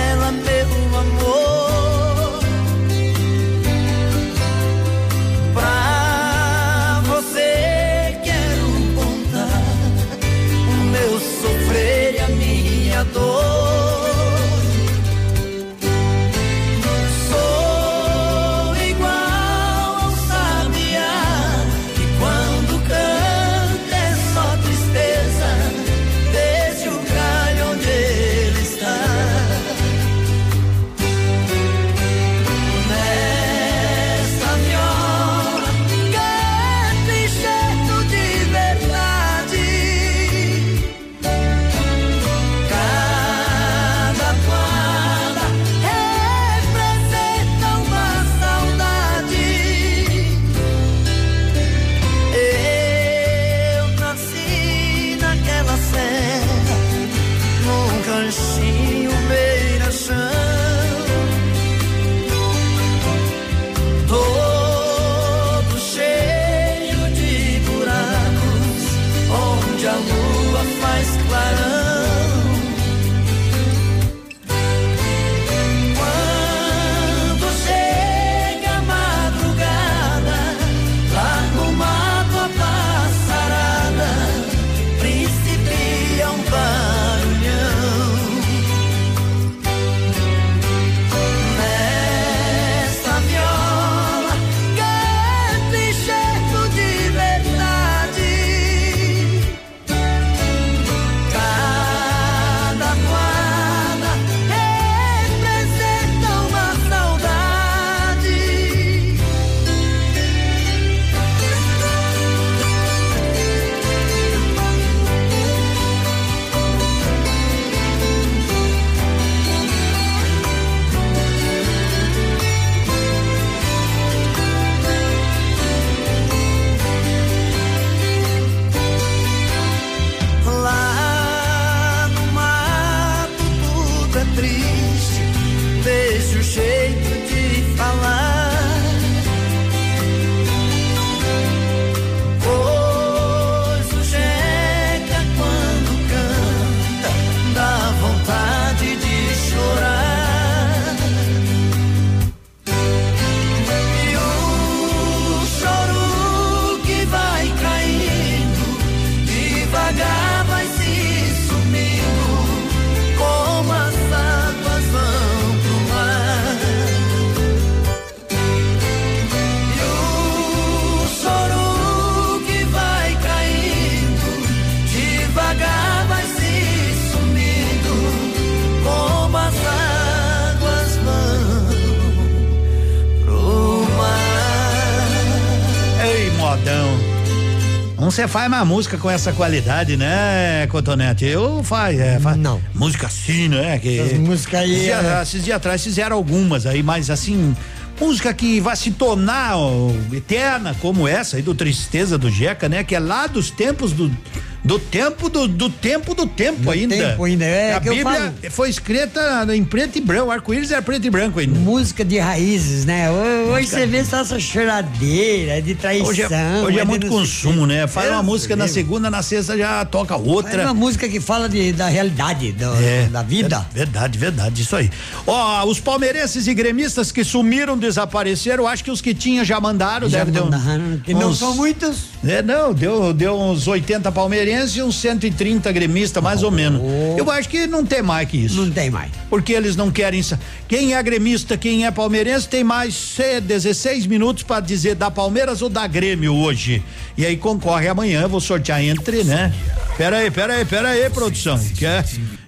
você faz mais música com essa qualidade, né, Cotonete? Eu faz, é, faz. Não. Música assim, né? Que Essas músicas aí, Esses dias, é. esses dias atrás fizeram algumas aí, mas assim, música que vai se tornar ó, eterna, como essa aí do Tristeza do Jeca, né? Que é lá dos tempos do. Do tempo do, do tempo do tempo Do ainda. tempo ainda, é A Bíblia foi escrita em preto e branco, arco-íris era preto e branco ainda. Música de raízes, né? Hoje você vê só essa choradeira de traição. Hoje é, hoje é de muito o consumo, né? Faz uma música na segunda, na sexta já toca outra. uma música que fala de, da realidade, do- É, da vida. ver- Verdade, verdade, isso aí. Ó, os palmeirenses e gremistas que sumiram, desapareceram, acho que os que tinham já mandaram, Já deve ter um- mandaram, que não são muitos. É, não, deu, deu uns 80 palmeirenses e uns 130 gremistas, mais ou menos. Eu acho que não tem mais que isso. Não tem mais. Porque eles não querem. Quem é gremista, quem é palmeirense, tem mais eh, 16 minutos pra dizer da Palmeiras ou da Grêmio hoje. E aí concorre amanhã, vou sortear entre, né? Pera aí, pera aí, pera aí, produção. Que é-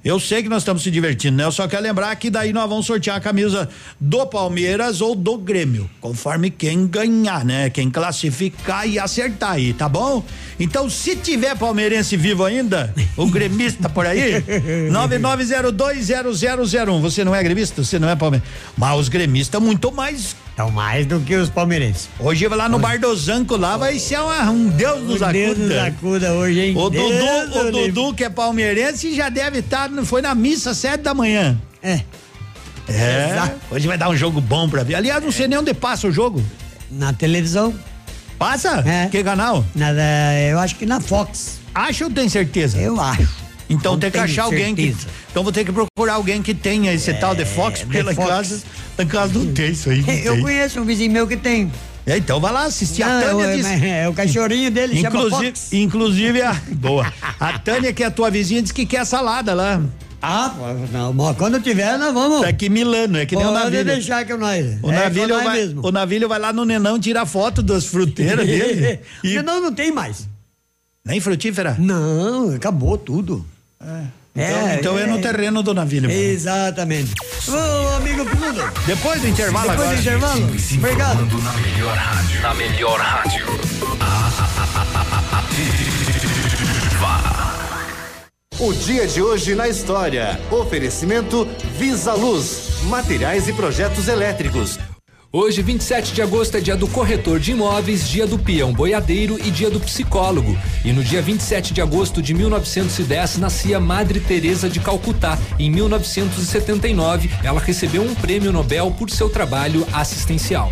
eu sei que nós estamos se divertindo, né? Eu só quero lembrar que daí nós vamos sortear a camisa do Palmeiras ou do Grêmio, conforme quem ganhar, né? Quem classificar e acertar aí, tá bom? Então, se tiver palmeirense vivo ainda, o gremista por aí, 99020001. Você não é gremista? Você não é palmeirense? Mas os gremistas muito mais. Estão mais do que os palmeirenses. Hoje vai lá no Bar do Zanco, lá vai ser uma- um Deus nos O Deus nos acuda. acuda hoje, hein? O Deus Dudu, o livre. Dudu, que é palmeirense, já deve estar, foi na missa sete da manhã. É. É. Exato. Hoje vai dar um jogo bom pra ver. Aliás, não sei nem onde passa o jogo. Na televisão. Passa? É. Que canal? Na, da- eu acho que na Fox. Acha ou tem certeza? Eu acho. Então Não tem que achar alguém que. Então vou ter que procurar alguém que tenha esse tal de Fox, porque lá em casa, lá em casa não tem isso aí. não Eu tem. conheço um vizinho meu que tem. É, então vai lá assistir. a Não, Tânia é, disse. mas é o cachorrinho dele, chama inclusive, Fox. inclusive a. Boa. A Tânia, que é a tua vizinha, disse que quer salada lá. Ah, não, quando tiver, nós vamos. Tá aqui Milano, é que nem o Pode navilho. deixar que nós. O é, nós vai, mesmo. o navilho vai lá no Nenão tirar foto das fruteiras dele. e... Não, não tem mais. Nem frutífera? Não, acabou tudo. Então, então é, no terreno do navilho. Exatamente. Ô, amigo Piludo. Depois do intervalo Depois agora. do intervalo. Obrigado. Na melhor rádio. Na melhor rádio. O dia de hoje na história. Oferecimento Visa Luz, materiais e projetos elétricos. Hoje, 27 de agosto, é dia do corretor de imóveis, dia do peão boiadeiro e dia do psicólogo. E no dia 27 de agosto de 1910 nascia Madre Teresa de Calcutá. Em 1979, ela recebeu um prêmio Nobel por seu trabalho assistencial.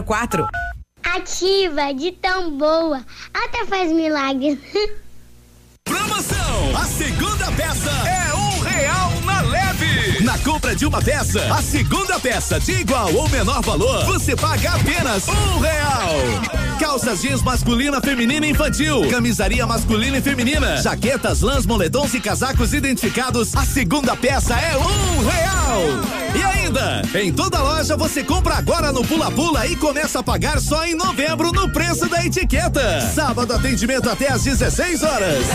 6004. Ativa de tão boa, até faz milagre. Promoção! A segunda peça é um real na leve. Na compra de uma peça, a segunda peça de igual ou menor valor, você paga apenas um real. Calças jeans masculina, feminina e infantil, camisaria masculina e feminina, jaquetas, lãs, moletons e casacos identificados, a segunda peça é um real. E ainda, em toda loja você compra agora no Pula Pula e começa a pagar só em novembro no preço da etiqueta. Sábado atendimento até às 16 horas.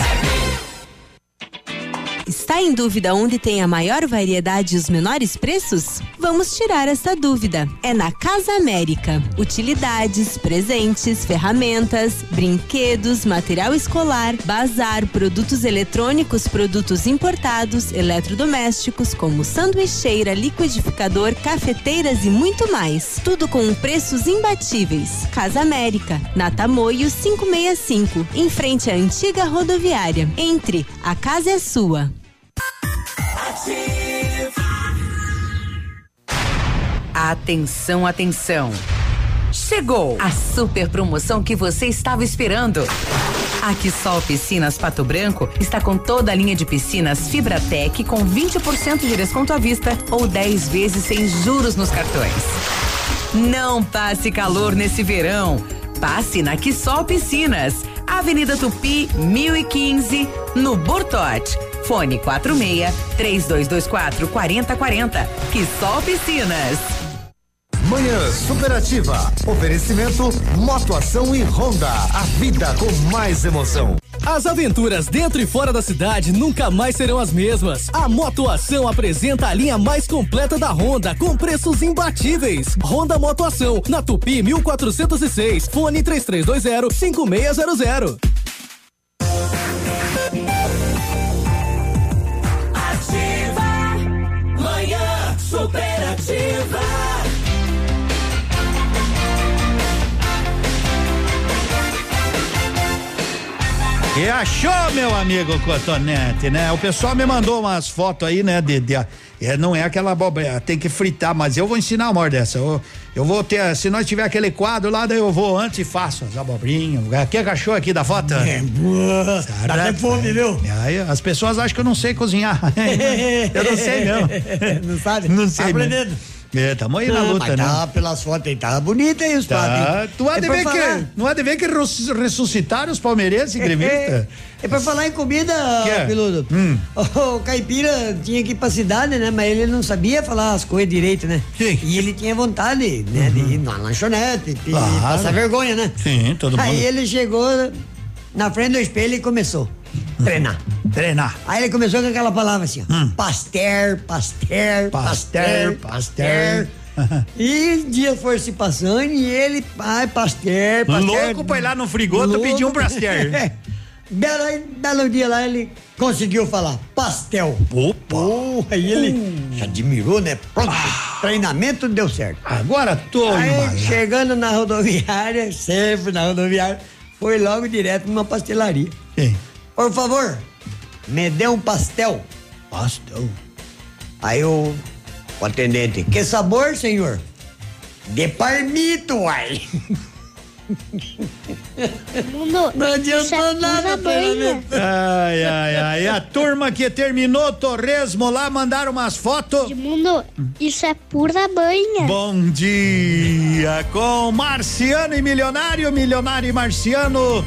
Está em dúvida onde tem a maior variedade e os menores preços? Vamos tirar essa dúvida. É na Casa América. Utilidades, presentes, ferramentas, brinquedos, material escolar, bazar, produtos eletrônicos, produtos importados, eletrodomésticos, como sanduicheira, liquidificador, cafeteiras e muito mais. Tudo com preços imbatíveis. Casa América, na Tamoio 565, em frente à antiga rodoviária. Entre, a casa é sua. Atenção, atenção. Chegou a super promoção que você estava esperando. A Quissol Piscinas Pato Branco está com toda a linha de piscinas Fibratec com 20% de desconto à vista ou 10 vezes sem juros nos cartões. Não passe calor nesse verão. Passe na Quissol Piscinas, Avenida Tupi, 1015, no Bortote. Fone 46 3224 4040. Quissol Piscinas. Manhã Superativa. Oferecimento Motoação e Honda. A vida com mais emoção. As aventuras dentro e fora da cidade nunca mais serão as mesmas. A Motoação apresenta a linha mais completa da Honda com preços imbatíveis. Honda Motoação, na Tupi 1406, fone 3320 5600. Superativa. E achou, meu amigo Cotonete, né? O pessoal me mandou umas fotos aí, né? De, de- é, não é aquela abóbora, tem que fritar, mas eu vou ensinar uma hora dessa. Eu, eu vou ter, se nós tiver aquele quadro lá, daí eu vou antes e faço as abobrinhas. Quer cachorro aqui da foto? É. Dá até fome, viu? Aí, as pessoas acham que eu não sei cozinhar. eu não sei, não. Não sabe? Não sei. Tá mesmo. É, tamo aí na luta, mas né? Tá pelas fotos aí, tá bonita aí os Tá. pratos. Tu há de É pra ver falar- que, não há de ver que res- ressuscitaram os palmeirenses em gremista? É, é pra falar em comida, Que é? Piludo. Hum. O caipira tinha que ir pra cidade, né? Mas ele não sabia falar as coisas direito, né? E ele tinha vontade, né? De ir na lanchonete, de Uhum. Claro. passar vergonha, né? Sim, todo Aí mundo. ele chegou na frente do espelho e começou treinar. Treinar. Aí ele começou com aquela palavra assim, ó. Hum. Pasteur, pasteur, pasteur, Pasteur. E dias foram se passando e ele, ai, pasteur, pasteur. Louco pra ir lá no frigoto pedir um pasteur. belo, belo dia lá ele conseguiu falar pastel. Opa! aí ele se admirou, né? Pronto, treinamento deu certo. Agora tô Aí embalado. chegando na rodoviária, sempre na rodoviária, foi logo direto numa pastelaria. Sim. Por favor, me dê um pastel. Pastel? Aí o, o atendente, que sabor, senhor? De palmito, uai. Mundo, Não adiantou nada, banha. Ai, ai, ai. A turma que terminou Torresmo lá mandaram umas fotos. Mundo, isso é pura banha. Bom dia com Marciano e Milionário, Milionário e Marciano.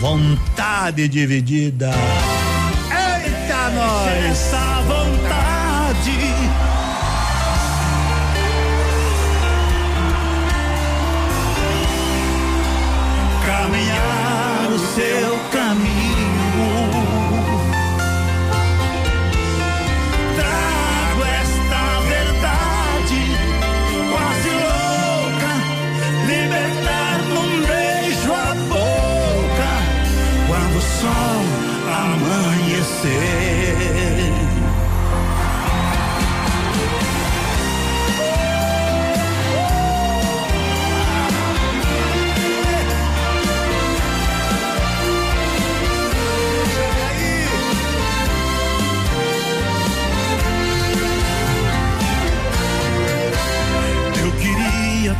Vontade dividida. Eita, nós! Essa vontade. Caminhar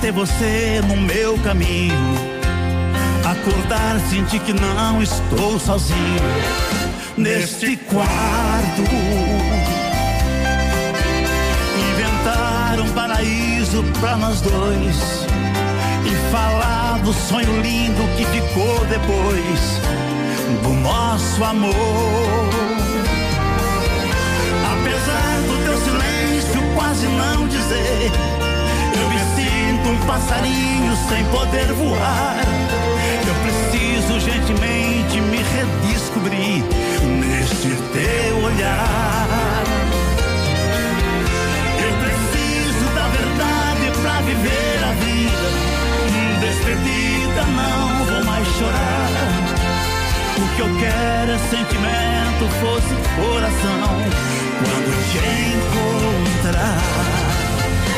ter você no meu caminho. Acordar, sentir que não estou sozinho neste quarto. Inventar um paraíso pra nós dois e falar do sonho lindo que ficou depois do nosso amor. Apesar do teu silêncio quase não dizer, eu me sinto um passarinho sem poder voar. Eu preciso gentilmente me redescobrir neste teu olhar. Eu preciso da verdade para viver a vida. Despedida, não vou mais chorar. O que eu quero é sentimento, fosse coração, quando te encontrar.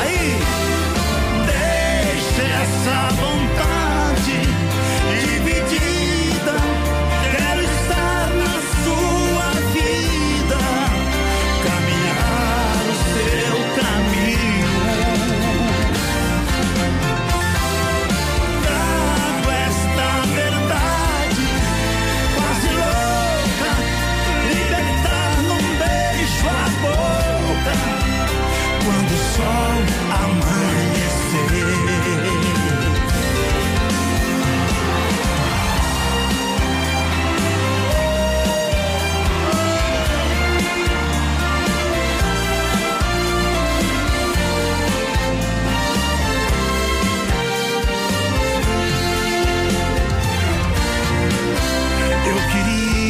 Aí! Essa vontade dividida.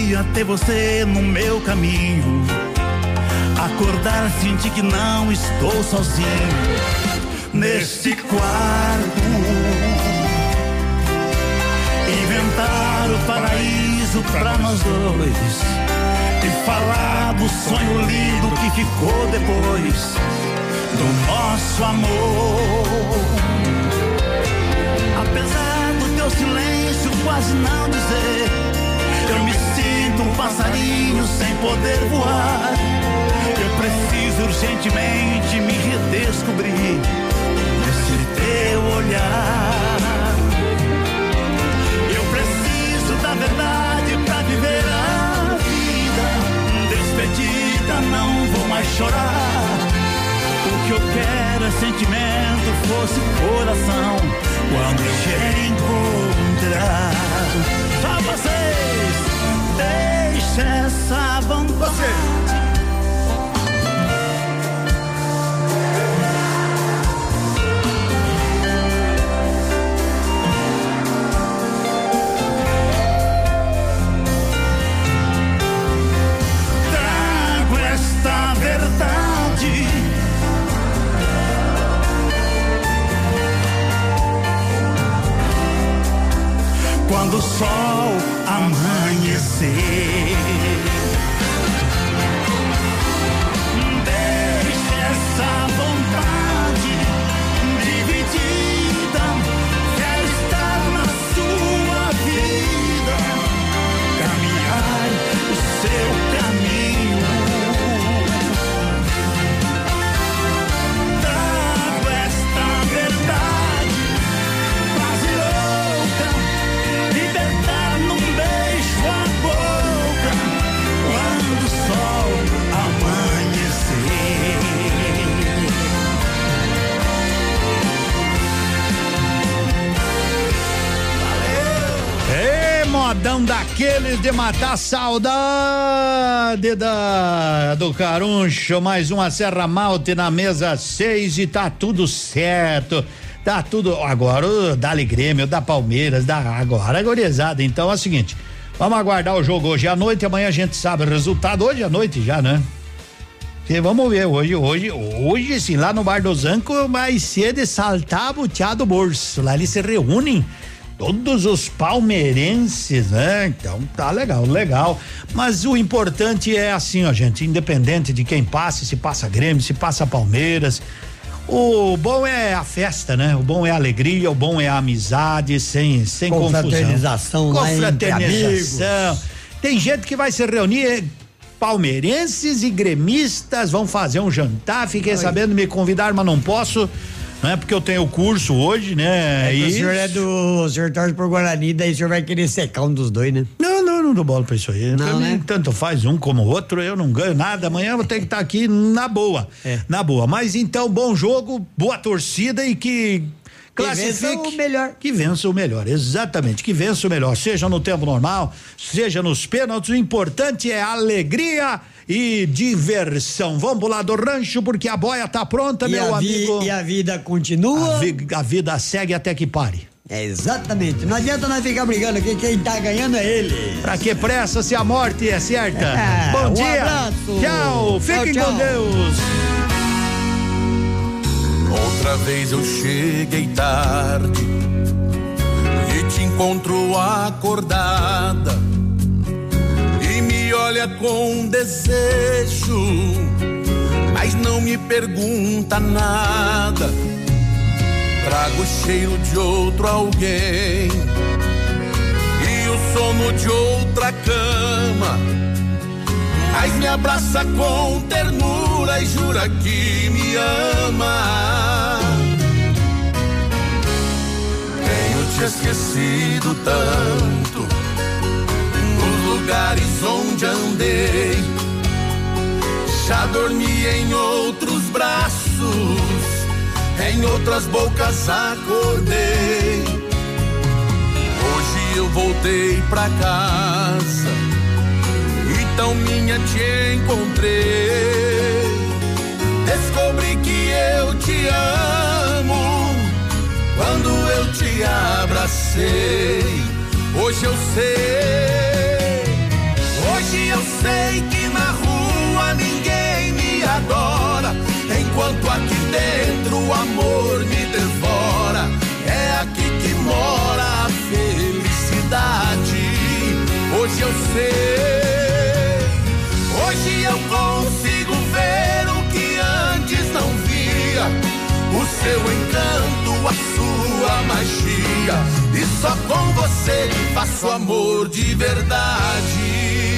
Queria ter você no meu caminho. Acordar, sentir que não estou sozinho neste quarto. Inventar o paraíso pra nós dois. E falar do sonho lindo que ficou depois do nosso amor. Apesar do teu silêncio quase não dizer, eu me sinto um passarinho sem poder voar. Eu preciso urgentemente me redescobrir nesse teu olhar. Eu preciso da verdade pra viver a vida. Despedida, não vou mais chorar. O que eu quero é sentimento, fosse coração. Quando te encontrar, só vocês, deixa essa vontade. Trago esta verdade. Quando o sol amanhecer. Daqueles de matar saudade da, do caruncho, mais uma Serra Malte na mesa seis e tá tudo certo. Tá tudo, agora o Dali Grêmio, da Palmeiras, da agora gorizada. Então é o seguinte, vamos aguardar o jogo hoje à noite, amanhã a gente sabe o resultado, hoje à noite já, né? Que vamos ver hoje, hoje, hoje sim, lá no Bar do Zanco, mais cedo e saltar buteado bolso. Lá eles se reúnem todos os palmeirenses, né? Então tá legal, legal. Mas o importante é assim, ó, gente, independente de quem passe, se passa Grêmio, se passa Palmeiras. O bom é a festa, né? O bom é a alegria, o bom é a amizade, sem, sem confusão. Confraternização entre Confraternização. Tem gente que vai se reunir, palmeirenses e gremistas vão fazer um jantar. Fiquei Ai. sabendo, me convidaram, mas não posso. Não é porque eu tenho curso hoje, né? É que E- o senhor é do. O senhor torce por Guarani, daí o senhor vai querer secar um dos dois, né? Não, não, não dou bola pra isso aí. Não, Pra mim, né? Tanto faz um como o outro, eu não ganho nada. Amanhã eu vou ter que estar aqui na boa. É. Na boa. Mas então, bom jogo, boa torcida e que classifique. vença o melhor. Que vença o melhor, exatamente. Que vença o melhor, seja no tempo normal, seja nos pênaltis. O importante é alegria e diversão. Vamos lá do rancho, porque a boia tá pronta, E meu amigo. e a vida continua. A, vi- a vida segue até que pare. É exatamente. Não adianta nós ficar brigando aqui, quem tá ganhando é ele. Pra que pressa se a morte é certa? É, Bom um dia. abraço. Tchau. Fiquem Tchau, com tchau. Deus. Outra vez eu cheguei tarde e te encontro acordada olha com desejo, mas não me pergunta nada. Trago o cheiro de outro alguém e o sono de outra cama. Mas me abraça com ternura e jura que me ama. Tenho te esquecido tanto lugares onde andei. Já dormi em outros braços, em outras bocas acordei. Hoje eu voltei pra casa e tão minha te encontrei. Descobri que eu te amo quando eu te abracei. Hoje eu sei, hoje eu sei que na rua ninguém me adora, enquanto aqui dentro o amor me devora. É aqui que mora a felicidade. Hoje eu sei, hoje eu consigo ver o que antes não via. O seu encanto, a sua magia. E só com você faço amor de verdade.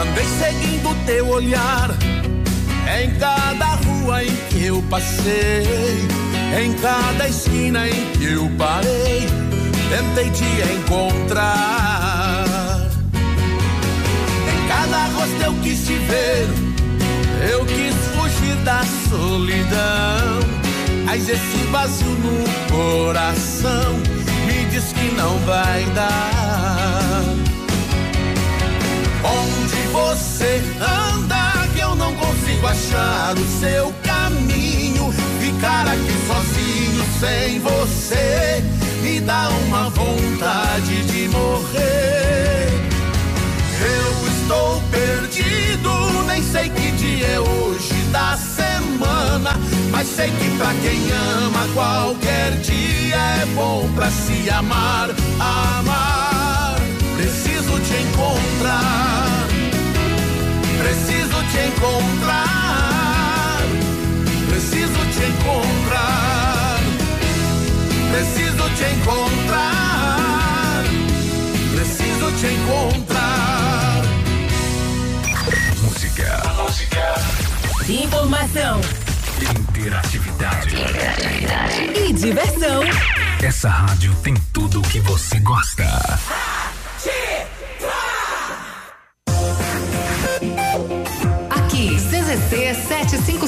Andei seguindo teu olhar em cada rua em que eu passei, em cada esquina em que eu parei, tentei te encontrar. Em cada rosto eu quis te ver, eu quis fugir da solidão. Mas esse vazio no coração me diz que não vai dar. Onde você anda que eu não consigo achar o seu caminho. Ficar aqui sozinho sem você me dá uma vontade de morrer. Eu estou perdido, nem sei que dia é hoje da semana, mas sei que pra quem ama qualquer dia é bom pra se amar, amar. Preciso te encontrar. Preciso te encontrar. Preciso te encontrar. Preciso te encontrar. Preciso te encontrar. Música. Música. Informação Interatividade. e diversão. Essa rádio tem tudo o que você gosta. Aqui,